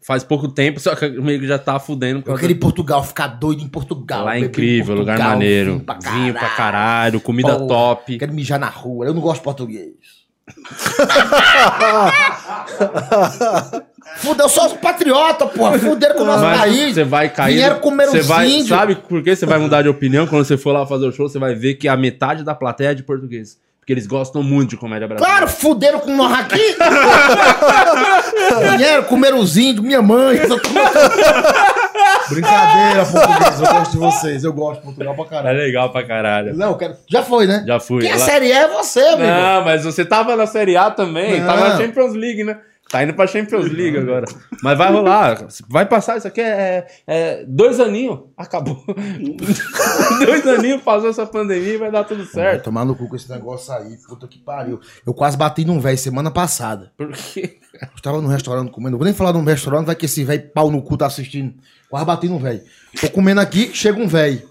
faz pouco tempo, só que meio que já tá fudendo. por Eu causa queria ir em Portugal, ficar doido em Portugal. Lá é beber em incrível, lugar Portugal, maneiro. vinho pra Vinho pra caralho, comida Porra, top. Quero mijar na rua, eu não gosto de português. Fudeu, eu sou patriota, porra. Fuderam com o nosso Mas país. você vai cair. Vieram comer você os vai, índios. Sabe por que você vai mudar de opinião quando você for lá fazer o show? Você vai ver que a metade da plateia é de português. Porque eles gostam muito de comédia brasileira. Claro, fuderam com nós aqui. Vieram comer os índios, minha mãe. Brincadeira, português. Eu gosto de vocês. Eu gosto de Portugal pra É caralho. legal pra caralho. Não, quero... Já foi, né? Já fui. Quem é Lá- série é você, amigo. Não, mas você tava na Série A também. Não. Tava na Champions League, né? Tá indo pra Champions League agora. Mas vai rolar. Vai passar. Isso aqui é, é dois aninhos. Acabou. dois aninhos, passou essa pandemia e vai dar tudo Vai certo. tomar no cu com esse negócio aí. Puta que pariu. Eu quase bati num velho semana passada. Porque. Eu tava num restaurante comendo. Não vou nem falar num restaurante, vai que esse velho pau no cu tá assistindo. Quase bati num velho. Tô comendo aqui, chega um velho.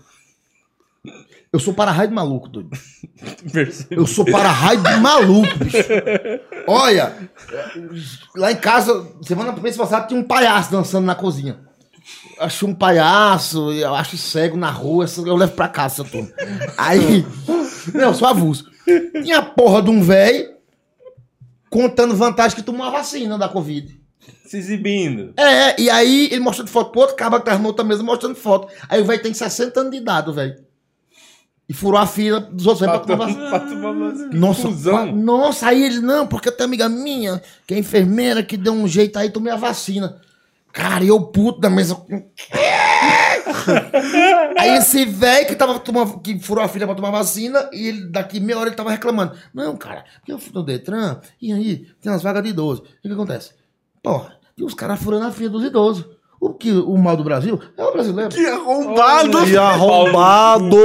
Eu sou para-raio de maluco, doido. Eu sou para-raio de maluco, bicho. Olha, lá em casa, semana passada tinha um palhaço dançando na cozinha. acho um palhaço, eu acho cego na rua, eu levo pra casa, essa turma. Aí, não, sou avulso. Tinha a porra de um velho contando vantagem que tomou a vacina da Covid. Se exibindo. É, e aí ele mostrando foto pro outro, acaba que tá na outra mesa mostrando foto. Aí o velho tem 60 anos de idade, velho. E furou a fila dos outros pra tomar vacina. Pra tomar vacina. Nossa, aí ele, não, porque tem amiga minha, que é enfermeira, que deu um jeito aí, tomei a vacina. Cara, e eu puto da mesa. aí esse velho que tava tomando, que furou a fila pra tomar vacina, e ele, daqui meia hora ele tava reclamando. Não, cara, porque eu fui no Detran, e aí tem umas vagas de idoso. O que, que acontece? Porra, tem os caras furando a fila dos idosos. O que o mal do Brasil é o brasileiro. Que arrombado! Que arrombado!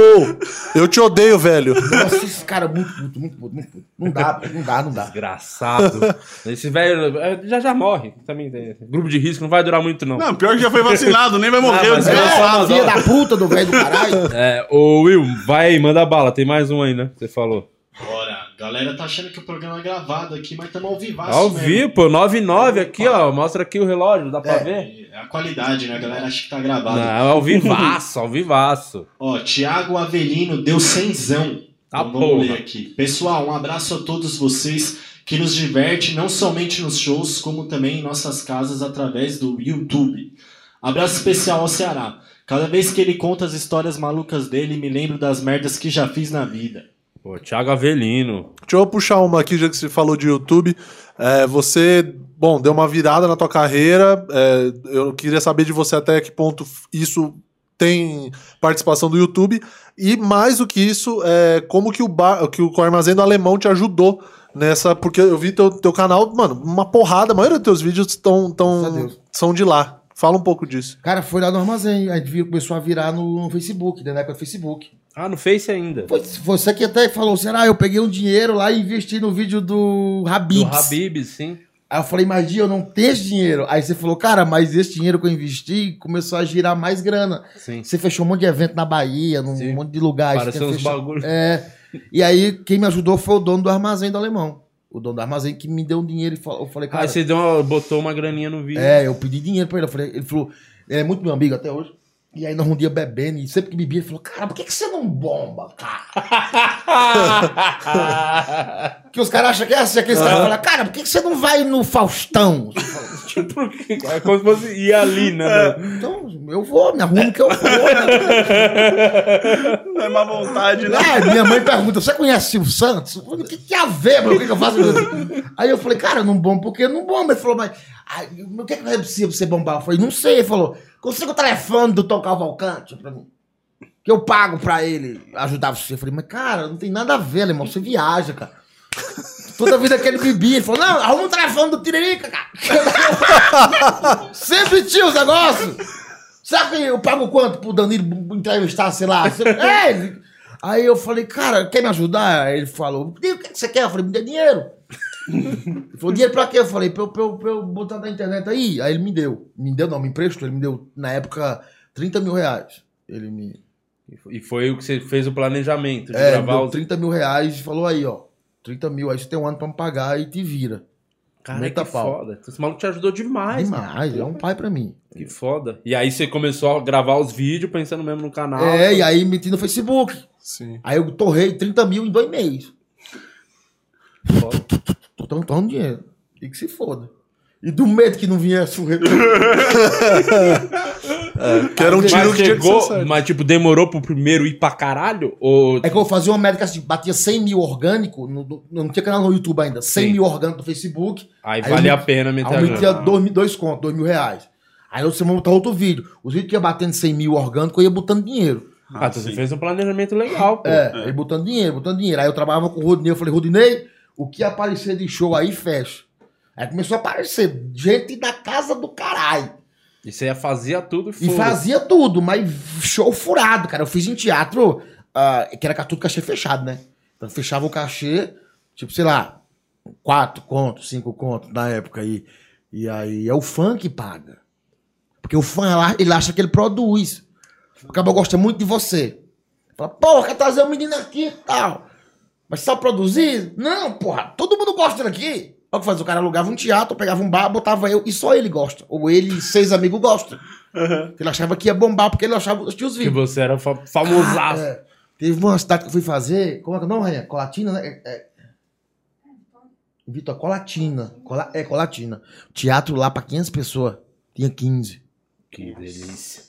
Eu te odeio, velho. Nossa, esse cara é muito puto, muito puto, muito puto. Não dá, não dá, não dá. Desgraçado. Esse velho é, já já morre. Também tem. Grupo de risco não vai durar muito, não. Não, pior que já foi vacinado, nem vai morrer, Ah, o mas É, desgraçado. filha da puta do velho do caralho. É, ô Will, vai aí, manda bala. Tem mais um aí, né? Você falou. Bora. Galera tá achando que o programa é gravado aqui, mas estamos ao vivaço Ao mesmo. vivo, pô. 99 aqui, ó. Mostra aqui o relógio, dá pra ver? É a qualidade, né? A galera acha que tá gravado. Não, ao vivaço, ao vivaço. Ó, Thiago Avelino deu cenzão. Tá Então porra. ler aqui. Pessoal, um abraço a todos vocês que nos diverte não somente nos shows, como também em nossas casas através do YouTube. Abraço especial ao Ceará. Cada vez que ele conta as histórias malucas dele, me lembro das merdas que já fiz na vida. Pô, Thiago Avelino. Deixa eu puxar uma aqui, já que você falou de YouTube. É, você, bom, deu uma virada na tua carreira. é, eu queria saber de você até que ponto isso tem participação do YouTube. E mais do que isso, é, como que o, bar, que o Armazém do Alemão te ajudou nessa. Porque eu vi teu, teu canal, mano, uma porrada. A maioria dos teus vídeos tão, tão, são de lá. Fala um pouco disso. Cara, foi lá no armazém. A gente começou a virar no, no Facebook, né, na época do Facebook. Ah, no Face ainda. Foi você que até falou, será? Eu peguei um dinheiro lá e investi no vídeo do Do Habibs. Habib, sim. Aí eu falei, mas Di, eu não tenho esse dinheiro. Aí você falou, cara, mas esse dinheiro que eu investi começou a girar mais grana. Sim. Você fechou um monte de evento na Bahia, num Sim. monte de lugares. Pareceu uns fechou- bagulho. É. E aí, quem me ajudou foi o dono do armazém do alemão. O dono do armazém que me deu um dinheiro e falou, eu falei, cara. Aí você deu uma- botou uma graninha no vídeo. É, eu pedi dinheiro pra ele. Eu falei, ele falou, ele é muito meu amigo até hoje. E aí nós um dia bebendo, e sempre que bebia, ele falou, cara, por que, que você não bomba, cara? Porque os caras acham que é assim, aqueles caras falam, cara, por que, que você não vai no Faustão? Porque é como se fosse ir ali, né? Então, eu vou, me arrumo que eu vou. Né? Não é má vontade, né? Ah, minha mãe pergunta, você conhece Silvio Santos? Eu falei, O que tem a ver, mano? O que, que eu faço? Aí eu falei, cara, eu não bombo porque eu não bombo. Ele falou, mas ai, o que, que é possível você bombar? Eu falei, não sei. Ele falou, consiga o telefone do Tom Cavalcante pra mim. Que eu pago pra ele ajudar você. Eu falei, mas cara, não tem nada a ver, irmão. Você viaja, cara. Toda vida que ele bebia, ele falou, não, arruma o telefone do Tiririca, cara. Sempre tinha os negócios. Sabe que eu pago quanto pro Danilo entrevistar, sei lá? É, Aí eu falei, cara, quer me ajudar? Aí ele falou, o que que você quer? Eu falei, me dê dinheiro. Ele falou, dinheiro pra quê? Eu falei, pra eu, pra, eu, pra eu botar na internet aí. Aí ele me deu. Me deu, não, me emprestou. Ele me deu, na época, 30 mil reais. Ele me. E foi o que você fez o planejamento de É, gravar deu os. 30 mil reais e falou aí, ó. 30 mil, aí você tem um ano pra me pagar e te vira. Cara, Meta que pau. foda. Esse maluco te ajudou demais. Demais, mano. é um pai pra mim. Que foda. E aí você começou a gravar os vídeos pensando mesmo no canal. É, e aí meti no Facebook. Sim. Aí eu torrei 30 mil em dois meses. Foda. Tô torrando dinheiro. E que se foda. E do medo que não viesse o retorno. Que era um Mas tiro que que chegou, certo. mas tipo, demorou pro primeiro ir pra caralho? Ou... É que eu fazia uma métrica assim, batia 100 mil orgânico, no, no- não tinha canal no YouTube ainda, 100 Sim. mil orgânico no Facebook, Aí, Aí vale eu a pena meter aí eu metia dois, contos, dois mil reais. Aí eu botava outro vídeo. Os vídeos que ia batendo 100 mil orgânico, eu ia botando dinheiro. Ah, então você fez um planejamento legal, pô. É, aí botando dinheiro, botando dinheiro. Aí eu trabalhava com o Rodinei, eu falei, Rodinei, o que aparecer de show aí, fecha. Aí começou a aparecer gente da casa do caralho. E você ia fazia tudo E foda-se. fazia tudo, mas show furado, cara. Eu fiz em teatro, ah, que era tudo cachê fechado, né? Então fechava o cachê, tipo, sei lá, quatro contos, cinco contos na época aí. E aí é o fã que paga. Porque o fã, ele acha que ele produz. O cara gosta muito de você. Fala, porra, quer trazer um menino aqui e tal. Mas só produzir? Não, porra, todo mundo gosta dele aqui. Olha o que faz, o cara alugava um teatro, pegava um bar, botava eu, e só ele gosta. Ou ele e seis amigos gostam. Ele achava que ia bombar porque ele achava os tios Que vivos. você era fa famosaço. É. Teve uma cidade que eu fui fazer, como é que é o nome, Rainha? Colatina, né? É, é... Vitor, Colatina. Cola... É, Colatina. Teatro lá pra 500 pessoas. Tinha 15. Que delícia.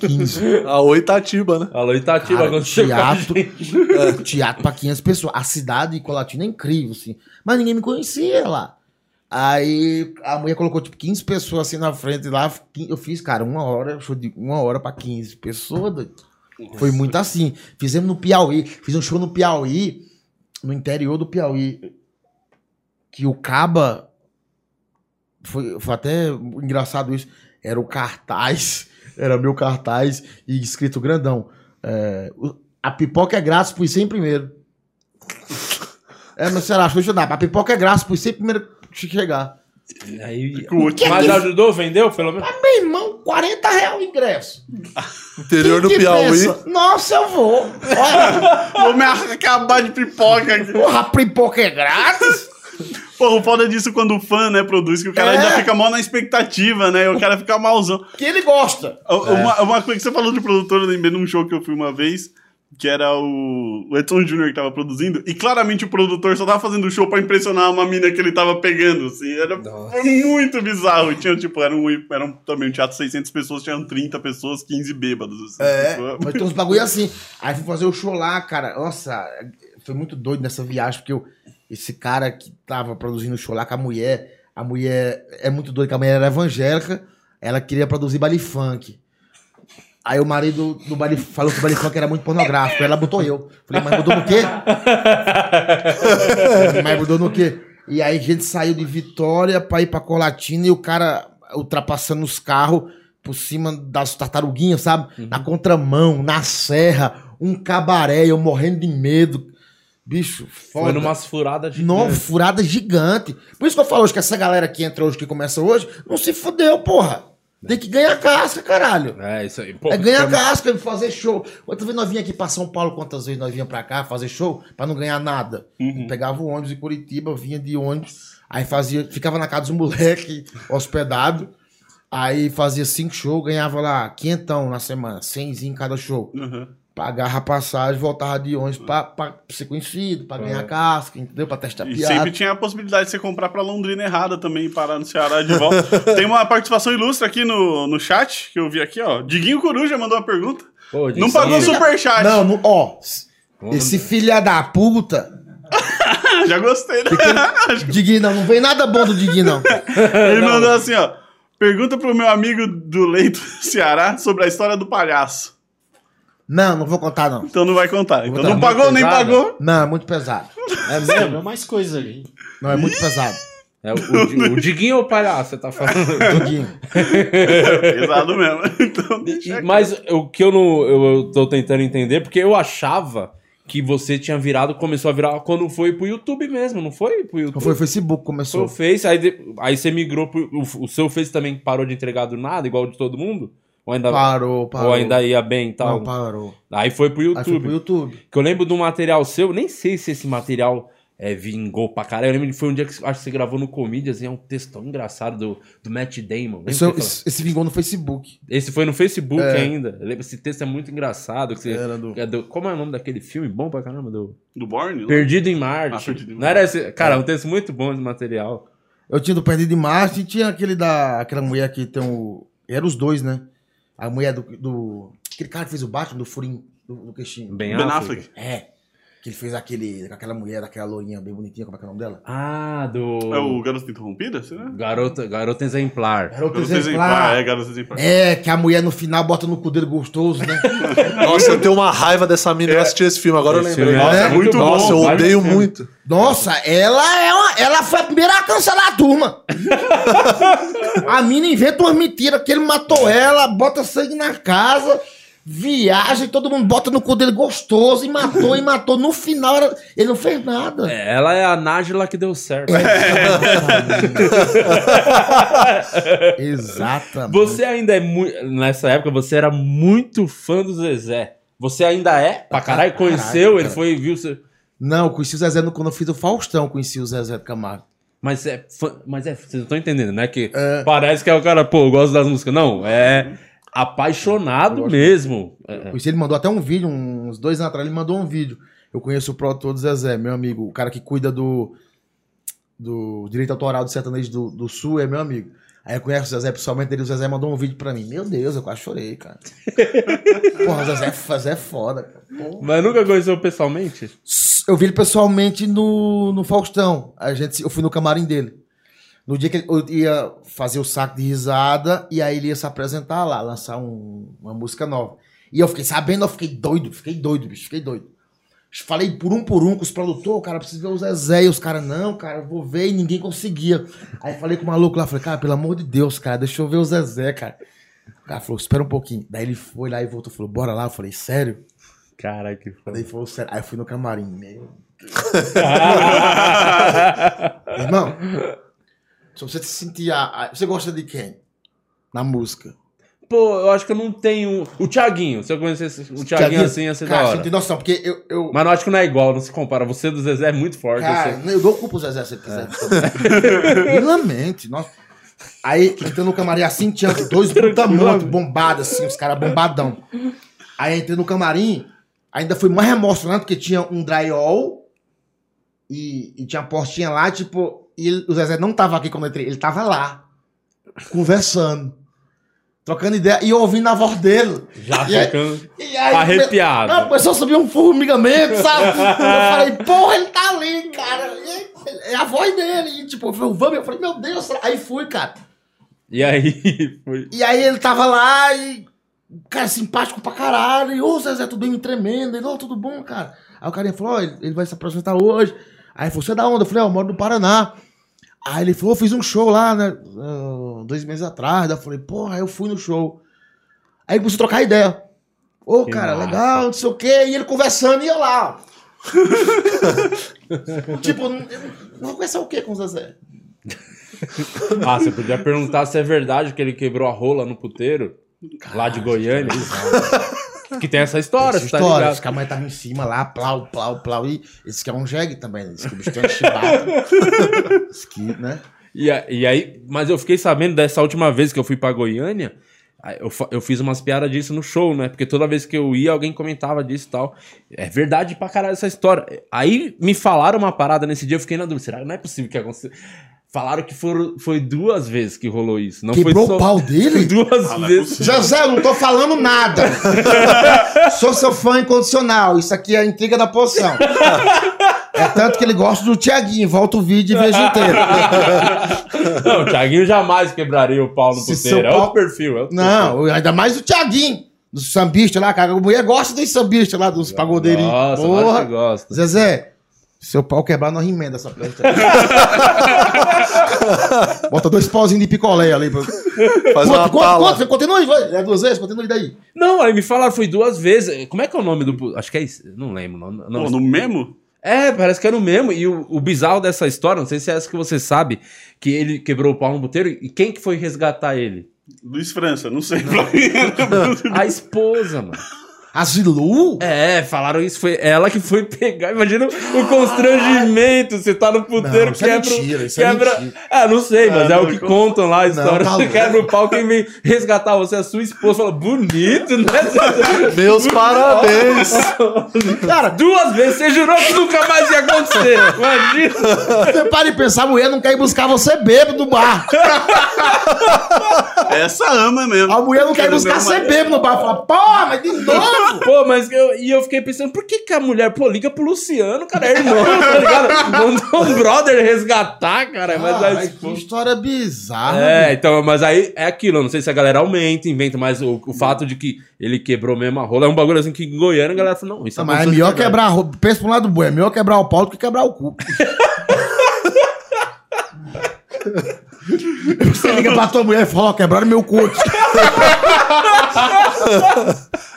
15. A Oitatiba, né? Alô, Itatiba, Cara, quando a teatro, é, teatro pra 500 pessoas. A cidade de Colatina é incrível, assim. Mas ninguém me conhecia lá. Aí a mulher colocou tipo 15 pessoas assim na frente lá. Eu fiz, cara, uma hora, show de uma hora pra 15 pessoas. doido. Foi muito assim. Fizemos no Piauí. Fiz um show no Piauí, no interior do Piauí. Que o Caba. Foi, foi até engraçado isso. Era o cartaz. Era meu cartaz e escrito grandão. É, a pipoca é grátis, pus 100 primeiro. É, mas será? Deixa eu dar. A pipoca é grátis, pus 100 primeiro que chegar. Aí, o mas ajudou, vendeu, pelo menos? Meu irmão, 40 reais o ingresso. Interior do que Piauí. pensa? Nossa, eu vou. Olha, Vou me acabar de pipoca aqui. porra, a pipoca é grátis? Pô, o foda disso quando o fã, né, produz, que o cara É. ainda fica mal na expectativa, né? O cara fica malzão. Que ele gosta. Uma, uma coisa que você falou de produtor, eu lembrei num show que eu fui uma vez, que era o, o Edson Júnior que tava produzindo, e claramente o produtor só tava fazendo o show pra impressionar uma mina que ele tava pegando, assim, era foi muito bizarro. Tinha, tipo, era um, era um, também um teatro de 600 pessoas, tinham 30 pessoas, 15 bêbados, assim. É, Tipo, mas tem uns bagulho assim. Aí fui fazer o show lá, cara. Nossa, foi muito doido nessa viagem, porque eu- esse cara que tava produzindo o show lá com a mulher, a mulher é muito doida, que a mulher era evangélica, ela queria produzir baile funk. Aí o marido do baile falou que o baile funk era muito pornográfico. Ela botou eu. Falei, mas mudou no quê? mas mudou no quê? E aí a gente saiu de Vitória pra ir pra Colatina e o cara ultrapassando os carros por cima das tartaruguinhas, sabe? Na contramão, na serra, um cabaré, eu morrendo de medo. Bicho, foda. Foi numas furadas de. Não, furada gigante. Por isso que eu falo hoje que essa galera que entra hoje, que começa hoje, não se fudeu, porra. Tem que ganhar casca, caralho. É, isso aí. Pô, É ganhar foi- casca, fazer show. Outra vez nós vinha aqui pra São Paulo, quantas vezes nós vinha pra cá fazer show, pra não ganhar nada. Pegava o ônibus em Curitiba, vinha de ônibus, aí fazia, ficava na casa dos moleque, hospedado, aí fazia cinco shows, ganhava lá quinhentão na semana, cenzinho em cada show. Uhum. Pagava a passagem, voltava de ônibus pra, pra ser conhecido, pra ganhar casca, entendeu? Pra testar E piada. sempre tinha a possibilidade de você comprar pra Londrina errada também e parar no Ceará de volta. Tem uma participação ilustre aqui no, no chat, que eu vi aqui, ó. Diguinho Coruja mandou uma pergunta. Pô, Não pagou superchat. Não, não, ó, Vamos- esse filha da puta, Já gostei, né? Diguinho não, não vem nada bom do Diguinho não. Ele mandou assim, ó. Pergunta pro meu amigo do Leito Ceará sobre a história do palhaço. Não, não vou contar não. Então não vai contar. Então não pagou, nem pagou. Não, é muito pesado. É mesmo? Tem mais coisa ali. Não, é muito pesado. É, o, o, o Diguinho ou o palhaço, você tá falando? Diguinho. Pesado mesmo. Então deixa E- Mas o que eu não. Eu, eu tô tentando entender, porque eu achava que você tinha virado, começou a virar quando foi pro YouTube mesmo, não foi? Pro YouTube. Não foi o Facebook que Foi começou. o Face, aí, aí você migrou pro. O, o seu Face também parou de entregar do nada, igual de todo mundo? Ou ainda, Parou, parou. ou ainda ia bem e tal? Não, parou. Aí foi pro Aí YouTube. foi pro YouTube. Que eu lembro de um material seu, nem sei se esse material é, vingou pra caralho. Eu lembro que foi um dia que acho que você gravou no Comedians e é um texto tão engraçado do, do Matt Damon. Esse, esse, esse vingou no Facebook. Esse foi no Facebook É. ainda. Eu lembro, esse texto é muito engraçado. Que você, Era do- é do- como é o nome daquele filme? Bom pra caramba? Do... Do Borne? Perdido em Marte. Ah, Perdido em Não Marte. era esse... Cara, é um texto muito bom esse material. Eu tinha do Perdido de Marte e tinha aquele da. Aquela mulher que tem o. Era os dois, né? A mulher do. do aquele cara que fez o Batman do Furinho do, do queixinho. Ben, Ben Affleck. Affleck. É. Que ele fez aquele. Com aquela mulher, aquela loirinha bem bonitinha, como é que é o nome dela? Ah, do... É o Garota Interrompida, será? Garota, Garota Exemplar. Garota Exemplar. exemplar. É, Garota Exemplar. É, que a mulher no final bota no cu dele gostoso, né? Nossa, eu tenho uma raiva dessa mina. Eu assisti esse filme, agora eu Esse lembrei. filme é muito bom, Nossa, eu odeio muito. Nossa, ela é uma, ela foi a primeira a cancelar a turma. a mina inventa umas mentiras que ele matou ela, bota sangue na casa, viaja e todo mundo bota no cu dele gostoso e matou e matou. No final era- ele não fez nada. É, ela é a Nájila que deu certo. Exatamente. Você ainda é muito... Nessa época, você era muito fã do Zezé. Você ainda é? Pra caralho? Caralho, Conheceu? Ele cara. foi viu... Você... Não, eu conheci o Zezé no- quando eu fiz o Faustão, conheci o Zezé Camargo. Mas é, fã- mas é, vocês não estão entendendo, né? Que parece que é o cara, pô, eu gosto das músicas. Não, é apaixonado mesmo. É, Pois ele mandou até um vídeo, uns dois anos atrás, ele mandou um vídeo. Eu conheço o produtor do Zezé, meu amigo, o cara que cuida do, do direito autoral do sertanejo do, do Sul, é meu amigo. Aí eu conheço o Zezé pessoalmente, ele, o Zezé mandou um vídeo pra mim. Meu Deus, eu quase chorei, cara. Porra, o Zezé, é- Zezé é foda, cara. Porra. Mas nunca conheceu pessoalmente? Eu vi ele pessoalmente no, no Faustão. A gente, eu fui no camarim dele. No dia que ele- eu ia fazer o saco de risada, e aí ele ia se apresentar lá, lançar um- uma música nova. E eu fiquei sabendo, eu fiquei doido, fiquei doido, bicho, fiquei doido. Falei por um por um com os produtores, cara, preciso ver o Zezé. E os caras, não, cara, eu vou ver, e ninguém conseguia. Aí falei com o maluco lá, falei, cara, pelo amor de Deus, cara, deixa eu ver o Zezé, cara. O cara falou, espera um pouquinho. Daí ele foi lá e voltou, falou, bora lá. Eu falei, sério? Caralho, que foda. Daí falou, sério. Aí eu fui no camarim, meu Irmão, se você se sentir. a- a- você gosta de quem? Na música. Pô, eu acho que eu não tenho. O Thiaguinho, se eu conhecesse o Thiaguinho assim, ia ser cara, da você hora. tem noção, porque eu. eu Mas não acho que não é igual, não se compara. Você do Zezé é muito forte. cara, eu sei. eu dou culpa pro Zezé se ele quiser. Me lamente. Nossa. Aí, entrei no camarim assim, tinha dois brutamontes bombados, assim, os caras bombadão. Aí entrei no camarim, ainda foi mais emocionante, porque tinha um drywall e, e tinha uma portinha lá, tipo, e ele- o Zezé não tava aqui quando eu entrei, ele tava lá, conversando, trocando ideia, e eu ouvindo a voz dele. Já E aí- ficando E aí, arrepiado. Não, começou a subir um formigamento, sabe? Eu falei, porra, ele tá ali, cara. É a voz dele. E, tipo, eu falei, vamos. Eu falei, meu Deus. Aí fui, cara. E aí, foi. E aí ele tava lá e. Cara, simpático pra caralho. E, ô, Zezé, tudo bem, me tremendo. Ele, ô, tudo bom, cara. Aí o carinha falou, ó, ele, ele vai se apresentar hoje. Aí falou, você é da onde? Eu falei, ó, eu moro no Paraná. Aí ele falou, eu fiz um show lá, né? ah, Dois meses atrás. Daí eu falei, porra, eu fui no show. Aí ele começou a trocar ideia. Ô, Que cara, massa. legal, não sei o quê. E ele conversando e eu lá. tipo, eu vou conversar o quê com o Zezé? Ah, você podia perguntar se é verdade que ele quebrou a rola no puteiro, lá de Goiânia. Que tem essa história, Essa você tá história, ligado? os caras estavam em cima lá, plau, plau, plau. E esse que é um jegue também, né? Esse que o bicho tem que, né? E, e aí, mas eu fiquei sabendo dessa última vez que eu fui pra Goiânia, eu, eu fiz umas piadas disso no show, né? Porque toda vez que eu ia, alguém comentava disso e tal. É verdade pra caralho essa história. Aí me falaram uma parada nesse dia, eu fiquei na dúvida. Será que não é possível que aconteceu? Falaram que foram, foi duas vezes que rolou isso. Não Quebrou foi o só... pau dele? Duas Ah, é vezes. José, eu não tô falando nada. Sou seu fã incondicional. Isso aqui é a intriga da poção. É tanto que ele gosta do Tiaguinho. Volta o vídeo e veja inteiro. Não, o Thiaguinho jamais quebraria o pau no puteiro. É pau- outro perfil. É outro Não, ainda mais o Tiaguinho. Do sambista lá, cara. A mulher gosta dos sambistas lá, dos pagodeirinhos. Nossa, Porra. gosta. Zezé, seu pau quebrar, nós remenda essa planta. Bota dois pauzinhos de picolé ali. Pra... Faz Conta, uma conta, pala. conta, continue, vai. É duas vezes, continue daí. Não, aí me falaram, foi duas vezes. Como é que é o nome do. Acho que é isso. Não lembro. Não, não, Pô, no mesmo? É, parece que era o mesmo. E o, o bizarro dessa história, não sei se é essa que você sabe, que ele quebrou o pau no puteiro. E quem que foi resgatar ele? Luiz França, não sei pra mim. A esposa, mano. A Zilu? É, falaram isso, foi ela que foi pegar. Imagina o constrangimento. Você tá no puteiro, Não, isso é quebra. mentira, isso é quebra... mentira. Ah, não sei, mas Ah, é não, o que contam lá a história. tá você quebra o pau, quem vem resgatar você é a sua esposa. Fala, bonito, né? Meus parabéns. Cara, duas vezes você jurou que nunca mais ia acontecer. Imagina. Você para e pensar, a mulher não quer ir buscar você bêbado do bar. Essa ama mesmo. A mulher não quer ir buscar você bêbado no bar. Fala, porra, mas de novo? Pô, mas eu, e eu fiquei pensando, por que, que a mulher, pô, liga pro Luciano, cara, é irmão, tá ligado? Mandou um brother resgatar, cara, mas Ah, aí, mas que história bizarra. É, então, mas aí é aquilo, eu não sei se a galera aumenta, inventa, mas o, o fato de que ele quebrou mesmo a rola é um bagulho assim que em Goiânia a galera falou, não, isso Não, mas é aconteceu de melhor verdade. quebrar a roupa. Pensa um lado bom, é melhor quebrar o pau do que quebrar o cu. Você liga pra tua mulher e fala, ó, quebraram meu cu aqui.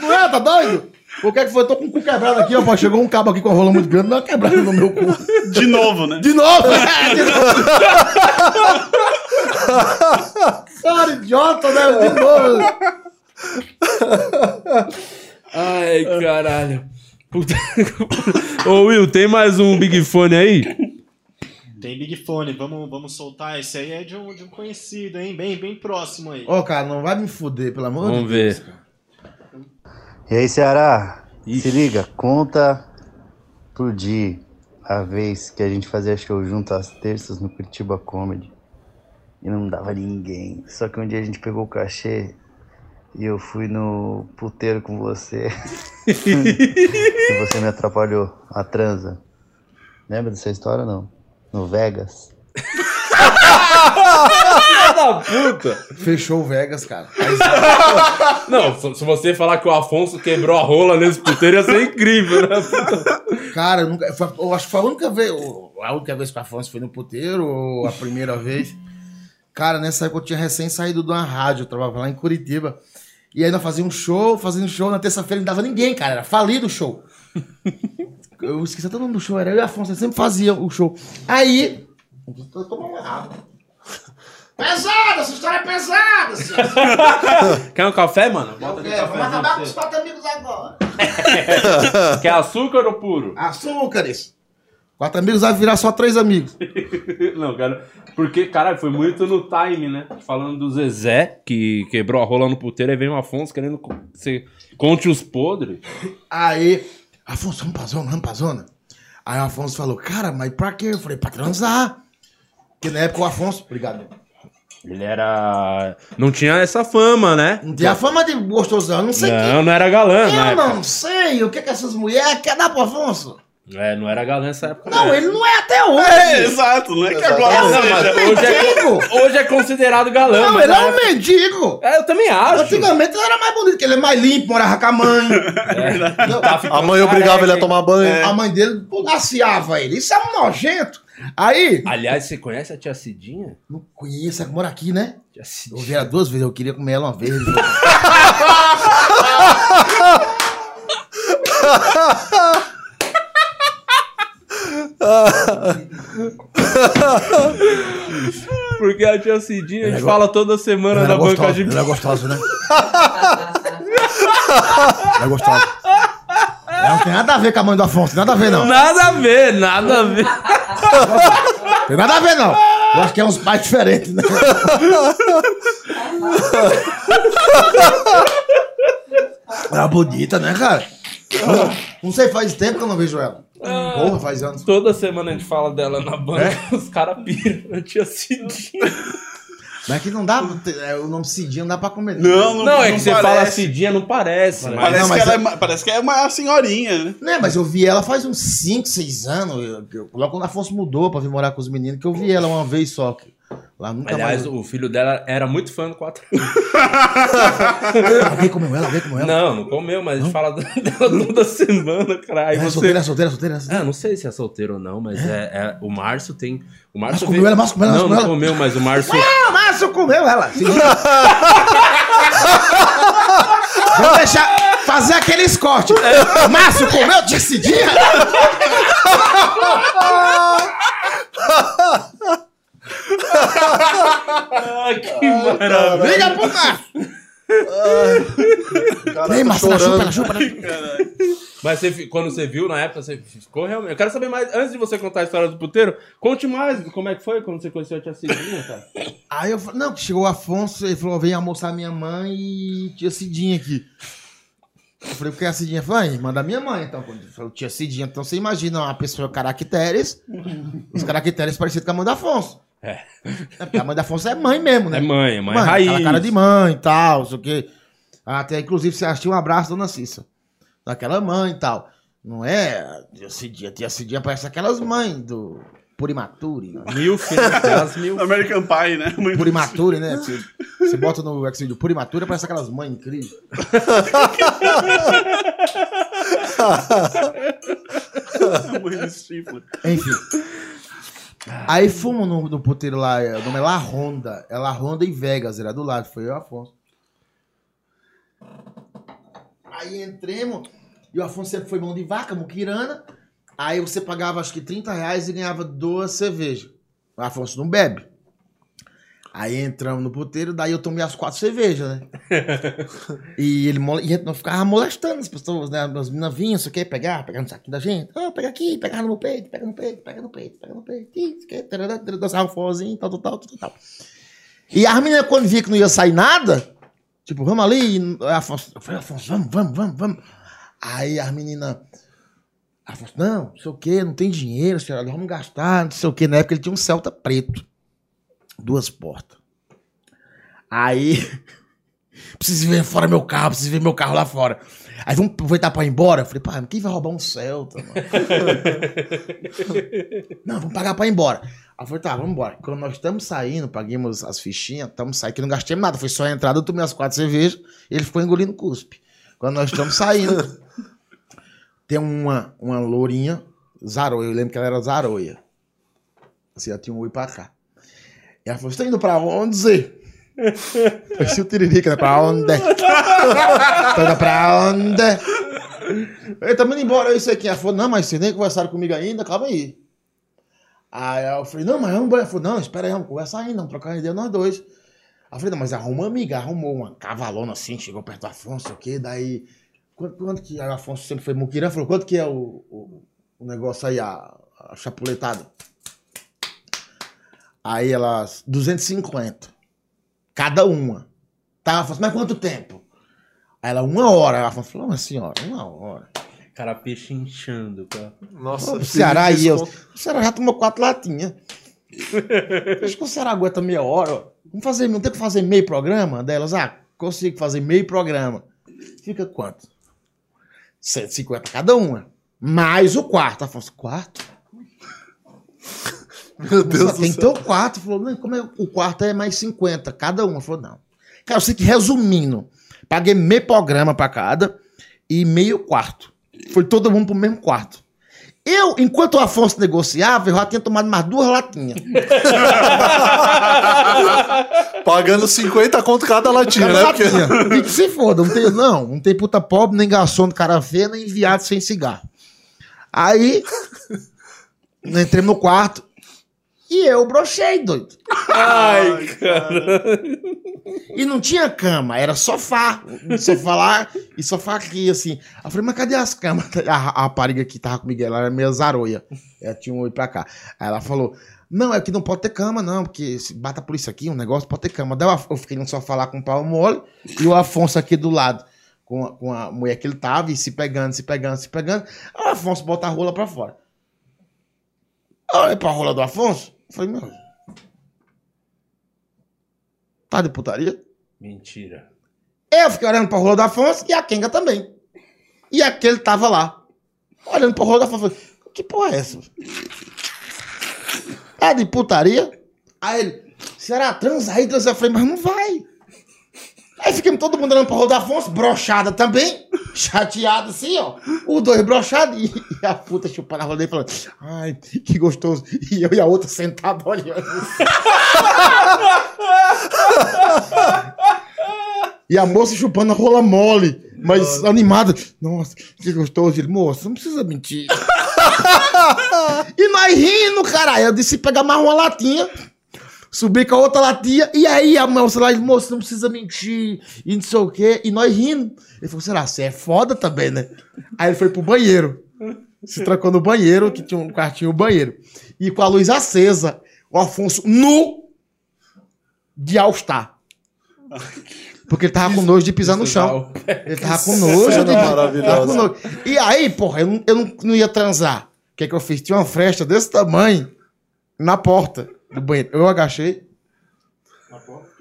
Não é, tá doido? O que é que foi? Eu tô com o cu quebrado aqui, ó. pô, Chegou um cabo aqui com a rola muito grande, não é quebrado no meu cu. De novo, né? De novo! é, de novo. Cara, idiota, né? De novo. Ai, caralho. Puta... Ô, Will, tem mais um Big Fone aí? Tem Big Fone, vamos, vamos soltar. Esse aí é de um, de um conhecido, hein? Bem, bem próximo aí. Ô, cara, não vai me fuder, pelo amor Vamos de Deus. ver. E aí, Ceará? Ixi. Se liga, conta pro Di a vez que a gente fazia show junto às terças no Curitiba Comedy. E não dava ninguém. Só que um dia a gente pegou o cachê e eu fui no puteiro com você. e você me atrapalhou a transa. Lembra dessa história não? No Vegas. da puta! Fechou o Vegas, cara. Não, se se você falar que o Afonso quebrou a rola nesse puteiro, ia ser incrível, né? Cara, eu, nunca, eu acho que foi a única vez. A única vez que o Afonso foi no puteiro, ou a primeira vez. Cara, nessa época eu tinha recém saído de uma rádio, eu trabalhava lá em Curitiba. E aí nós fazíamos um show, fazendo show, na terça-feira não dava ninguém, cara. Era falido o show. Eu esqueci até o nome do show, era eu e o Afonso, sempre fazia o show. Aí. Eu tô mal errado. Pesada, essa história é pesada, senhor. Quer um café, mano? Bota Eu quero, Vamos café. acabar com os quatro amigos agora. Quer açúcar ou puro? Açúcares. Quatro amigos vai virar só três amigos. Não, cara. Porque, caralho, foi muito no time, né? Falando do Zezé, que quebrou a rola no puteiro, aí vem o Afonso querendo que você conte os podres. Aí, Afonso, vamos pra zona, vamos pra zona. Aí o Afonso falou, cara, mas pra quê? Eu falei, pra transar. Porque na época o Afonso, obrigado. Ele era. Não tinha essa fama, né? Não tem a fama de gostosão, eu não sei Não, não era galã, na Eu época. não sei o que, que essas mulheres querem dar pro Afonso. É, não era galã nessa época. Não, né? ele não é até hoje. É, exato, não é que agora Não, seja. mas hoje é, Mendigo. hoje é considerado galã. Não, ele é um época- mendigo. É, eu também acho. Antigamente ele era mais bonito, porque ele é mais limpo, morava com a mãe. Não, Tá A mãe obrigava ele a tomar banho. A mãe dele nasciava ele. Isso é um nojento. Aí. Aliás, você conhece a tia Cidinha? Não conheço, é que mora aqui, né? Tia Eu Cidinha. vi ela duas vezes, eu queria comer ela uma vez. Porque a tia Cidinha, a gente Ela é fala toda semana Ela na é banca gostosa, de. ela é gostosa, né? ela é gostosa. Não tem nada a ver com a mãe do Afonso, nada a ver, não. Nada a ver, nada a ver. Tem nada a ver, não. Eu acho que é uns pais diferentes, né? Ela é bonita, né, cara? Não sei, faz tempo que eu não vejo ela. Porra, faz anos. Toda semana a gente fala dela na banca, os caras piram. A tia Cidinha. Mas que não dá, é, o nome Cidinha não dá pra comer. Não, não, Não, é que você parece. fala Cidinha, não parece. mas- Parece, Não, mas que ela é- é... parece que é uma senhorinha, né? Né, mas eu vi ela faz uns 5, 6 anos. eu- eu- logo quando a Afonso mudou pra vir morar com os meninos, que eu vi ela uma vez só. Lá nunca Aliás, mais. o filho dela era muito fã do 4 Alguém comeu ela, alguém comeu ela. Não, não comeu, mas a gente fala dela toda semana, cara. É você... solteira, é solteira, é solteira. é solteira. Ah, não sei se é solteiro ou não, mas é, é- o Márcio tem. O Márcio comeu ela, Márcio comeu ela, Não, não comeu comeu, mas o Márcio. Ah, Márcio comeu ela. Vamos deixar. Fazer aquele corte. Márcio comeu de Cidinha. Ah, que maravilha. Liga pro Márcio. Tá Márcio, na chupa, na chupa. na- Mas você, quando você viu na época, você ficou realmente. Eu quero saber mais. Antes de você contar a história do puteiro, conte mais como é que foi quando você conheceu a tia Cidinha, cara. Aí eu falei, não, chegou o Afonso, ele falou, vem almoçar minha mãe e tia Cidinha aqui. Eu falei, porque a Cidinha falou, "Ah, irmã da minha mãe, então. Quando falou tia Cidinha, então você imagina uma pessoa caracteres, os caracteres parecidos com a mãe do Afonso. É. É, porque a mãe do Afonso é mãe mesmo, né? É mãe, é mãe Mãe, raiz. Cara de mãe e tal, não sei o quê. Até, inclusive, você assistiu um abraço, dona Cissa. Daquela mãe e tal. Não é tia Cidinha, tia Cidinha parece aquelas mães do Purimaturi, né? Milf, né? Aquelas mil. American Pie, né? Muito- Purimaturi, né? Você, você bota no Xvideo Purimaturi, parece aquelas mães incríveis. Mãe do Stifler. Enfim. Aí fomos no, no puteiro lá, é, o nome é La Ronda. É La Ronda em Vegas, era do lado, foi eu e o Afonso. Aí entremos, e o Afonso sempre foi mão de vaca, muquirana. Aí você pagava acho que 30 reais e ganhava duas cervejas. O Afonso não bebe. Aí entramos no puteiro, daí eu tomei as quatro cervejas, né? e ele e ficava molestando as pessoas, né? As meninas vinham, sei o quê, pegar, pegar no saquinho da gente. Ah, pega aqui, pega no meu peito, pega no peito, pega no peito, pega no peito. Isso, que, tarará, tarará, dançava forrozinho, tal, tal, tal, tal, tal. E as meninas, quando via que não ia sair nada, tipo, vamos ali, e Afonso, eu falei, Afonso, vamos, vamos, vamos, vamos. Aí as meninas, Afonso, não, não sei o quê, não tem dinheiro, senhora, vamos gastar, não sei o quê. Na época ele tinha um Celta preto, duas portas. Aí, preciso ver fora meu carro, preciso ver meu carro lá fora. Aí vamos aproveitar pra ir embora? Eu falei, pai, mas quem vai roubar um Celta, mano? não, vamos pagar pra ir embora. Aí eu falei, tá, vamos embora. Quando nós estamos saindo, paguemos as fichinhas, estamos saindo, que não gastemos nada, foi só a entrada, eu tomei as quatro cervejas, ele ficou engolindo cuspe. Quando nós estamos saindo, tem uma, uma lourinha, Zaroia, eu lembro que ela era Zaroia. Assim, ela tinha um oi pra cá. E ela falou, você tá indo pra onde, Zé? Parecia o Tiririca, né? Pra onde? tá indo pra onde? Ele tá indo embora, eu sei quem. Ela falou, não, mas vocês nem conversaram comigo ainda, calma aí. Aí eu falei, não, mas vamos embora. Ela falou, não, espera aí, vamos conversar ainda, vamos trocar ideia nós dois. Aí eu falei, não, mas arruma uma amiga, arrumou uma cavalona assim, chegou perto do Afonso, o quê? Daí, quanto, quanto que aí o Afonso sempre foi muquirã? Falou, quanto que é o, o, o negócio aí, a, a chapuletada? Aí elas, 250. Cada uma. Tá, ela falou assim, mas quanto tempo? Aí ela, uma hora. Ela falou, mas senhora, uma hora. Cara, peixe inchando, cara. Nossa, O Ceará aí, eu, o Ceará já tomou quatro latinhas. Acho que o Ceará aguenta meia hora. ó. Vamos fazer, não tem que fazer meio programa delas? Ah, consigo fazer meio programa. Fica quanto? 150 cada uma. Mais o quarto. Ela falou assim, quarto? Meu Deus do tem céu. teu quarto. Falou, não, como é, o quarto é mais 50 cada uma. Falou, não. Cara, eu sei que resumindo, paguei meio programa pra cada e meio quarto. Foi todo mundo pro mesmo quarto. Eu, enquanto o Afonso negociava, eu já tinha tomado mais duas latinhas. Pagando 50 conto cada latinha, Cada né? Porque... latinha. E que se foda, não tem, não, não tem puta pobre, nem garçom de cara feia, nem viado sem cigarro. Aí, entrei no quarto e eu brochei, doido. Ai, cara. E não tinha cama, era sofá. Sofá lá e sofá aqui, assim. Aí Eu falei, mas cadê as camas? A, a rapariga que tava comigo, ela era meio zaroia. Ela tinha um oi pra cá. Aí ela falou, não, é que não pode ter cama, não, porque se bata por isso aqui, um negócio pode ter cama. Daí eu- fiquei no sofá lá com o pau mole e o Afonso aqui do lado. Com a, com a mulher que ele tava e se pegando, se pegando, se pegando. Aí o Afonso bota a rola pra fora. Olhei pra rola do Afonso. Eu Falei, meu. Tá de putaria? Mentira. Eu fiquei olhando pra rola do Afonso e a Kenga também. E aquele tava lá. Olhando pra rola do Afonso. Falei, que porra é essa? É de putaria? Aí ele, será transa aí? Transa? Eu falei, mas não vai. Aí fiquemos todo mundo olhando pra rola do Afonso, brochada também, chateado assim, ó. Os dois brochados e, e a puta chupando a rola dele falando, ai, que gostoso. E eu e a outra sentada olhando. E a moça chupando a rola mole, mas animada. Nossa, que gostoso. Ele, moça, não precisa mentir. e nós rindo, caralho. Eu disse pegar mais uma latinha, subir com a outra latinha, e aí a moça lá, moça, não precisa mentir, e não sei o quê. E nós rindo. Ele falou, será, você é foda também, né? Aí ele foi pro banheiro. Se trancou no banheiro, que tinha um quartinho banheiro. E com a luz acesa, o Afonso nu de All-Star. Porque ele tava com nojo de pisar no chão. Ele tava com nojo de tava com nojo. E aí, porra, eu não, eu não, não ia transar. O que, que eu fiz? Tinha uma fresta desse tamanho na porta do banheiro. Eu agachei. Na porta.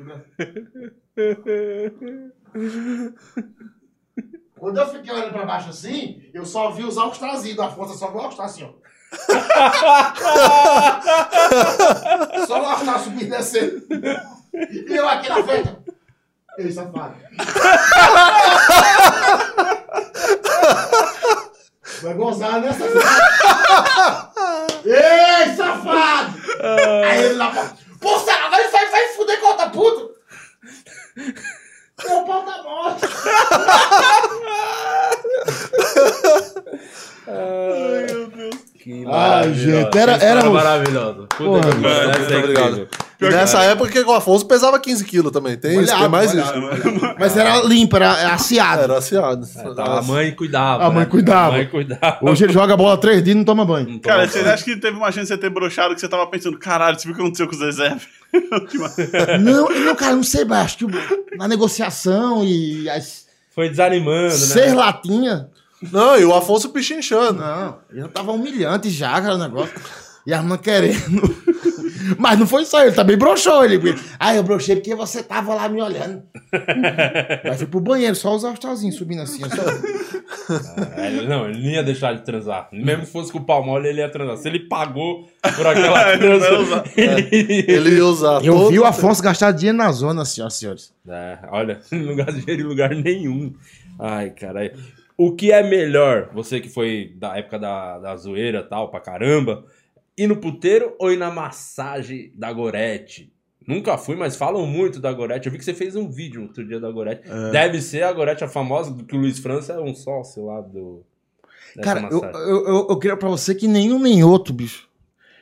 Quando eu fiquei olhando pra baixo assim, eu só vi os alstrazinhos da força, só vi o alstar assim, ó. só o alstar subindo e descendo. E eu aqui na frente. Ei, safado. Vai gozar, né, safado? Ei, safado! Aí ele lá, pô, Sara, vai, vai, vai fuder com outra puta! Meu pau tá morto! Que Ai, gente, era- era história um- maravilhosa. Puta Porra, que essa muito é obrigado. Incrível. E nessa época que o Afonso pesava 15 quilos também. Tem isso, tem Molhado, mais molhado. isso. Mas era limpo, era, aciado. Era aciado. Tá, a mãe cuidava. A mãe né? cuidava. A mãe cuidava. Hoje ele joga bola três dias e não toma banho. Não Cara, vocês banho. acham que teve uma chance de você ter broxado que você tava pensando, caralho, você viu o que aconteceu com o Zezé? Não, não, cara, não sei, mas acho que na negociação e as Foi desanimando, né? seis latinhas. Não, e o Afonso pichinchando. Não, já tava humilhante já, cara, o negócio. E a irmã querendo. Mas não foi só ele, também broxou ele. Ah, eu brochei porque você tava lá me olhando. Aí fui pro banheiro, só os artalzinhos subindo assim. Só... Ele- não, ele não ia deixar de transar. Mesmo que fosse com o pau mole, ele ia transar. Se ele pagou por aquela transa, usar. ele... Ele ia usar Eu todo- vi o Afonso gastar dinheiro na zona, senhoras e senhores. É, olha, não gasta dinheiro em lugar nenhum. Ai, caralho. O que é melhor, você que foi da época da, da zoeira e tal, pra caramba, ir no puteiro ou ir na massagem da Gorete? Nunca fui, mas falam muito da Gorete. Eu vi que você fez um vídeo outro dia da Gorete. É. Deve ser a Gorete a famosa, que o Luiz França é um sócio lá do. Cara, eu, eu, eu, eu queria pra você que nenhum nem outro, bicho.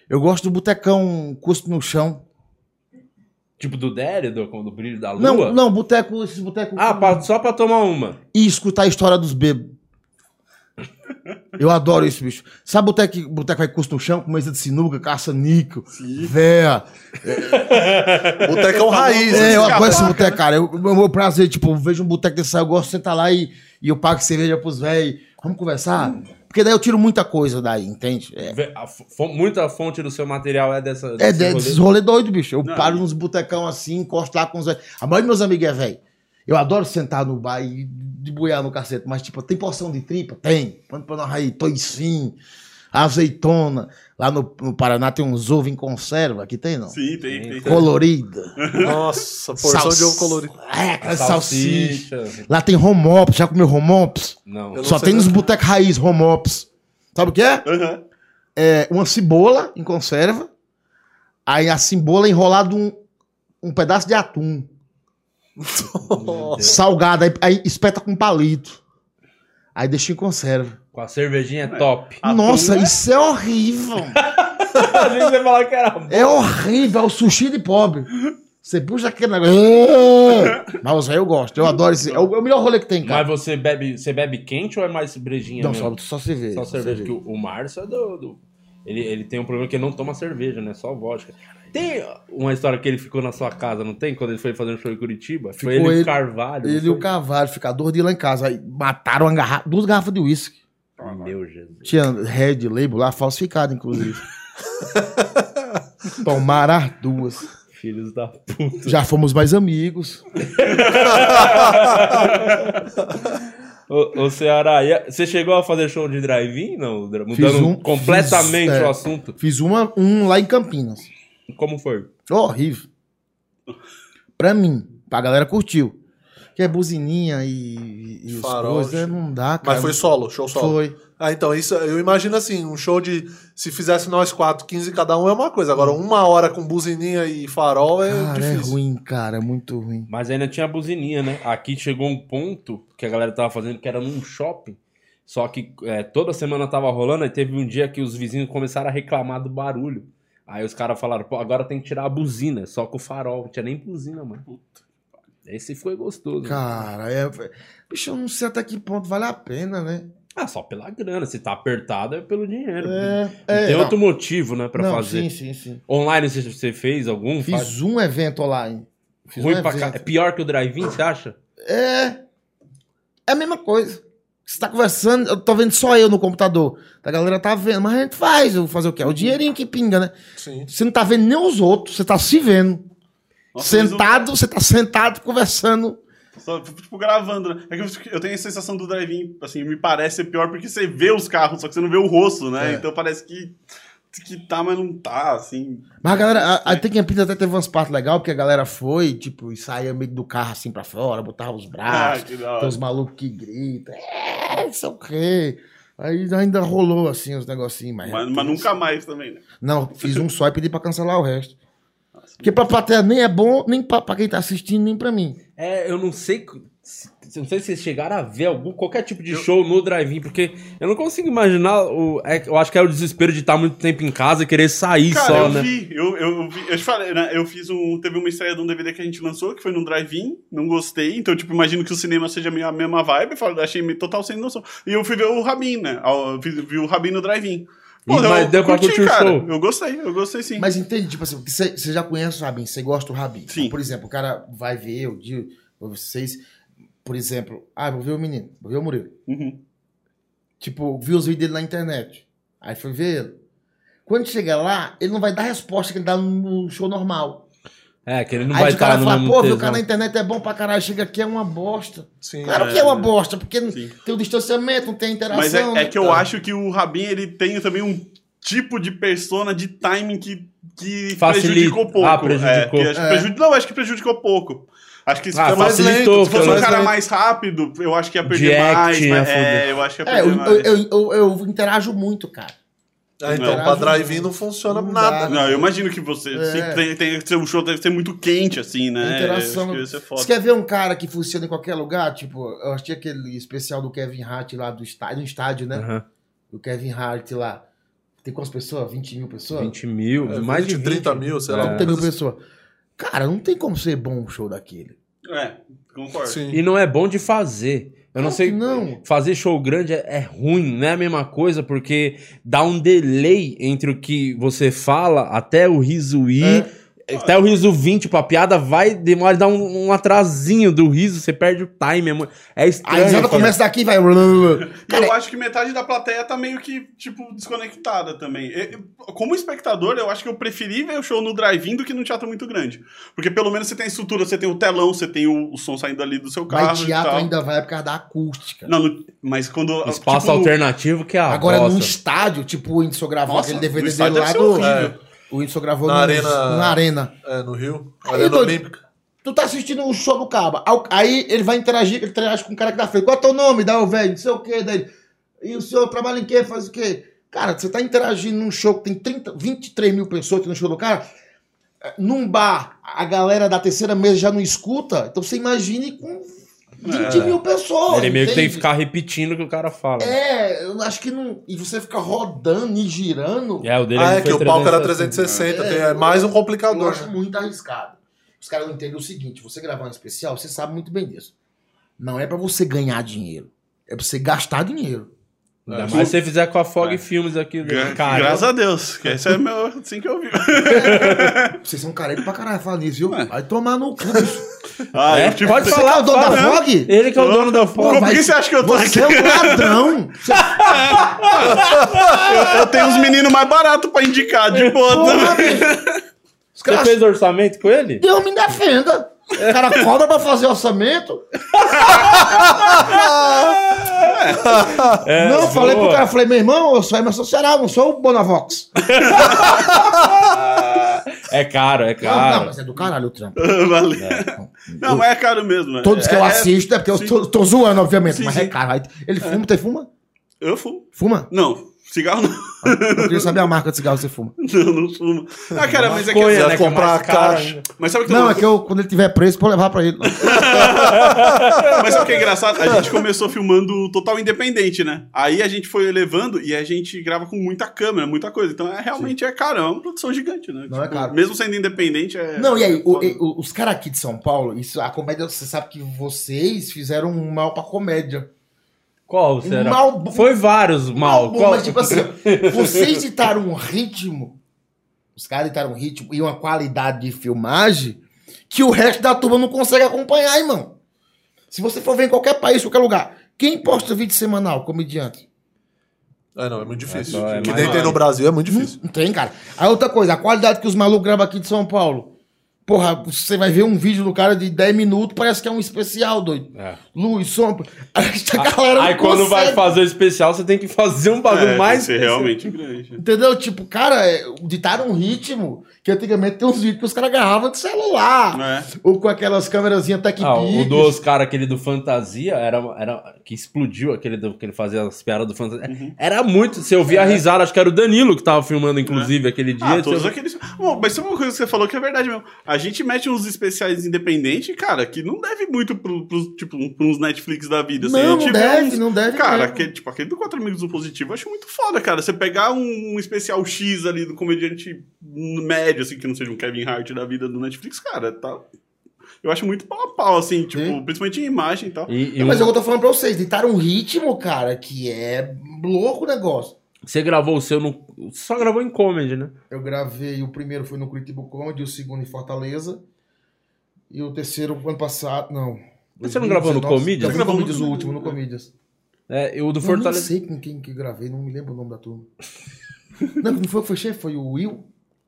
Eu gosto do botecão custo no chão. Tipo do Dério, do, do Brilho da Lua? Não, não, boteco, esses botecos. Ah, pra- só pra tomar uma. E escutar a história dos bêbados. Eu adoro isso, bicho. Sabe boteco, boteco aí custo no chão, com mesa de sinuca, caça-níquel, véia. Botecão raiz. É, eu assim. apoio esse boteco, cara. Eu, o meu prazer, tipo, eu vejo um boteco desse aí, eu gosto de sentar lá e, e eu pago cerveja pros velhos. Vamos conversar? Porque daí eu tiro muita coisa daí, entende? É, muita fonte do seu material é dessa. é desse de- rolê? desses rolê doido, bicho. Eu Não. paro nos botecão assim, encosto lá com os velhos. A maioria dos meus amigos é velho. Eu adoro sentar no bar e deboiar no cacete, mas, tipo, tem porção de tripa? Tem. Põe pra nós aí, toicinho, azeitona. Lá no, no Paraná tem uns ovos em conserva, aqui tem não? Sim, tem, tem. Colorida. Nossa, porção de ovo colorido. É, aquela salsicha. Salsicha. Lá tem homops, já comeu homops? Não. Eu Só tem nos botecos raiz homops. Sabe o que é? Aham. É uma cebola em conserva, aí a cebola enrolado um, um pedaço de atum, salgado, aí, aí espeta com palito. Aí deixa em conserva. Com a cervejinha é top. Atum Nossa, é- isso é horrível. A gente vai falar que era bom. É horrível, é o sushi de pobre. Você puxa aquele negócio. Mas eu gosto, eu adoro esse. É o, é o melhor rolê que tem, cara. Mas você bebe, você bebe quente ou é mais brejinha Não, mesmo? só, só cerveja. Só cerveja. Que o, o Márcio é do. do- ele, ele tem um problema que ele não toma cerveja, né? Só vodka. Tem uma história que ele ficou na sua casa, não tem? Quando ele foi fazer um show em Curitiba? foi ele Ficou e ele- o Carvalho. Ele e o? Carvalho ficaram dois dias lá em casa. Aí mataram uma garrafa, duas garrafas de uísque. Meu Jesus. Tinha Red Label lá, falsificado, inclusive. Tomaram as duas. Filhos da puta. Já fomos mais amigos. Ô, ô Ceará, você chegou a fazer show de drive-in? Não, mudando um- completamente fiz, é. o assunto. Fiz uma, um lá em Campinas. Como foi? Horrível. Pra mim, pra galera curtiu. Que é buzininha e, e os Farol, coisas, é, não dá, cara. Mas foi solo, show solo. Foi. Ah, então, isso eu imagino assim, um show de. Se fizesse nós quatro, 15 cada um é uma coisa. Agora, uma hora com buzininha e farol é Cara, é difícil. ruim, cara, é muito ruim. Mas ainda tinha buzininha, né? Aqui chegou um ponto que a galera tava fazendo que era num shopping. Só que é, toda semana tava rolando, e teve um dia que os vizinhos começaram a reclamar do barulho. Aí os caras falaram, pô, agora tem que tirar a buzina, só com o farol. Não tinha nem buzina, mano. Esse foi gostoso. Cara, é. Bicho, eu não sei até que ponto vale a pena, né? Ah, só pela grana. Se tá apertado é pelo dinheiro. É, Não é, tem não. outro motivo, né, pra não, fazer. Sim, sim, sim. Online você, você fez algum? Faz- Fiz um evento online. Fiz Ruim um pra evento. É pior que o drive-in, você acha? É. É a mesma coisa. Você tá conversando, eu tô vendo só eu no computador. A galera tá vendo, mas a gente faz. Eu vou fazer o quê? É o dinheirinho que pinga, né? Sim. Você não tá vendo nem os outros, você tá se vendo. Nossa, sentado, você tá sentado conversando. Só, tipo, gravando, né? É que eu, tenho a sensação do drive-in, assim, me parece ser pior porque você vê os carros, só que você não vê o rosto, né? É. Então parece que, que tá, mas não tá, assim. Mas a galera, a- até que em Pina até teve umas partes legais, porque a galera foi, tipo, e saía meio do carro assim pra fora, botava os Ah, braços. da Tem os malucos que gritam, é, não sei o quê. Aí ainda rolou assim os negocinhos, mas. Mas, mas nunca mais também, né? Não, fiz um só e pedi pra cancelar o resto. Porque pra plateia nem é bom, nem pra, pra quem tá assistindo, nem pra mim. É, eu não sei se- Não sei se vocês chegaram a ver algum, qualquer tipo de show no drive-in, porque eu não consigo imaginar. O, é- eu acho que é o desespero de estar muito tempo em casa e querer sair Cara, só, eu né? vi, eu, eu vi, eu te falei, né? Eu fiz um. Teve uma estreia de um DVD que a gente lançou, que foi num drive-in, não gostei. Então, tipo, imagino que o cinema seja a mesma- a mesma vibe. falei, Achei total sem noção. E eu fui ver o Rabin, né? ao- Vi, vi o Rabin no drive-in. Mas deu pra curtir o show? Eu gostei, eu gostei sim. Mas entende, tipo assim, porque você você já conhece o Rabin, você gosta do Rabin. Sim. Por exemplo, o cara vai ver, eu digo, vocês, por exemplo, ah, vou ver o menino, vou ver o Murilo. Uhum. Tipo, viu os vídeos dele na internet. Aí foi ver ele. Quando chega lá, ele não vai dar a resposta que ele dá no show normal. É, que ele não Aí vai o cara estar no fala, mesmo pô, viu, o tesão. cara na internet é bom pra caralho, chega aqui é uma bosta. Sim. Claro É, que é uma é. bosta, porque Sim. tem o distanciamento, não tem interação. Mas é, é né, que eu cara? acho que o Rabin, ele tem também um tipo de persona de timing que, que Facilita. prejudicou pouco. Ah, prejudicou. É, que acho que É. prejudi- Não, acho que prejudicou pouco. Acho que se, Ah, fosse- facilitou, se fosse um cara menos. mais rápido, eu acho que ia perder De act, mais. mas- é, eu acho que ia É, perder eu, mais. eu, eu, eu interajo muito, cara. Ah, então, Não. pra drive-in não funciona Não nada. dá. Não, eu imagino que você. É. tem, tem que ser, o show deve ser muito quente, assim, né? Interação. Que isso é foda. Você quer ver um cara que funciona em qualquer lugar? Tipo, eu achei aquele especial do Kevin Hart lá do estádio, no estádio, né? Aham. Do Kevin Hart lá. Tem quantas pessoas? 20 mil pessoas? 20 mil, É, mais 20, de 30 20. mil, sei É. lá. 30 mil pessoas. Cara, não tem como ser bom um show daquele. É, concordo. Sim. E não é bom de fazer. Eu não Claro sei. não. Fazer show grande é, é ruim, não é a mesma coisa, porque dá um delay entre o que você fala até o riso ir. Até o riso vir, tipo, a piada vai demorar, dá um, um atrasinho do riso, você perde o time. É, mu- é A estranho. risada começa daqui e vai. E eu acho que metade da plateia tá meio que, tipo, desconectada também. E- e- Como espectador, eu acho que eu preferi ver o show no drive-in do que num teatro muito grande. Porque pelo menos você tem a estrutura, você tem o telão, você tem o, o som saindo ali do seu carro. Mas e teatro tal. ainda vai por causa da acústica. Não, no- mas quando. Espaço tipo, alternativo que é a Agora, num bosta. estádio, tipo, o Whindersson gravou Nossa, aquele no DVD dele estádio lá deve ser do. horrível. O Whindersson gravou Na no- arena- na arena. É, no Rio. Aí, Arena doido. Olímpica. Tu tá assistindo um show do Caba. Aí- ele vai interagir, ele interage com o cara que tá frente. Qual é o teu nome? Dá o velho, não sei o quê. Daí, e o senhor trabalha em quê? Faz o quê? Cara, você tá interagindo num show que tem 30, 23 mil pessoas aqui no show do cara. Num bar, a galera da terceira mesa já não escuta. Então você imagine com 20 É. mil pessoas. Ele meio que tem que ficar repetindo o que o cara fala. É, eu acho que não. E você fica rodando e girando. É, o dele Ah, é que o palco era 360. 360. É, tem- É mais um Eu complicador. acho né? muito arriscado. Os caras não entendem o seguinte: você gravar um especial, você sabe muito bem disso. Não é pra você ganhar dinheiro. É pra você gastar dinheiro. Ainda mais se você fizer com a Fog É. Filmes aqui. Gra- Cara, Graças a Deus. Que esse é meu, assim que eu vi. Vocês são careta pra caralho falar nisso, viu? É. Vai tomar no cu. Ah, É? tipo, Pode Você falar, é o dono fala, da né? Fog? Ele que é o dono da Fog. Vai- que você acha que eu tô aqui? Você é um ladrão. Você... Eu, eu tenho uns meninos mais baratos pra indicar, de boa. Porra. Os Você caras. fez orçamento com ele? Deus me defenda. O cara cobra pra fazer orçamento. É, não, falei pro boa. cara, falei, meu irmão, eu sou Emerson Ceará, não sou o Bonavox. É caro, é Não, caro. não, mas é do caralho o trampo. Valeu. Não, mas é caro mesmo. né? Todos que eu É- assisto é porque eu sim. tô, tô zoando, obviamente, Sim, mas sim. é caro. Ele fuma, tem fuma? Eu fumo. Fuma? Não, cigarro não. Eu queria saber a marca de cigarro que você fuma. Não, não fumo. Ah, cara, mas é que. Vai né, que é comprar a caixa. ainda. Mas sabe o que Não, eu é que eu, quando ele tiver preso, vou levar pra ele. Mas sabe o que é engraçado? A gente começou filmando total independente, né? Aí a gente foi elevando e a gente grava com muita câmera, muita coisa. Então é realmente é caro, é uma produção gigante, né? Não, é caro. Mesmo sendo independente, é. Não, e aí, o- os caras aqui de São Paulo, isso, a comédia, você sabe que vocês fizeram um mal pra comédia. Qual será? mal- Foi vários mal. Bom, Qual? Mas tipo assim, vocês ditaram um ritmo, os caras ditaram um ritmo e uma qualidade de filmagem que o resto da turma não consegue acompanhar, irmão. Se você for ver em qualquer país, qualquer lugar, quem posta vídeo semanal, comediante? É, não, é muito difícil. É só- é que nem tem no Brasil, é muito difícil. Não tem, cara. Aí outra coisa, a qualidade que os malucos gravam aqui de São Paulo. Porra, você vai ver um vídeo do cara de 10 minutos, parece que é um especial, doido. É. Luz, sombra. Essa galera Aí quando vai consegue. fazer o especial, você tem que fazer um bagulho É, tem mais. que ser realmente grande. Entendeu? Tipo, cara, é, ditaram um ritmo Que antigamente tem uns vídeos que os caras agarravam de celular. É. Ou com aquelas câmerazinhas Tech Ah, o Pix. do Oscar, aquele do Fantasia, era, era que explodiu, aquele do, que ele fazia as piadas do Fantasia. Uhum. Era muito. Você ouvia a risada, acho que era o Danilo que tava filmando, inclusive, aquele dia. Ah, todos aqueles. Bom, mas sabe uma coisa que você falou que é verdade mesmo? A gente mete uns especiais independentes, cara, que não deve muito pro, pros, tipo, pros Netflix da vida. assim. Não, não deve, uns- não deve Cara, mesmo. aquele, tipo, aquele do Quatro Amigos do Positivo eu acho muito foda, cara. Você pegar um, um especial X ali do comediante médio, assim, que não seja um Kevin Hart da vida do Netflix, cara, tá. Eu acho muito pau a pau, assim, tipo, Sim. principalmente em imagem e tal. E, e Mas um- eu tô falando pra vocês, deitaram um ritmo, cara, que é louco o negócio. você gravou o seu no. Só gravou em comedy, né? Eu gravei, o primeiro foi no Curitiba Comedy, o segundo em Fortaleza. E o terceiro ano passado, não. Mas você não gravou no 2019, Comedians? Gravei no Gravou no Comedians, o último, no? Comedians. É, e o do Eu não Fortaleza. sei com quem que gravei, não me lembro o nome da turma. não, não foi o que foi chefe, foi o Will.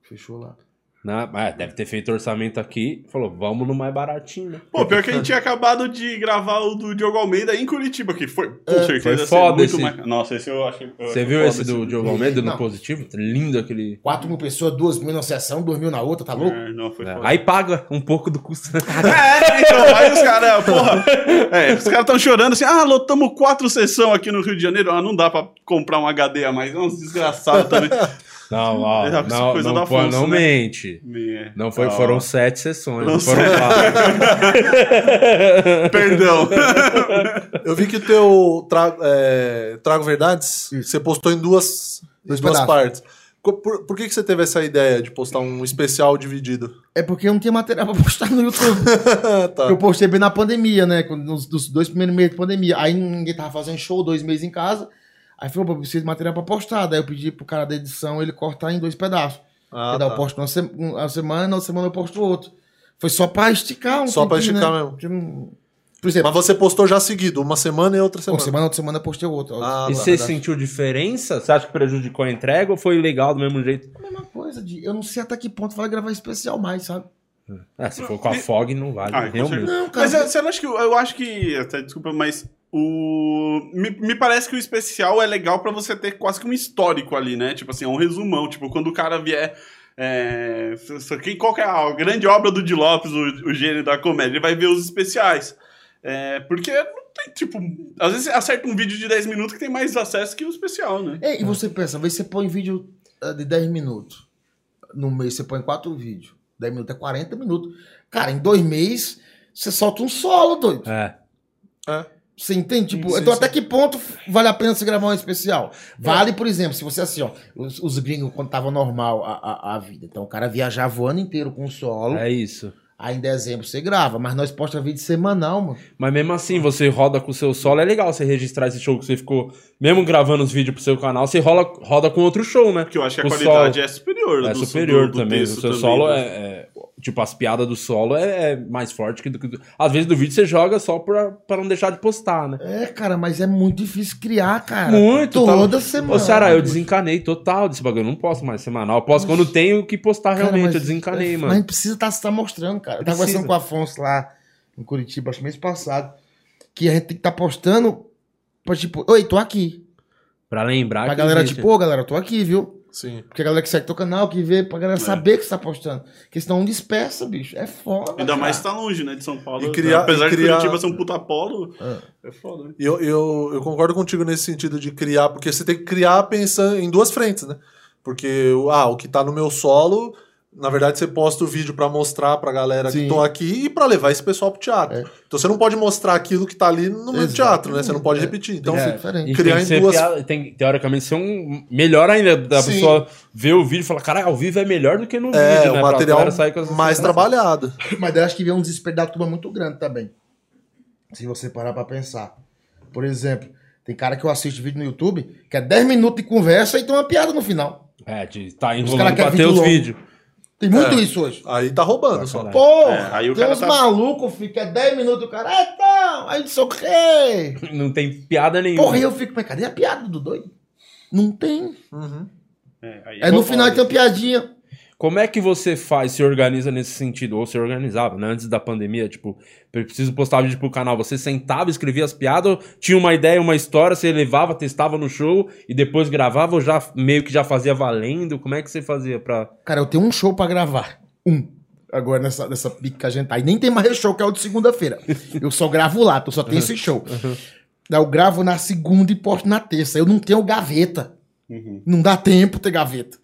Fechou lá. Na, ah, deve ter feito orçamento aqui. Falou, vamos no mais baratinho, né? Pô, pior que a gente tinha acabado de gravar o do Diogo Almeida em Curitiba, que foi, com certeza, Foi ser foda muito esse. mais- Nossa, esse eu acho. eu Você viu foda esse do Diogo Almeida no positivo? Lindo aquele. 4 mil pessoas, 2 mil na sessão, 2 mil na outra, tá louco? É, não, foi É, foda. Aí paga um pouco do custo. É, então, aí os caras, porra, é, os caras tão chorando assim, ah, lotamos quatro sessões aqui no Rio de Janeiro, ah, não dá pra comprar um HD a mais, é uns desgraçados também. Não, ó, É, essa não, coisa não, Afonso, não né? mente. É. Não foi, Ah, foram sete sessões, não foram sete. quatro. Perdão. Eu vi que o teu tra- é, Trago Verdades, Isso. você postou em duas, Dois duas pedaços. partes. Por, por que, que você teve essa ideia de postar um especial dividido? É porque eu não tinha material pra postar no YouTube. tá. Eu postei bem na pandemia, né? Nos, nos dois primeiros meses de pandemia. Aí ninguém tava fazendo show, dois meses em casa. Aí falou, pô, eu preciso de material pra postar. Daí eu pedi pro cara da edição ele cortar em dois pedaços. Ah, tá. eu posto uma, se- uma semana, na outra semana eu posto outro. Foi só pra esticar um Só pra esticar né? mesmo. Por exemplo, Mas você postou já seguido, uma semana e outra uma semana. semana, outra semana eu postei outro. Ah, E tá. você sentiu diferença? Você acha que prejudicou a entrega ou foi legal do mesmo jeito? A mesma coisa, de, eu não sei até que ponto vai gravar especial mais, sabe? É, se for com a Fog, não vale. Ah. Não, cara. Mas é, você não acha que. Eu acho que. Até, desculpa, mas. O. Me, me parece que o especial é legal pra você ter quase que um histórico ali, né? Tipo assim, é um resumão. Tipo, quando o cara vier. É, só que- qual que é a grande obra do Di Lopes, o, o gênio da comédia? Ele vai ver os especiais. É, porque não tem, tipo. Às vezes você acerta um vídeo de 10 minutos que tem mais acesso que o especial, né? É, e você pensa, às vezes você põe vídeo ah, de 10 minutos. No mês você põe 4 vídeos. 10 minutos é 40 minutos. Cara, em dois meses você solta um solo, doido. É. Você entende? Tipo, Sim, então sim. até que ponto vale a pena você gravar um especial? Vale, por exemplo, se você assim, ó, os, os gringos quando tava normal a, a, a vida. Então o cara viajava o ano inteiro com solo. É isso. Aí em dezembro você grava, mas nós posta vídeo semanal, mano. Mas mesmo assim, você roda com o seu solo, é legal você registrar esse show que você ficou, mesmo gravando os vídeos pro seu canal, você rola, roda com outro show, né? Porque eu acho que a O qualidade solo é superior. é do- superior do- do também. O seu também, solo né? é, é- Tipo, as piadas do solo é, é mais forte que do que. do- Às vezes do vídeo você joga só pra, pra não deixar de postar, né? É, cara, mas é muito difícil criar, cara. Muito, Toda tá... semana. Ô, Ceará, eu desencanei total desse bagulho. Eu não posto mais semanal. Eu posto quando tenho que postar Cara, realmente. mas- eu desencanei, Mas a mano. gente precisa estar se tá mostrando, cara. Eu tava Precisa. conversando com o Afonso lá em Curitiba, acho que mês passado, que a gente tem que estar postando pra tipo, oi, tô aqui. Pra lembrar Pra que galera, existe. tipo, ô, galera, tô aqui, viu? Sim. Porque a galera que segue teu canal, que vê, pra É. galera saber que você tá postando. Porque senão não dispersa, bicho. É foda. Ainda cara. mais se tá longe, né, de São Paulo. E criar- Apesar e de criar- Curitiba ser um puta polo, é foda, né? E Eu, eu, eu concordo contigo nesse sentido de criar, porque você tem que criar pensando em duas frentes, né? Porque o- ah, o que tá no meu solo, na verdade você posta o vídeo pra mostrar pra galera que Sim. estão aqui e pra levar esse pessoal pro teatro. É. Então você não pode mostrar aquilo que tá ali no teatro, né? Você não pode É. repetir. Então, É. E criar tem em que duas- piada- tem, teoricamente, ser um melhor ainda da Sim. pessoa ver o vídeo e falar, cara, ao vivo é melhor do que no é vídeo, o né? Pra material mais trabalhado. Mas eu acho que vem um desespero da turma muito grande também. Se você parar pra pensar. Por exemplo, tem cara que eu assisto vídeo no YouTube que é 10 minutos de conversa e tem uma piada no final. É, de tá enrolando pra ter os vídeos. Tem muito É. isso hoje. Aí tá roubando só. É, aí o tem cara uns tá- malucos, fica é 10 minutos, o cara, é não, aí não sei o quê. Não tem piada nenhuma. Porra, aí eu fico, mas cadê a piada do doido? Não tem. Uhum. É, aí Aí no é final tem uma piadinha. Como é que você faz, se organiza nesse sentido? Ou se organizava, né? Antes da pandemia, tipo, eu preciso postar vídeo pro canal. Você sentava, escrevia as piadas, tinha uma ideia, uma história, você levava, testava no show e depois gravava ou já meio que já fazia valendo? Como é que você fazia pra. Cara, eu tenho um show pra gravar. Um. Agora nessa, nessa pica que a gente tá. E nem tem mais show que é o de segunda-feira. Eu só gravo lá, tu só tem esse show. Daí Eu gravo na segunda e posto na terça. Eu não tenho gaveta. Não dá tempo ter gaveta.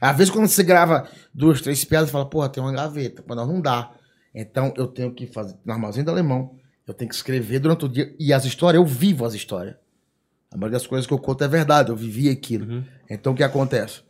Às vezes quando você grava duas, três piadas, você fala, porra, tem uma gaveta. Mas não, não dá. Então eu tenho que fazer no armazém do alemão. Eu tenho que escrever durante o dia. E as histórias, eu vivo as histórias. A maioria das coisas que eu conto é verdade, eu vivi aquilo. Então o que acontece?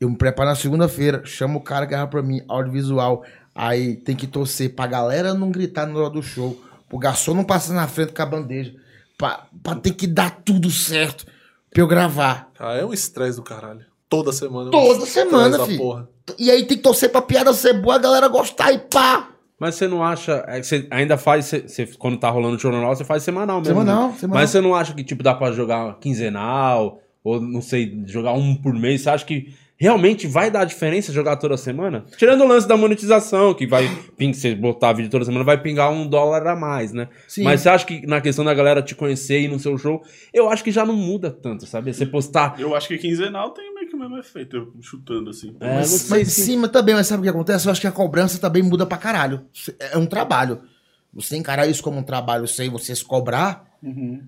Eu me preparo na segunda-feira, chamo o cara que grava pra mim, audiovisual. Aí tem que torcer pra galera não gritar na hora do show, pro garçom não passar na frente com a bandeja, pra, pra ter que dar tudo certo pra eu gravar. Ah, é um estresse do caralho. Toda semana. Toda semana, filho. porra. E aí tem que torcer pra piada ser boa, a galera gostar e pá. Mas você não acha. é que você ainda faz. Você, você- quando tá rolando o normal, você faz semanal mesmo. Semanal, né? semanal. Mas você não acha que, tipo, dá pra jogar quinzenal? Ou não sei, jogar um por mês? Você acha que realmente vai dar diferença jogar toda semana? Tirando o lance da monetização, que vai. ping- Você botar vídeo toda semana, vai pingar um dólar a mais, né? Sim. Mas você acha que na questão da galera te conhecer e ir no seu show, eu acho que já não muda tanto, sabe? Você postar. Eu acho que quinzenal tem meio que o mesmo efeito, eu chutando assim. É, Mas, mas se- sim, mas também, mas sabe o que acontece? Eu acho que a cobrança também muda pra caralho. É um trabalho. Você encarar isso como um trabalho sem você se cobrar.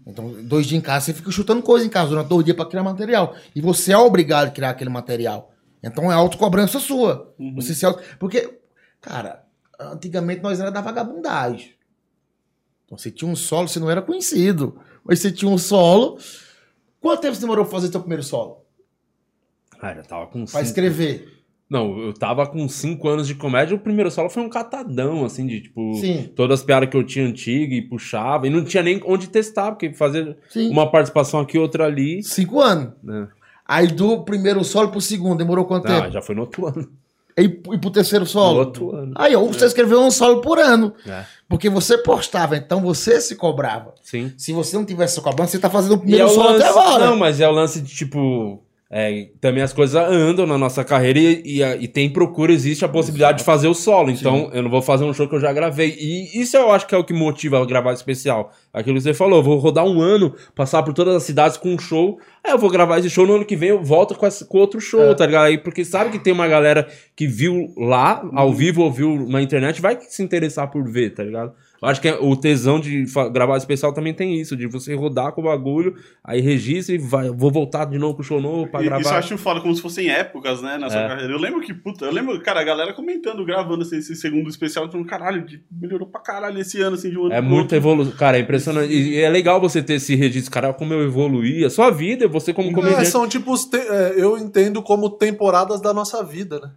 Então, dois dias em casa, você fica chutando coisa em casa durante dois dias pra criar material. E você é obrigado a criar aquele material. Então é autocobrança sua. Você se auto... Porque, cara, antigamente nós era da vagabundagem. Então você tinha um solo, você não era conhecido. Mas você tinha um solo. Quanto tempo você demorou pra fazer seu primeiro solo? Cara, eu tava com. Pra cinco- escrever. Não, eu tava com 5 anos de comédia, o primeiro solo foi um catadão, assim, de tipo. Sim. Todas as piadas que eu tinha antiga e puxava, e não tinha nem onde testar, porque fazer Sim. uma participação aqui, outra ali. Cinco anos. Né? Aí do primeiro solo pro segundo, demorou quanto Não, tempo? já foi no outro ano. E, e pro terceiro solo? No outro ano. Aí, ó, você escreveu um solo por ano. É. Porque você postava, então você se cobrava. Sim. Se você não tivesse cobrança, você tá fazendo o E primeiro é o solo lance, até agora. Não, mas é o lance de tipo. É, também as coisas andam na nossa carreira e, e, e tem procura, existe a possibilidade de fazer o solo. Então, eu não vou fazer um show que eu já gravei. E isso eu acho que é o que motiva a gravar especial. Aquilo que você falou, eu vou rodar um ano, passar por todas as cidades com um show. Aí eu vou gravar esse show no ano que vem, eu volto com, com outro show, É. tá ligado? Aí, porque sabe que tem uma galera que viu lá, ao vivo, ou viu na internet, vai se interessar por ver, tá ligado? Eu acho que é- o tesão de gravar especial também tem isso, de você rodar com o bagulho, aí registra e vai, vou voltar de novo pro show novo pra E- gravar. Isso eu acho foda, como se fossem épocas, né, na sua É. carreira. Eu lembro que, puta, eu lembro, cara, a galera comentando, gravando esse, esse segundo especial, falando, caralho, de- melhorou pra caralho esse ano, assim, de um ano É outro. evolução. Cara, é impressionante. E é legal você ter esse registro, cara, como eu evoluí. A sua vida, você como É, comediante. são tipo, os te- é, eu entendo como temporadas da nossa vida, né?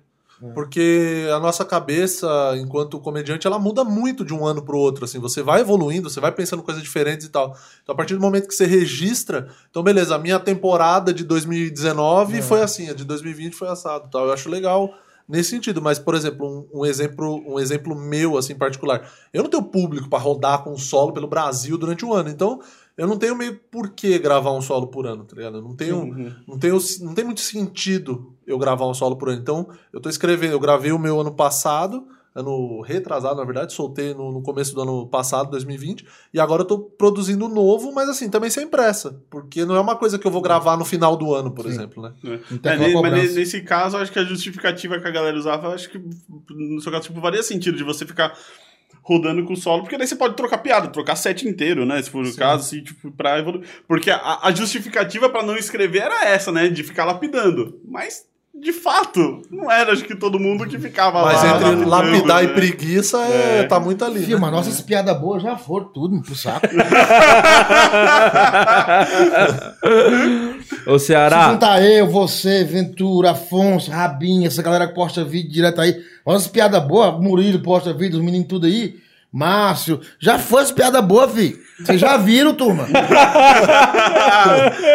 Porque a nossa cabeça, enquanto comediante, ela muda muito de um ano pro outro, assim. Você vai evoluindo, você vai pensando coisas diferentes e tal. Então, a partir do momento que você registra, então beleza, a minha temporada de 2019 foi assim, a de 2020 foi assado, tal. Eu acho legal nesse sentido, mas por exemplo, um, um exemplo, um exemplo meu assim particular. Eu não tenho público pra rodar com solo pelo Brasil durante um ano, então eu não tenho meio por que gravar um solo por ano, tá ligado? Eu não tenho Uhum. não tem, o- não tem muito sentido eu gravar um solo por ano. Então, eu tô escrevendo, eu gravei o meu ano passado, ano retrasado, na verdade, soltei no, no começo do ano passado, 2020, e agora eu tô produzindo um novo, mas assim, também sem pressa, porque não é uma coisa que eu vou gravar no final do ano, por Sim. exemplo, né? É, ne- mas nesse caso, acho que a justificativa que a galera usava, eu acho que no seu caso, tipo, faria sentido de você ficar rodando com o solo, porque daí você pode trocar piada, trocar set inteiro, né? Se for o caso, assim, tipo, pra evoluir. Porque a, a justificativa pra não escrever era essa, né? De ficar lapidando. Mas, de fato, não era, acho que todo mundo que ficava Mas lá. entre lapidando, lapidar e né? preguiça, é, É. tá muito ali. Filho, né? mas nossas piadas boas já foram tudo pro saco. Ô, Se Ceará. juntar eu, você, Ventura, Afonso, Rabinho, essa galera que posta vídeo direto aí. Nossas piadas boas, Murilo posta vídeo, os meninos tudo aí. Márcio, já foi as piadas boas, filho. Vocês já viram, turma?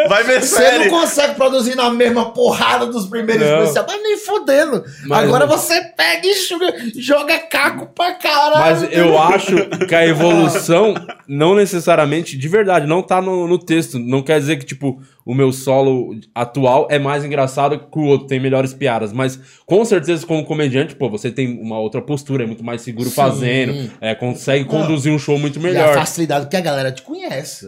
Vai ver Você não consegue produzir na mesma porrada dos primeiros Não. especiais, tá nem fudendo. Mas- Agora você pega e joga, joga caco pra caralho. Mas eu acho que a evolução não necessariamente, de verdade, não tá no, no texto. Não quer dizer que, tipo, o meu solo atual é mais engraçado que o outro, tem melhores piadas. Mas com certeza, como comediante, pô, você tem uma outra postura, é muito mais seguro Sim. fazendo, é, consegue conduzir um show muito E a melhor. facilidade que a galera te conhece.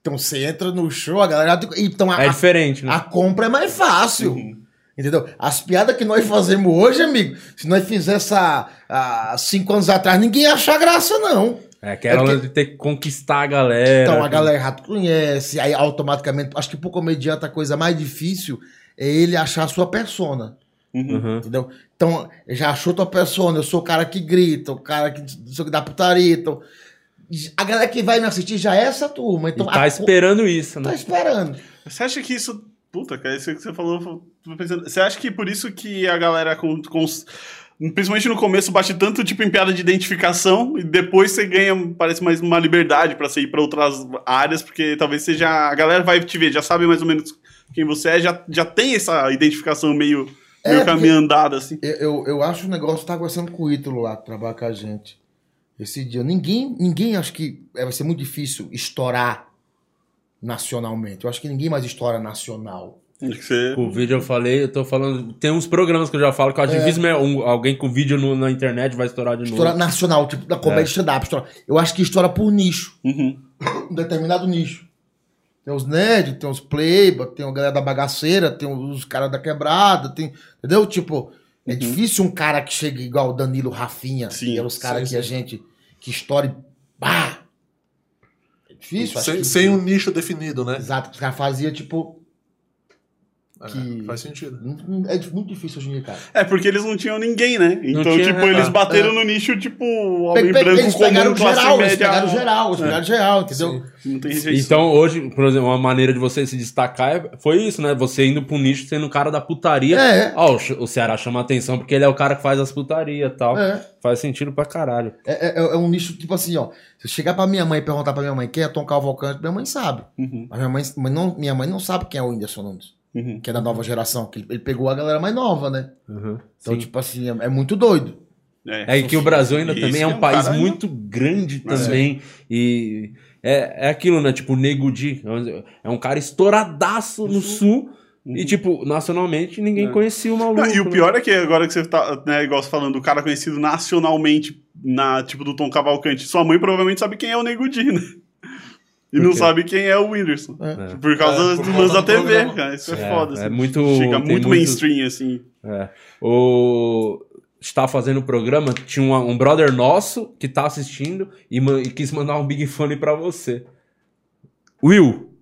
Então você entra no show, a galera. Então a, É diferente, né? a compra é mais fácil. Entendeu? As piadas que nós fazemos hoje, amigo, se nós fizesse há, há cinco anos atrás, ninguém ia achar graça, não. É aquela É porque- de ter que conquistar a galera. Então a galera já te conhece, aí automaticamente. Acho que pro comediante a coisa mais difícil é ele achar a sua persona. Uhum. Entendeu? Então, já achou tua persona, eu sou o cara que grita, o cara que, o que dá putaria. Então, a galera que vai me assistir já é essa turma. Então, e tá a- esperando isso, Tá né? esperando. Você acha que isso. Puta, cara, isso que você falou. Você acha que por isso que a galera, com, com- principalmente no começo, bate tanto tipo em piada de identificação e depois você ganha, parece mais uma liberdade pra você ir pra outras áreas, porque talvez seja. A galera vai te ver, já sabe mais ou menos quem você é, já, já tem essa identificação meio, É, meio caminho andado, assim. Eu, eu, eu acho o negócio tá conversando com o Ítalo lá, que trabalha com a gente. Esse dia. Ninguém, ninguém acho que é, vai ser muito difícil estourar nacionalmente. Eu acho que ninguém mais estoura nacional. Você- O vídeo eu falei, eu tô falando. Tem uns programas que eu já falo que eu acho É. difícil, um- alguém com vídeo no- na internet vai estourar de Estoura novo. nacional, tipo da comédia stand-up. estoura. Eu acho que estoura por nicho. Uhum. um determinado nicho. Tem os nerds, tem os playba, tem a galera da bagaceira, tem os caras da quebrada, tem. Entendeu? Tipo, é difícil um cara que chegue igual o Danilo Rafinha, Sim, que é os caras que a gente. que estoure. Bah! É difícil, acho Sem, que- sem um nicho definido, né? Exato, os caras faziam tipo. É, Que- faz sentido. É muito difícil hoje em dia, cara. É, porque eles não tinham ninguém, né? Então, tinha, tipo, né? eles Ah, bateram é. no nicho, tipo, homem pe- branco eles comum, pegaram classe geral, eles média. pegaram geral, eles pegaram geral, entendeu? Não tem rejeição. Então, hoje, por exemplo, uma maneira de você se destacar é- foi isso, né? Você indo pro nicho sendo o cara da putaria. É. Ó, o Ceará chama atenção porque ele é o cara que faz as putarias e tal. É. Faz sentido pra caralho. É, é- é um nicho, tipo assim, ó. Se eu chegar pra minha mãe e perguntar pra minha mãe quem é Tom Cavalcante, minha mãe sabe. Uhum, Mas minha mãe, mas não, minha mãe não sabe quem é o Whindersson Nunes, uhum. que é da nova geração. Que ele, pegou a galera mais nova, né? Uhum. Então, Sim. tipo assim, é, é muito doido. É que o Brasil ainda também é que é um um país cara ainda- muito grande também. E é, é aquilo, né? Tipo, o Nego Di é um cara estouradaço no sul. E, tipo, nacionalmente ninguém É. conhecia o maluco. Não, e o né? pior é que agora que você tá, né, igual você falando, o cara conhecido nacionalmente, na, tipo, do Tom Cavalcante, sua mãe provavelmente sabe quem é o Nego Di, né? E Por não quê? sabe quem é o Whindersson. É. Por causa É, por do lance da TV, programa. cara. Isso é, É, foda. é assim. muito- Chega muito muito- mainstream, assim. É. O. Está fazendo o programa, tinha uma- um brother nosso que tá assistindo e, e quis mandar um Big Funny pra você. Will,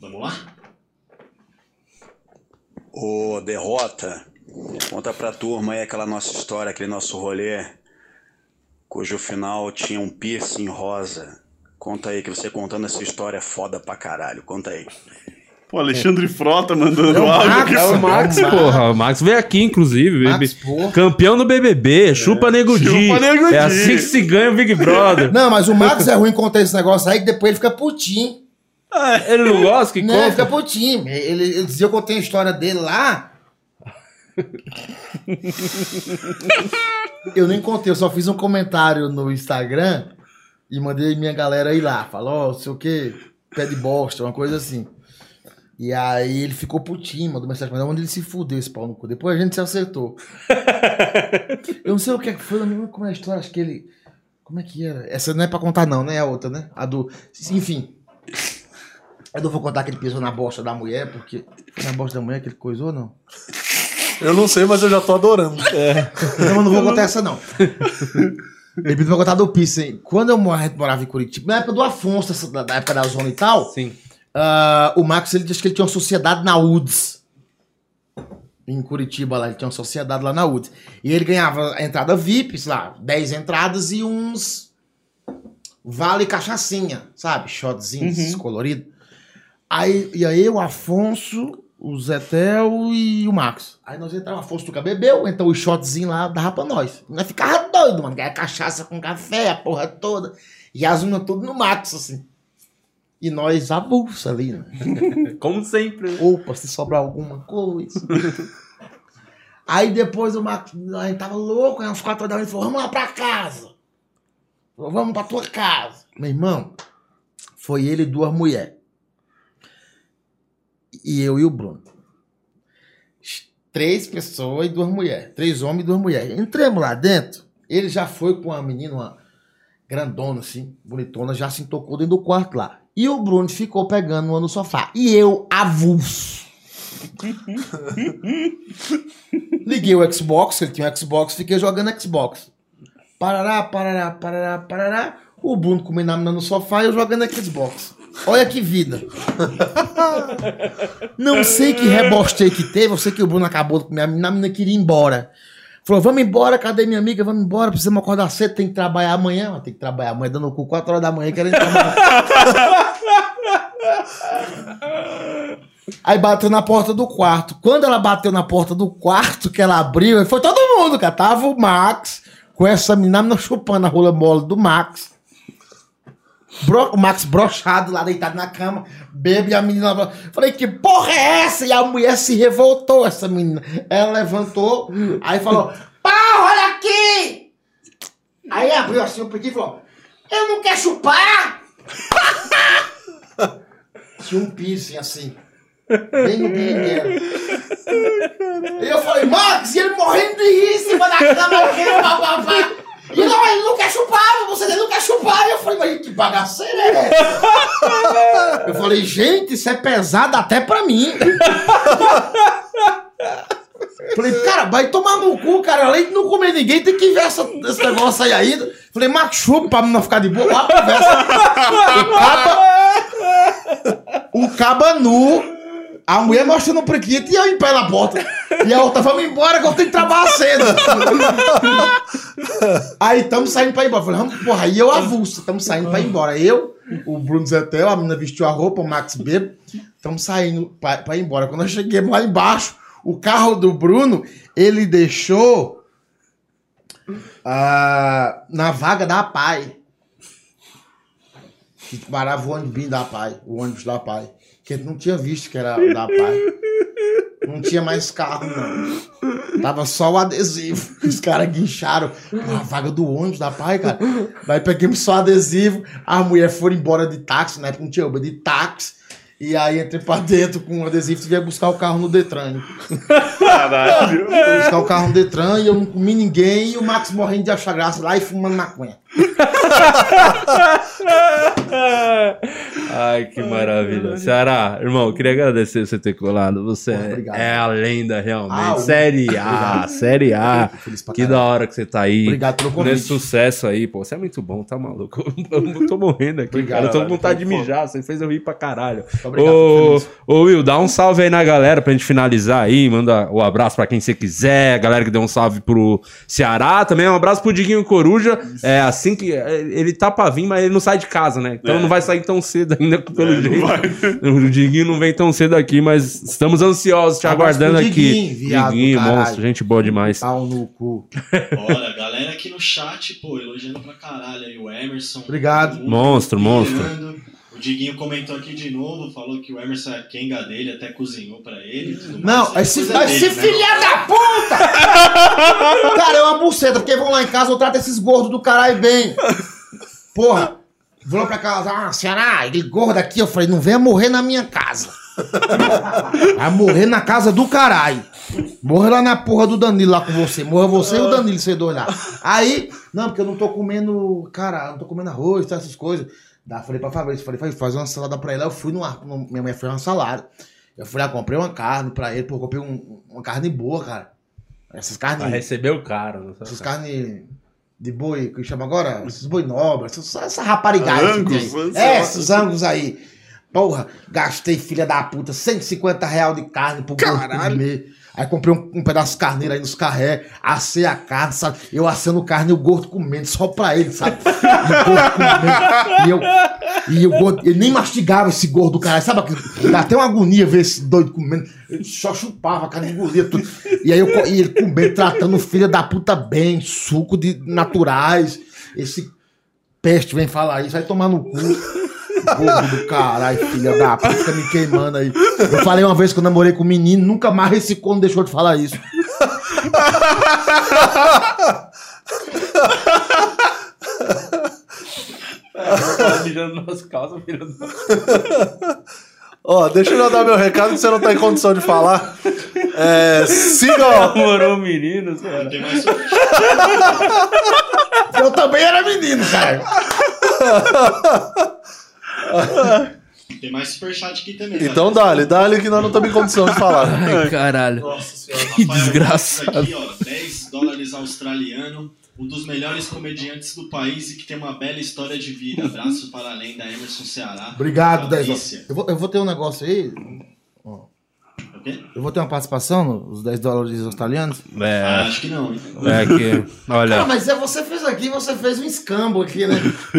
Vamos lá? Ô, Derrota, conta pra turma aí aquela nossa história, aquele nosso rolê, cujo final tinha um piercing rosa. Conta aí, que você contando essa história é foda pra caralho. Conta aí. Pô, Alexandre Frota mandando É o áudio. Max, que é o foda. Max, porra. O Max veio aqui, inclusive. Max. Campeão do BBB, chupa Nego Di. Chupa Nego Di. É assim que se ganha o Big Brother. Não, mas o Max é ruim contar esse negócio aí, que depois ele fica putinho. Ele não gosta que Não, ele conta? fica putinho. Ele, ele dizia que eu contei a história dele lá. eu nem contei, eu só fiz um comentário no Instagram e mandei minha galera ir lá. Falou, ó, sei o que, pé de bosta, uma coisa assim. E aí ele ficou putinho, mandou mensagem, mas onde ele se fudeu esse pau no cu. Depois a gente se acertou. eu não sei o que é que foi, eu não lembro como é a história, acho que ele. Como é que era? Essa não é pra contar, não, né? A outra, né? A do. Enfim. Eu não vou contar que ele pisou na bosta da mulher, porque. Na bosta da mulher que ele coisou, ou não? Eu não sei, mas eu já tô adorando. Então eu não vou contar essa, não. Ele pediu pra contar do Pissen. Quando eu mora- morava em Curitiba, na época do Afonso, essa- da época da zona e tal, Sim. ah, o Max ele disse que ele tinha uma sociedade na UDS. Em Curitiba lá, ele tinha uma sociedade lá na UDS. E ele ganhava a entrada VIP, sei lá, 10 entradas e uns vale cachaçinha, sabe? Shotzinhos coloridos. Aí, e aí o Afonso, o Zetel e o Max. Aí nós entrávamos, o Afonso nunca bebeu, então o shotzinho lá dava pra nós. Nós ficava doido, mano. Ganhava cachaça com café, a porra toda. E as unas tudo no Max, assim. E nós avulsa ali, né? Como sempre. né? Opa, se sobrar alguma coisa. Aí depois o Max, a gente tava louco, aí uns quatro da manhã, falou, vamos lá pra casa. Falou, vamos pra tua casa. Meu irmão, foi ele e duas mulheres. e eu e o Bruno. Três pessoas e duas mulheres. Três homens e duas mulheres. Entramos lá dentro. Ele já foi com uma menina, uma grandona, assim, bonitona, já se tocou dentro do quarto lá. E o Bruno ficou pegando uma no sofá. E eu, avulso. Liguei o Xbox, ele tinha um Xbox, fiquei jogando Xbox. Parará, parará, parará, parará. O Bruno comendo a menina no sofá e eu jogando Xbox. Olha que vida. Não sei que rebostei que teve, eu sei que o Bruno acabou com a menina, a menina queria ir embora. Falou, vamos embora, cadê minha amiga? Vamos embora, precisamos acordar cedo, tem que trabalhar amanhã. Tem que trabalhar amanhã, dando o cu 4 horas da manhã, querendo. Aí bateu na porta do quarto. Quando ela bateu na porta do quarto, que ela abriu, foi todo mundo, cara. Tava o Max com essa menina chupando a rola mole do Max. Bro- o Max brochado lá, deitado na cama, bebe e a menina. lá- Falei, que porra é essa? E a mulher se revoltou, essa menina. Ela levantou, aí falou: Pá, olha aqui! Aí abriu assim o pequeno e falou: Eu não quero chupar! Tinha um piercing assim, bem no beringueiro. E eu falei, Max, e ele morrendo de rir em cima da cama, rindo, papapá. E não, ele não quer chupar, você não quer chupar. E eu falei, mas que bagaceira é essa? Eu falei, gente, isso é pesado até pra mim. Falei, cara, vai tomar no cu, cara. Além de não comer ninguém, tem que ver essa, esse negócio aí ainda. Falei, Max, chupa pra não ficar de boa. Lá conversa. O caba, o caba nu, a mulher mostrando o prequito e eu em pé na porta. E a outra, vamos embora que eu tenho que trabalhar cedo. Aí estamos saindo pra ir embora. Falei, vamos, porra, aí eu avulso, estamos saindo pra ir embora. Eu, o Bruno Zetel, a menina vestiu a roupa, o Max bebo, estamos saindo pra, pra ir embora. Quando nós chegamos lá embaixo, o carro do Bruno, ele deixou ah, na vaga da PAI. Que parava o ônibus da PAI, o ônibus da PAI. Que ele não tinha visto que era da PAI. Não tinha mais carro, não. Tava só o adesivo. Os caras guincharam Pô, a vaga do ônibus da pai, cara. Daí pegamos só adesivo. As mulheres foram embora de táxi, na época não tinha Uber, de táxi. E aí entrei pra dentro com o adesivo e que buscar o carro no Detran. Caralho. Buscar o carro no Detran e eu não comi ninguém. E o Max morrendo de achar graça lá e fumando maconha. Ai, que maravilha. Ceará, irmão, queria agradecer você ter colado. Você obrigado. é a lenda, realmente. Ah, série A, obrigado. série A. Que da hora que você tá aí. Obrigado pelo convite. Nesse sucesso aí, pô. Você é muito bom, tá maluco? Eu tô morrendo aqui, Obrigado, cara. Eu tô com vontade de mijar. Você fez eu rir pra caralho. obrigado, ô, ô, Will, dá um salve aí na galera pra gente finalizar aí. Manda o abraço pra quem você quiser. A galera que deu um salve pro Ceará. Também um abraço pro Diguinho Coruja. É assim que. é, Ele tá pra vir, mas ele não sai de casa, né? Então É. não vai sair tão cedo ainda, pelo É, não jeito. O Diguinho não vem tão cedo aqui, mas estamos ansiosos te aguardando pro aqui. Diguinho, viado do Diguinho, caralho. monstro, gente boa demais. Pau no cu. Olha, galera aqui no chat, pô, elogiando pra caralho aí o Emerson. Obrigado. mundo Monstro, monstro. Diguinho comentou aqui de novo, falou que o Emerson é a Kenga dele, até cozinhou pra ele. Não, esse, esse dele, né? filha da puta! cara, é uma buceta, porque vão lá em casa, eu trato esses gordos do caralho bem. Porra, vou lá pra casa, ah, Ceará, aquele gordo aqui, eu falei, não venha morrer na minha casa. Vai morrer na casa do caralho. Morra lá na porra do Danilo lá com você. Morra você e o Danilo, você dois lá. Aí, não, porque eu não tô comendo, cara, não tô comendo arroz, tá, essas coisas. Daí eu falei pra Fabrício, falei, "Faz- faz uma salada pra ela. Eu fui no, no minha mãe fez uma salada. Eu fui lá, comprei uma carne pra ele, pô, comprei um- uma carne boa, cara. Essas carnes, receber o cara. essas carnes de boi, que chama agora? Esses boi nobres, essa, essa raparigagem que Angus. É, esses angus aí. Porra, gastei, filha da puta, 150 reais de carne pro gordo comer. Aí comprei um, um pedaço de carneiro aí nos carré, assei a carne, sabe? Eu assando carne e o gordo comendo só pra ele, sabe? E o gordo comendo. E eu. E o gordo, ele nem mastigava esse gordo do caralho, sabe? Dá até uma agonia ver esse doido comendo. Ele só chupava a carne, engolia tudo. E aí eu, e ele comendo, tratando filho da puta bem, suco de naturais. Esse peste vem falar isso, vai tomar no cu. Gordo do caralho, filha da puta, fica me queimando aí. Eu falei uma vez que eu namorei com um menino, nunca mais esse corno deixou de falar isso. Tá mijando nas calças, Ó, deixa eu já dar meu recado que você não tá em condição de falar. É, siga, ó. Namorou menino, cara. Tem mais, Eu também era menino, cara. tem mais superchat aqui também. Então dá-lhe, dá-lhe que nós não estamos em condição de falar. Ai, caralho. Nossa senhora, Que Rafael desgraçado. Aqui, ó, 10 dólares australiano, um dos melhores comediantes do país e que tem uma bela história de vida. Abraço para a lenda Emerson Ceará. Obrigado, Dez. Eu vou, eu vou ter um negócio aí. O quê? Eu vou ter uma participação nos 10 dólares australianos. Ah, É, acho que não. hein? é que. Cara, Olha. mas é, você fez aqui, você fez um escambo aqui, né?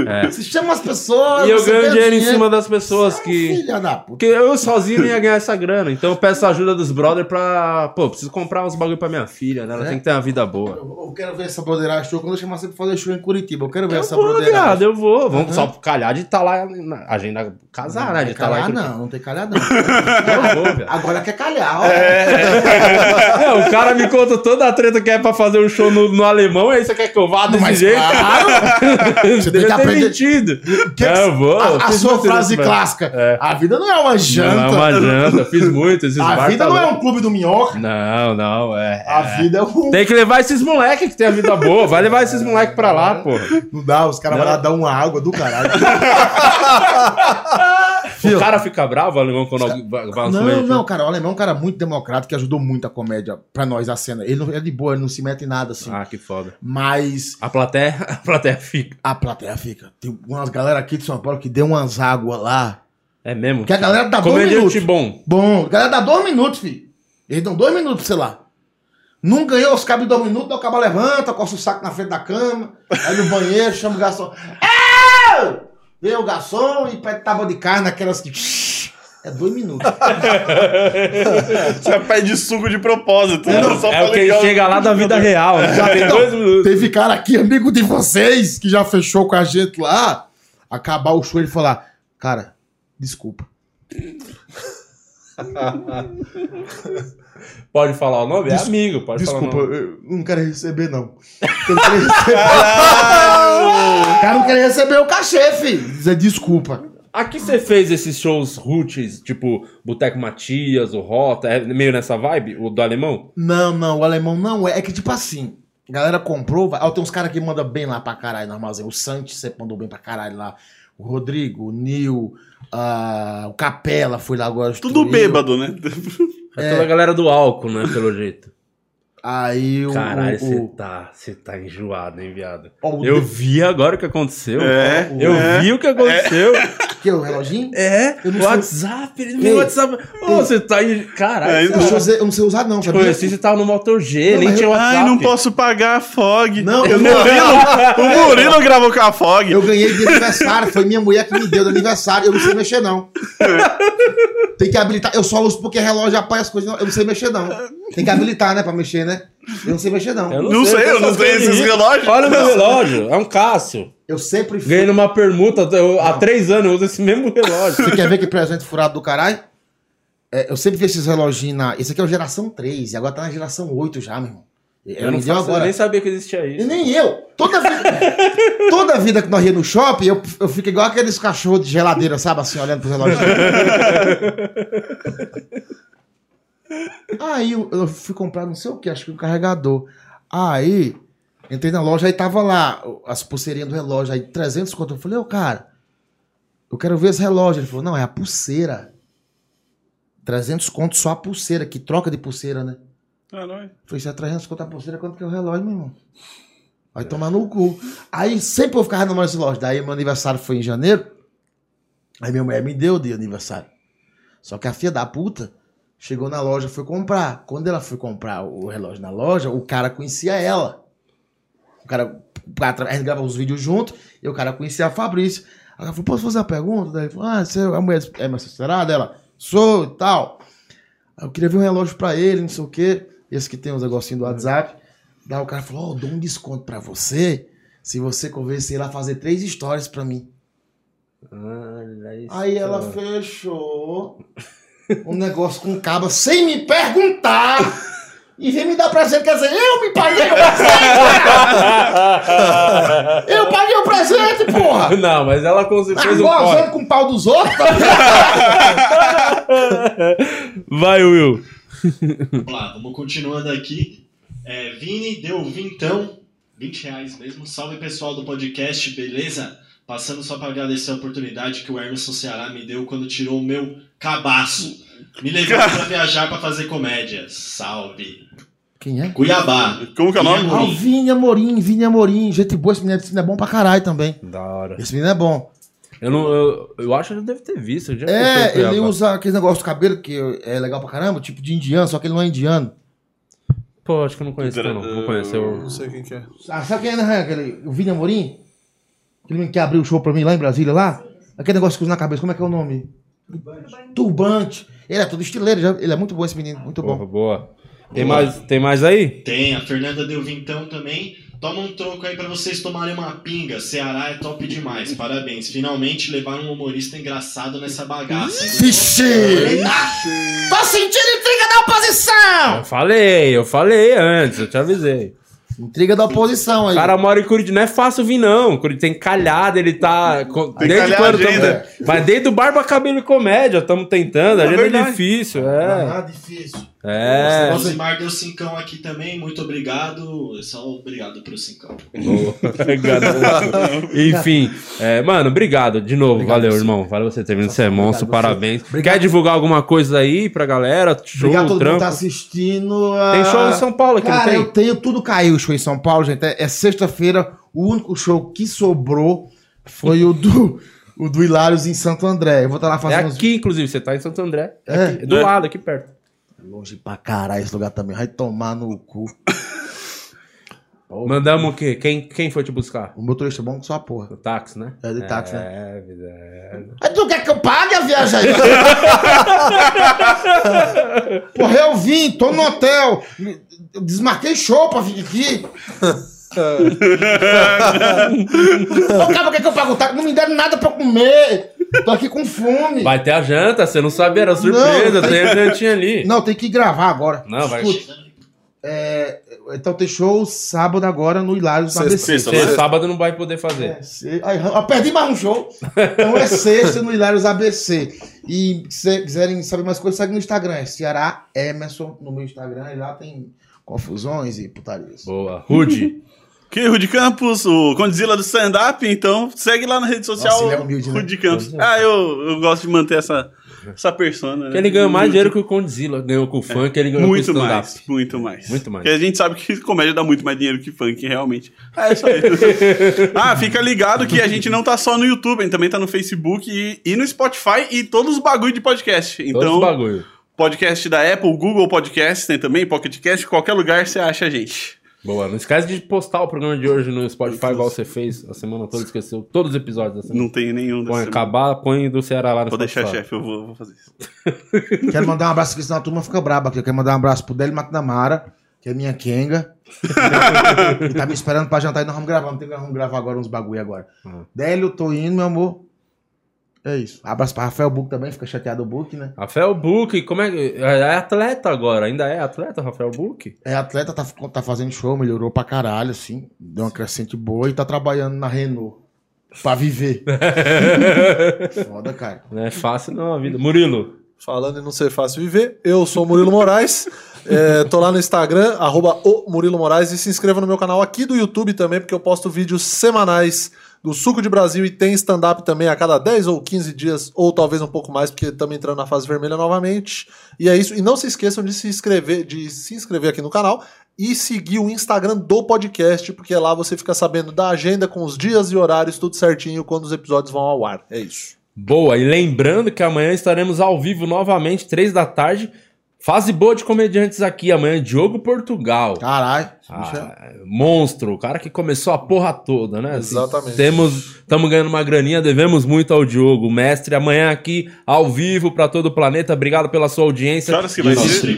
É. Você chama as pessoas. E eu ganho dinheiro em cima das pessoas Você é um que. Filha da puta. Porque eu sozinho não ia ganhar essa grana. Então eu peço a ajuda dos brothers pra. Pô, preciso comprar uns bagulho pra minha filha, né? Ela É? tem que ter uma vida boa. Eu, eu quero ver essa broderagem show quando eu chamar você pra fazer show em Curitiba. Eu quero ver Eu essa vou, broderagem. viado, eu vou. Vamos Uhum. só calhar de estar lá na agenda casar, né? Não De tem estar lá calhar, Curitiba. não, não tem calhar, não. Eu vou, viado. Agora quer calhar, ó. É, o cara me conta toda a treta que é pra fazer um show no, no alemão, aí você quer que eu vá desse Mas jeito? claro! Você tem Devia que ter aprender- mentido. Que- É, vou. A, a sua frase clássica. É. A vida não é uma janta. Não é uma janta, fiz muito. Esses A bar vida tá não é louco. um clube do minhoca. Não, não, é. A é. vida é um. Tem que levar esses moleques que tem a vida boa. Vai levar esses moleques pra lá, porra. Não dá, os caras vão lá dar uma água do caralho. O cara fica bravo, o alemão, quando alguém vai vai Não, assumir, não, cara, o alemão é um cara muito democrático que ajudou muito a comédia pra nós, a cena. Ele não é de boa, ele não se mete em nada assim. Ah, que foda. Mas A plateia, a plateia fica. a plateia fica. Tem umas galera aqui de São Paulo que deu umas águas lá. É mesmo? Que a galera dá dois Comediante minutos. bom. Bom, a galera dá dois minutos, filho. Eles dão dois minutos, sei lá. Não ganhou os cabos de dois minutos, o cabo levanta, coça o saco na frente da cama, aí no banheiro, chama o garçom. É! Vem o garçom e pede tábua de carne, aquelas que. É dois minutos. Você pede suco de propósito. né? Só É o que chega lá da vida real. né? Já tem Não, dois minutos. Teve cara aqui, amigo de vocês, que já fechou com a gente lá. Acabar o show e falar: Cara, desculpa. Pode falar o nome? É Des- amigo, pode Desculpa, falar nome. eu não quero receber, não. Eu não quero receber. o cara não quer receber o cachê, filho. Desculpa. Aqui você fez esses shows roots, tipo Boteco Matias, o Rota, é meio nessa vibe, o do alemão? Não, não, o alemão não é. É que tipo assim, a galera comprou. vai- Ó, tem uns caras que mandam bem lá pra caralho no armazém. O Santos sempre mandou bem pra caralho lá. O Rodrigo, o Nil, ah, o Capela foi lá agora. Tudo bêbado, né? É toda a galera do álcool, né, pelo jeito. Aí o. Caralho, você o, tá, você tá enjoado, hein, viado? ó, o Eu de- vi agora o que aconteceu. É, Eu é. vi o que aconteceu. Que é o reloginho? É, Eu não WhatsApp, ele Ei, me WhatsApp. Ô, você tá em. Caralho, É, Eu, não sei, eu não sei usar, não, sabia? conheci, você tava no Motor G, Não, nem tinha eu- WhatsApp. Ai, não posso pagar a Fog. Não, o eu não- Murilo, o Murilo gravou com a Fog. Eu ganhei de aniversário, foi minha mulher que me deu de aniversário. Eu não sei mexer, não. Tem que habilitar. Eu só uso porque relógio apaga as coisas. Não, eu não sei mexer, não. Tem que habilitar, né, pra mexer, né? Eu não sei mexer, não. Eu Não sei, eu não sei coisas esses relógios. Olha o meu relógio, é um Cássio. Eu sempre fui. Ganhei numa permuta, eu- há três anos eu uso esse mesmo relógio. Você quer ver que presente furado do caralho? É, eu sempre vi esses reloginhos na. Esse aqui é o geração 3, e agora tá na geração 8 já, meu irmão. Eu não faço, eu nem sabia que existia E isso. nem eu. Toda vida, toda vida que nós ia no shopping, eu, eu fico igual aqueles cachorros de geladeira, sabe? Assim, olhando pros relógios. Aí eu, eu fui comprar não sei o que, acho que um carregador. Aí, entrei na loja, aí tava lá as pulseirinhas do relógio, aí 300 conto. Eu falei, ô cara, eu quero ver esse relógio. Ele falou, não, é a pulseira. 300 conto só a pulseira, que troca de pulseira, né? Caralho. Falei, se é 300 conto a pulseira, quanto que é o relógio, meu irmão? Vai tomar no cu. Aí sempre eu ficava numa loja. Daí meu aniversário foi em janeiro. Aí minha mulher me deu de aniversário. Só que a filha da puta chegou na loja e foi comprar. Quando ela foi comprar o relógio na loja, o cara conhecia ela. O cara, a gente gravava os vídeos junto e o cara conhecia a Fabrício. Aí ela falou, posso fazer uma pergunta? Daí ele falou, ah, você é a mulher é minha assessorada? Ela, sou e tal. Aí eu queria ver um relógio pra ele, não sei o quê. Esse que tem os negocinhos do WhatsApp. Daí o cara falou, ó, dou um desconto pra você se você convencer ela a fazer três histórias pra mim. Aí ela fechou um negócio com caba sem me perguntar. e vem me dar presente. Quer dizer, eu me paguei o presente! eu paguei o presente, porra! Não, mas ela cons- Tá gozando com o pau dos outros? tá? Vai, Will. Vamos lá, vamos continuando aqui. É, Vini deu vintão, 20 reais mesmo. Salve pessoal do podcast, beleza? Passando só para agradecer a oportunidade que o Emerson Ceará me deu quando tirou o meu cabaço. Me levou para viajar para fazer comédia. Salve. Quem é? Cuiabá. Como que é o nome? Ah, o. Vini Amorim, Vini Amorim. Gente boa, esse menino, esse menino é bom pra caralho também. Da hora. Esse menino é bom. Eu, não, eu, eu acho que eu deve ter visto. eu pra É, ele usa aquele negócio do cabelo que é legal pra caramba, tipo de indiano, só que ele não é indiano. Pô, acho que eu não conheço, não. Vou conhecer o. Não sei quem que é. Ah, sabe quem é, né, aquele, o Vini Amorim? Aquele menino que abriu o show pra mim lá em Brasília, lá? Aquele negócio que usa na cabeça, como é que é o nome? Turbante. Ele é todo estileiro, ele é muito bom esse menino, muito Porra, bom. boa. Tem mais, tem mais aí? Tem, a Fernanda deu vintão também. Toma um troco aí pra vocês tomarem uma pinga. Ceará é top demais. Parabéns. Finalmente levaram um humorista engraçado nessa bagaça. Vixe! Tô sentindo intriga da oposição! Eu falei, eu falei antes, eu te avisei. Intriga da oposição aí. O cara mora em Curitiba, não é fácil vir, não. Curitiba tem calhada, ele tá. Tem desde quando a tamo, Mas desde o Barba Cabelo e Comédia, estamos tentando. A É agenda é difícil, é. Ah, difícil. É. O Rosimar deu cincão aqui também. Muito obrigado. Só obrigado pro cincão. Enfim, é, mano, obrigado de novo. valeu, irmão. Valeu você ter vindo. Você é monstro, Obrigado, você. parabéns. Obrigado. Quer divulgar alguma coisa aí pra galera? Show, Obrigado a todo mundo que trampo? tá assistindo. ah, Tem show em São Paulo aqui, Cara, não eu tem? tenho tudo caiu o show em São Paulo, gente. É, é sexta-feira. O único show que sobrou foi o do, o do Hilários em Santo André. Eu vou estar lá É fazendo uns- aqui, inclusive. Você tá em Santo André. É. Aqui, do É. lado, aqui perto. Longe pra caralho esse lugar também. Vai tomar no cu. Mandamos o quê? Quem, quem foi te buscar? O motorista é bom com sua porra. O táxi, né? É de táxi, né? É, vida. é. Mas tu quer que eu pague a viagem aí? Porra, eu vim, tô no hotel. Desmarquei show pra vir aqui. Ô, cara, quer que eu pague o táxi? Não me deram nada pra comer. Tô aqui com fome. Vai ter a janta, você não sabia, era surpresa. Não, tem a jantinha ali. Não, tem que gravar agora. Não, vai. É, então tem show sábado agora no Hilários na Sexta. ABC. Sexta, né? sábado não vai poder fazer. É, se- Aí, eu perdi mais um show. Então é sexta no Hilários ABC. E se quiserem saber mais coisas, segue no Instagram. É Ceará Emerson no meu Instagram. E lá tem confusões e putarias. Boa. Rude. Que Rudy Campos, o Condzilla do stand-up, então segue lá na rede social. Nossa, ele é humilde, né? Rudy Campos. Ah, eu, eu gosto de manter essa, essa persona. Que ele ganhou mais dinheiro que o Condzilla ganhou com o funk, ele ganhou Muito com o stand-up. mais, muito mais. Muito mais. Porque a gente sabe que comédia dá muito mais dinheiro que funk, realmente. É isso aí. ah, fica ligado que a gente não tá só no YouTube, a gente também tá no Facebook e, e no Spotify e todos os bagulho de podcast. Todos Então, os bagulho. podcast da Apple, Google Podcast, tem também, Pocket Cast, qualquer lugar você acha a gente. Boa. Não esquece de postar o programa de hoje no Spotify, igual você fez a semana toda, esqueceu todos os episódios da semana. Não tem nenhum Põe acabar, põe do Ceará lá no Vou deixar, Spotify. chefe, eu vou, vou fazer isso. Quero mandar um abraço aqui, senão a turma fica braba aqui. Eu quero mandar um abraço pro Délio McNamara, que é minha Kenga. Ele tá me esperando pra jantar e nós vamos gravar. Não tem que nós vamos gravar agora uns bagulho agora. Ah. Délio, tô indo, meu amor. É isso. Abraço pra Rafael Buck também, fica chateado o Buck, né? Rafael Buque, como é que. É atleta agora, ainda é atleta, Rafael Buque? É atleta, tá, tá fazendo show, melhorou pra caralho, assim. Deu uma crescente boa e tá trabalhando na Renault. Pra viver. Foda, cara. Não é fácil não a vida. Murilo. Falando em não ser fácil viver, eu sou o Murilo Moraes. é, tô lá no Instagram, arroba o Murilo Moraes, e se inscreva no meu canal aqui do YouTube também, porque eu posto vídeos semanais do Suco de Brasil e tem stand-up também a cada 10 ou 15 dias, ou talvez um pouco mais, porque estamos entrando na fase vermelha novamente. E é isso. E não se esqueçam de se inscrever, de se inscrever aqui no canal e seguir o Instagram do podcast, porque lá você fica sabendo da agenda com os dias e horários, tudo certinho, quando os episódios vão ao ar. É isso. Boa, e lembrando que amanhã estaremos ao vivo novamente, três da tarde. Fase boa de comediantes aqui. Amanhã, Diogo Portugal. Caralho. É- Ah, monstro, o cara que começou a porra toda, né? Assim, Exatamente. temos, estamos ganhando uma graninha, devemos muito ao Diogo, mestre. Amanhã aqui, ao vivo, pra todo o planeta. Obrigado pela sua audiência. Que horas que vai ser?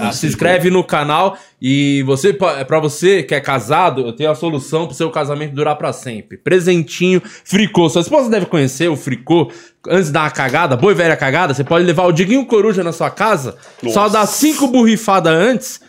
Ah, se inscreve no canal e você para você que é casado, eu tenho a solução pro seu casamento durar pra sempre. Presentinho Fricô. Sua esposa deve conhecer o Fricô. Antes uma cagada, boa e velha cagada, você pode levar o Diguinho Coruja na sua casa, só dá cinco borrifadas antes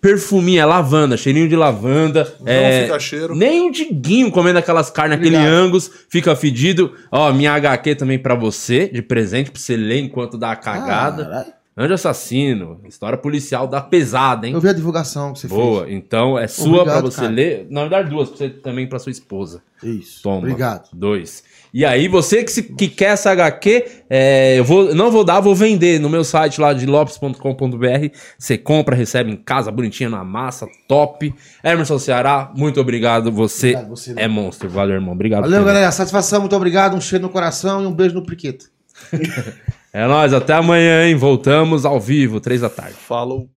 perfuminho, é lavanda, cheirinho de lavanda. Não é, fica cheiro. Nem um diguinho comendo aquelas carnes, aquele angus, fica fedido. Ó, minha HQ também pra você, de presente, pra você ler enquanto dá a cagada. Caralho. Anjo Assassino, história policial da pesada, hein? Eu vi a divulgação que você Boa, então é sua pra você cara. ler. Na verdade, duas, pra você também pra sua esposa. fez. Isso. Toma. Obrigado. Dois. E aí, você que, se- que quer essa HQ, é, eu vou, não vou dar, vou vender no meu site lá de lopes.com.br. Você compra, recebe em casa, bonitinha na massa, top. Emerson Ceará, muito obrigado. Você, Obrigado, você, é monstro. Valeu, irmão. Obrigado. Valeu, galera. Satisfação, muito obrigado. Um cheiro no coração e um beijo no priqueto. É nóis, até amanhã, hein? Voltamos ao vivo, três da tarde. Falou.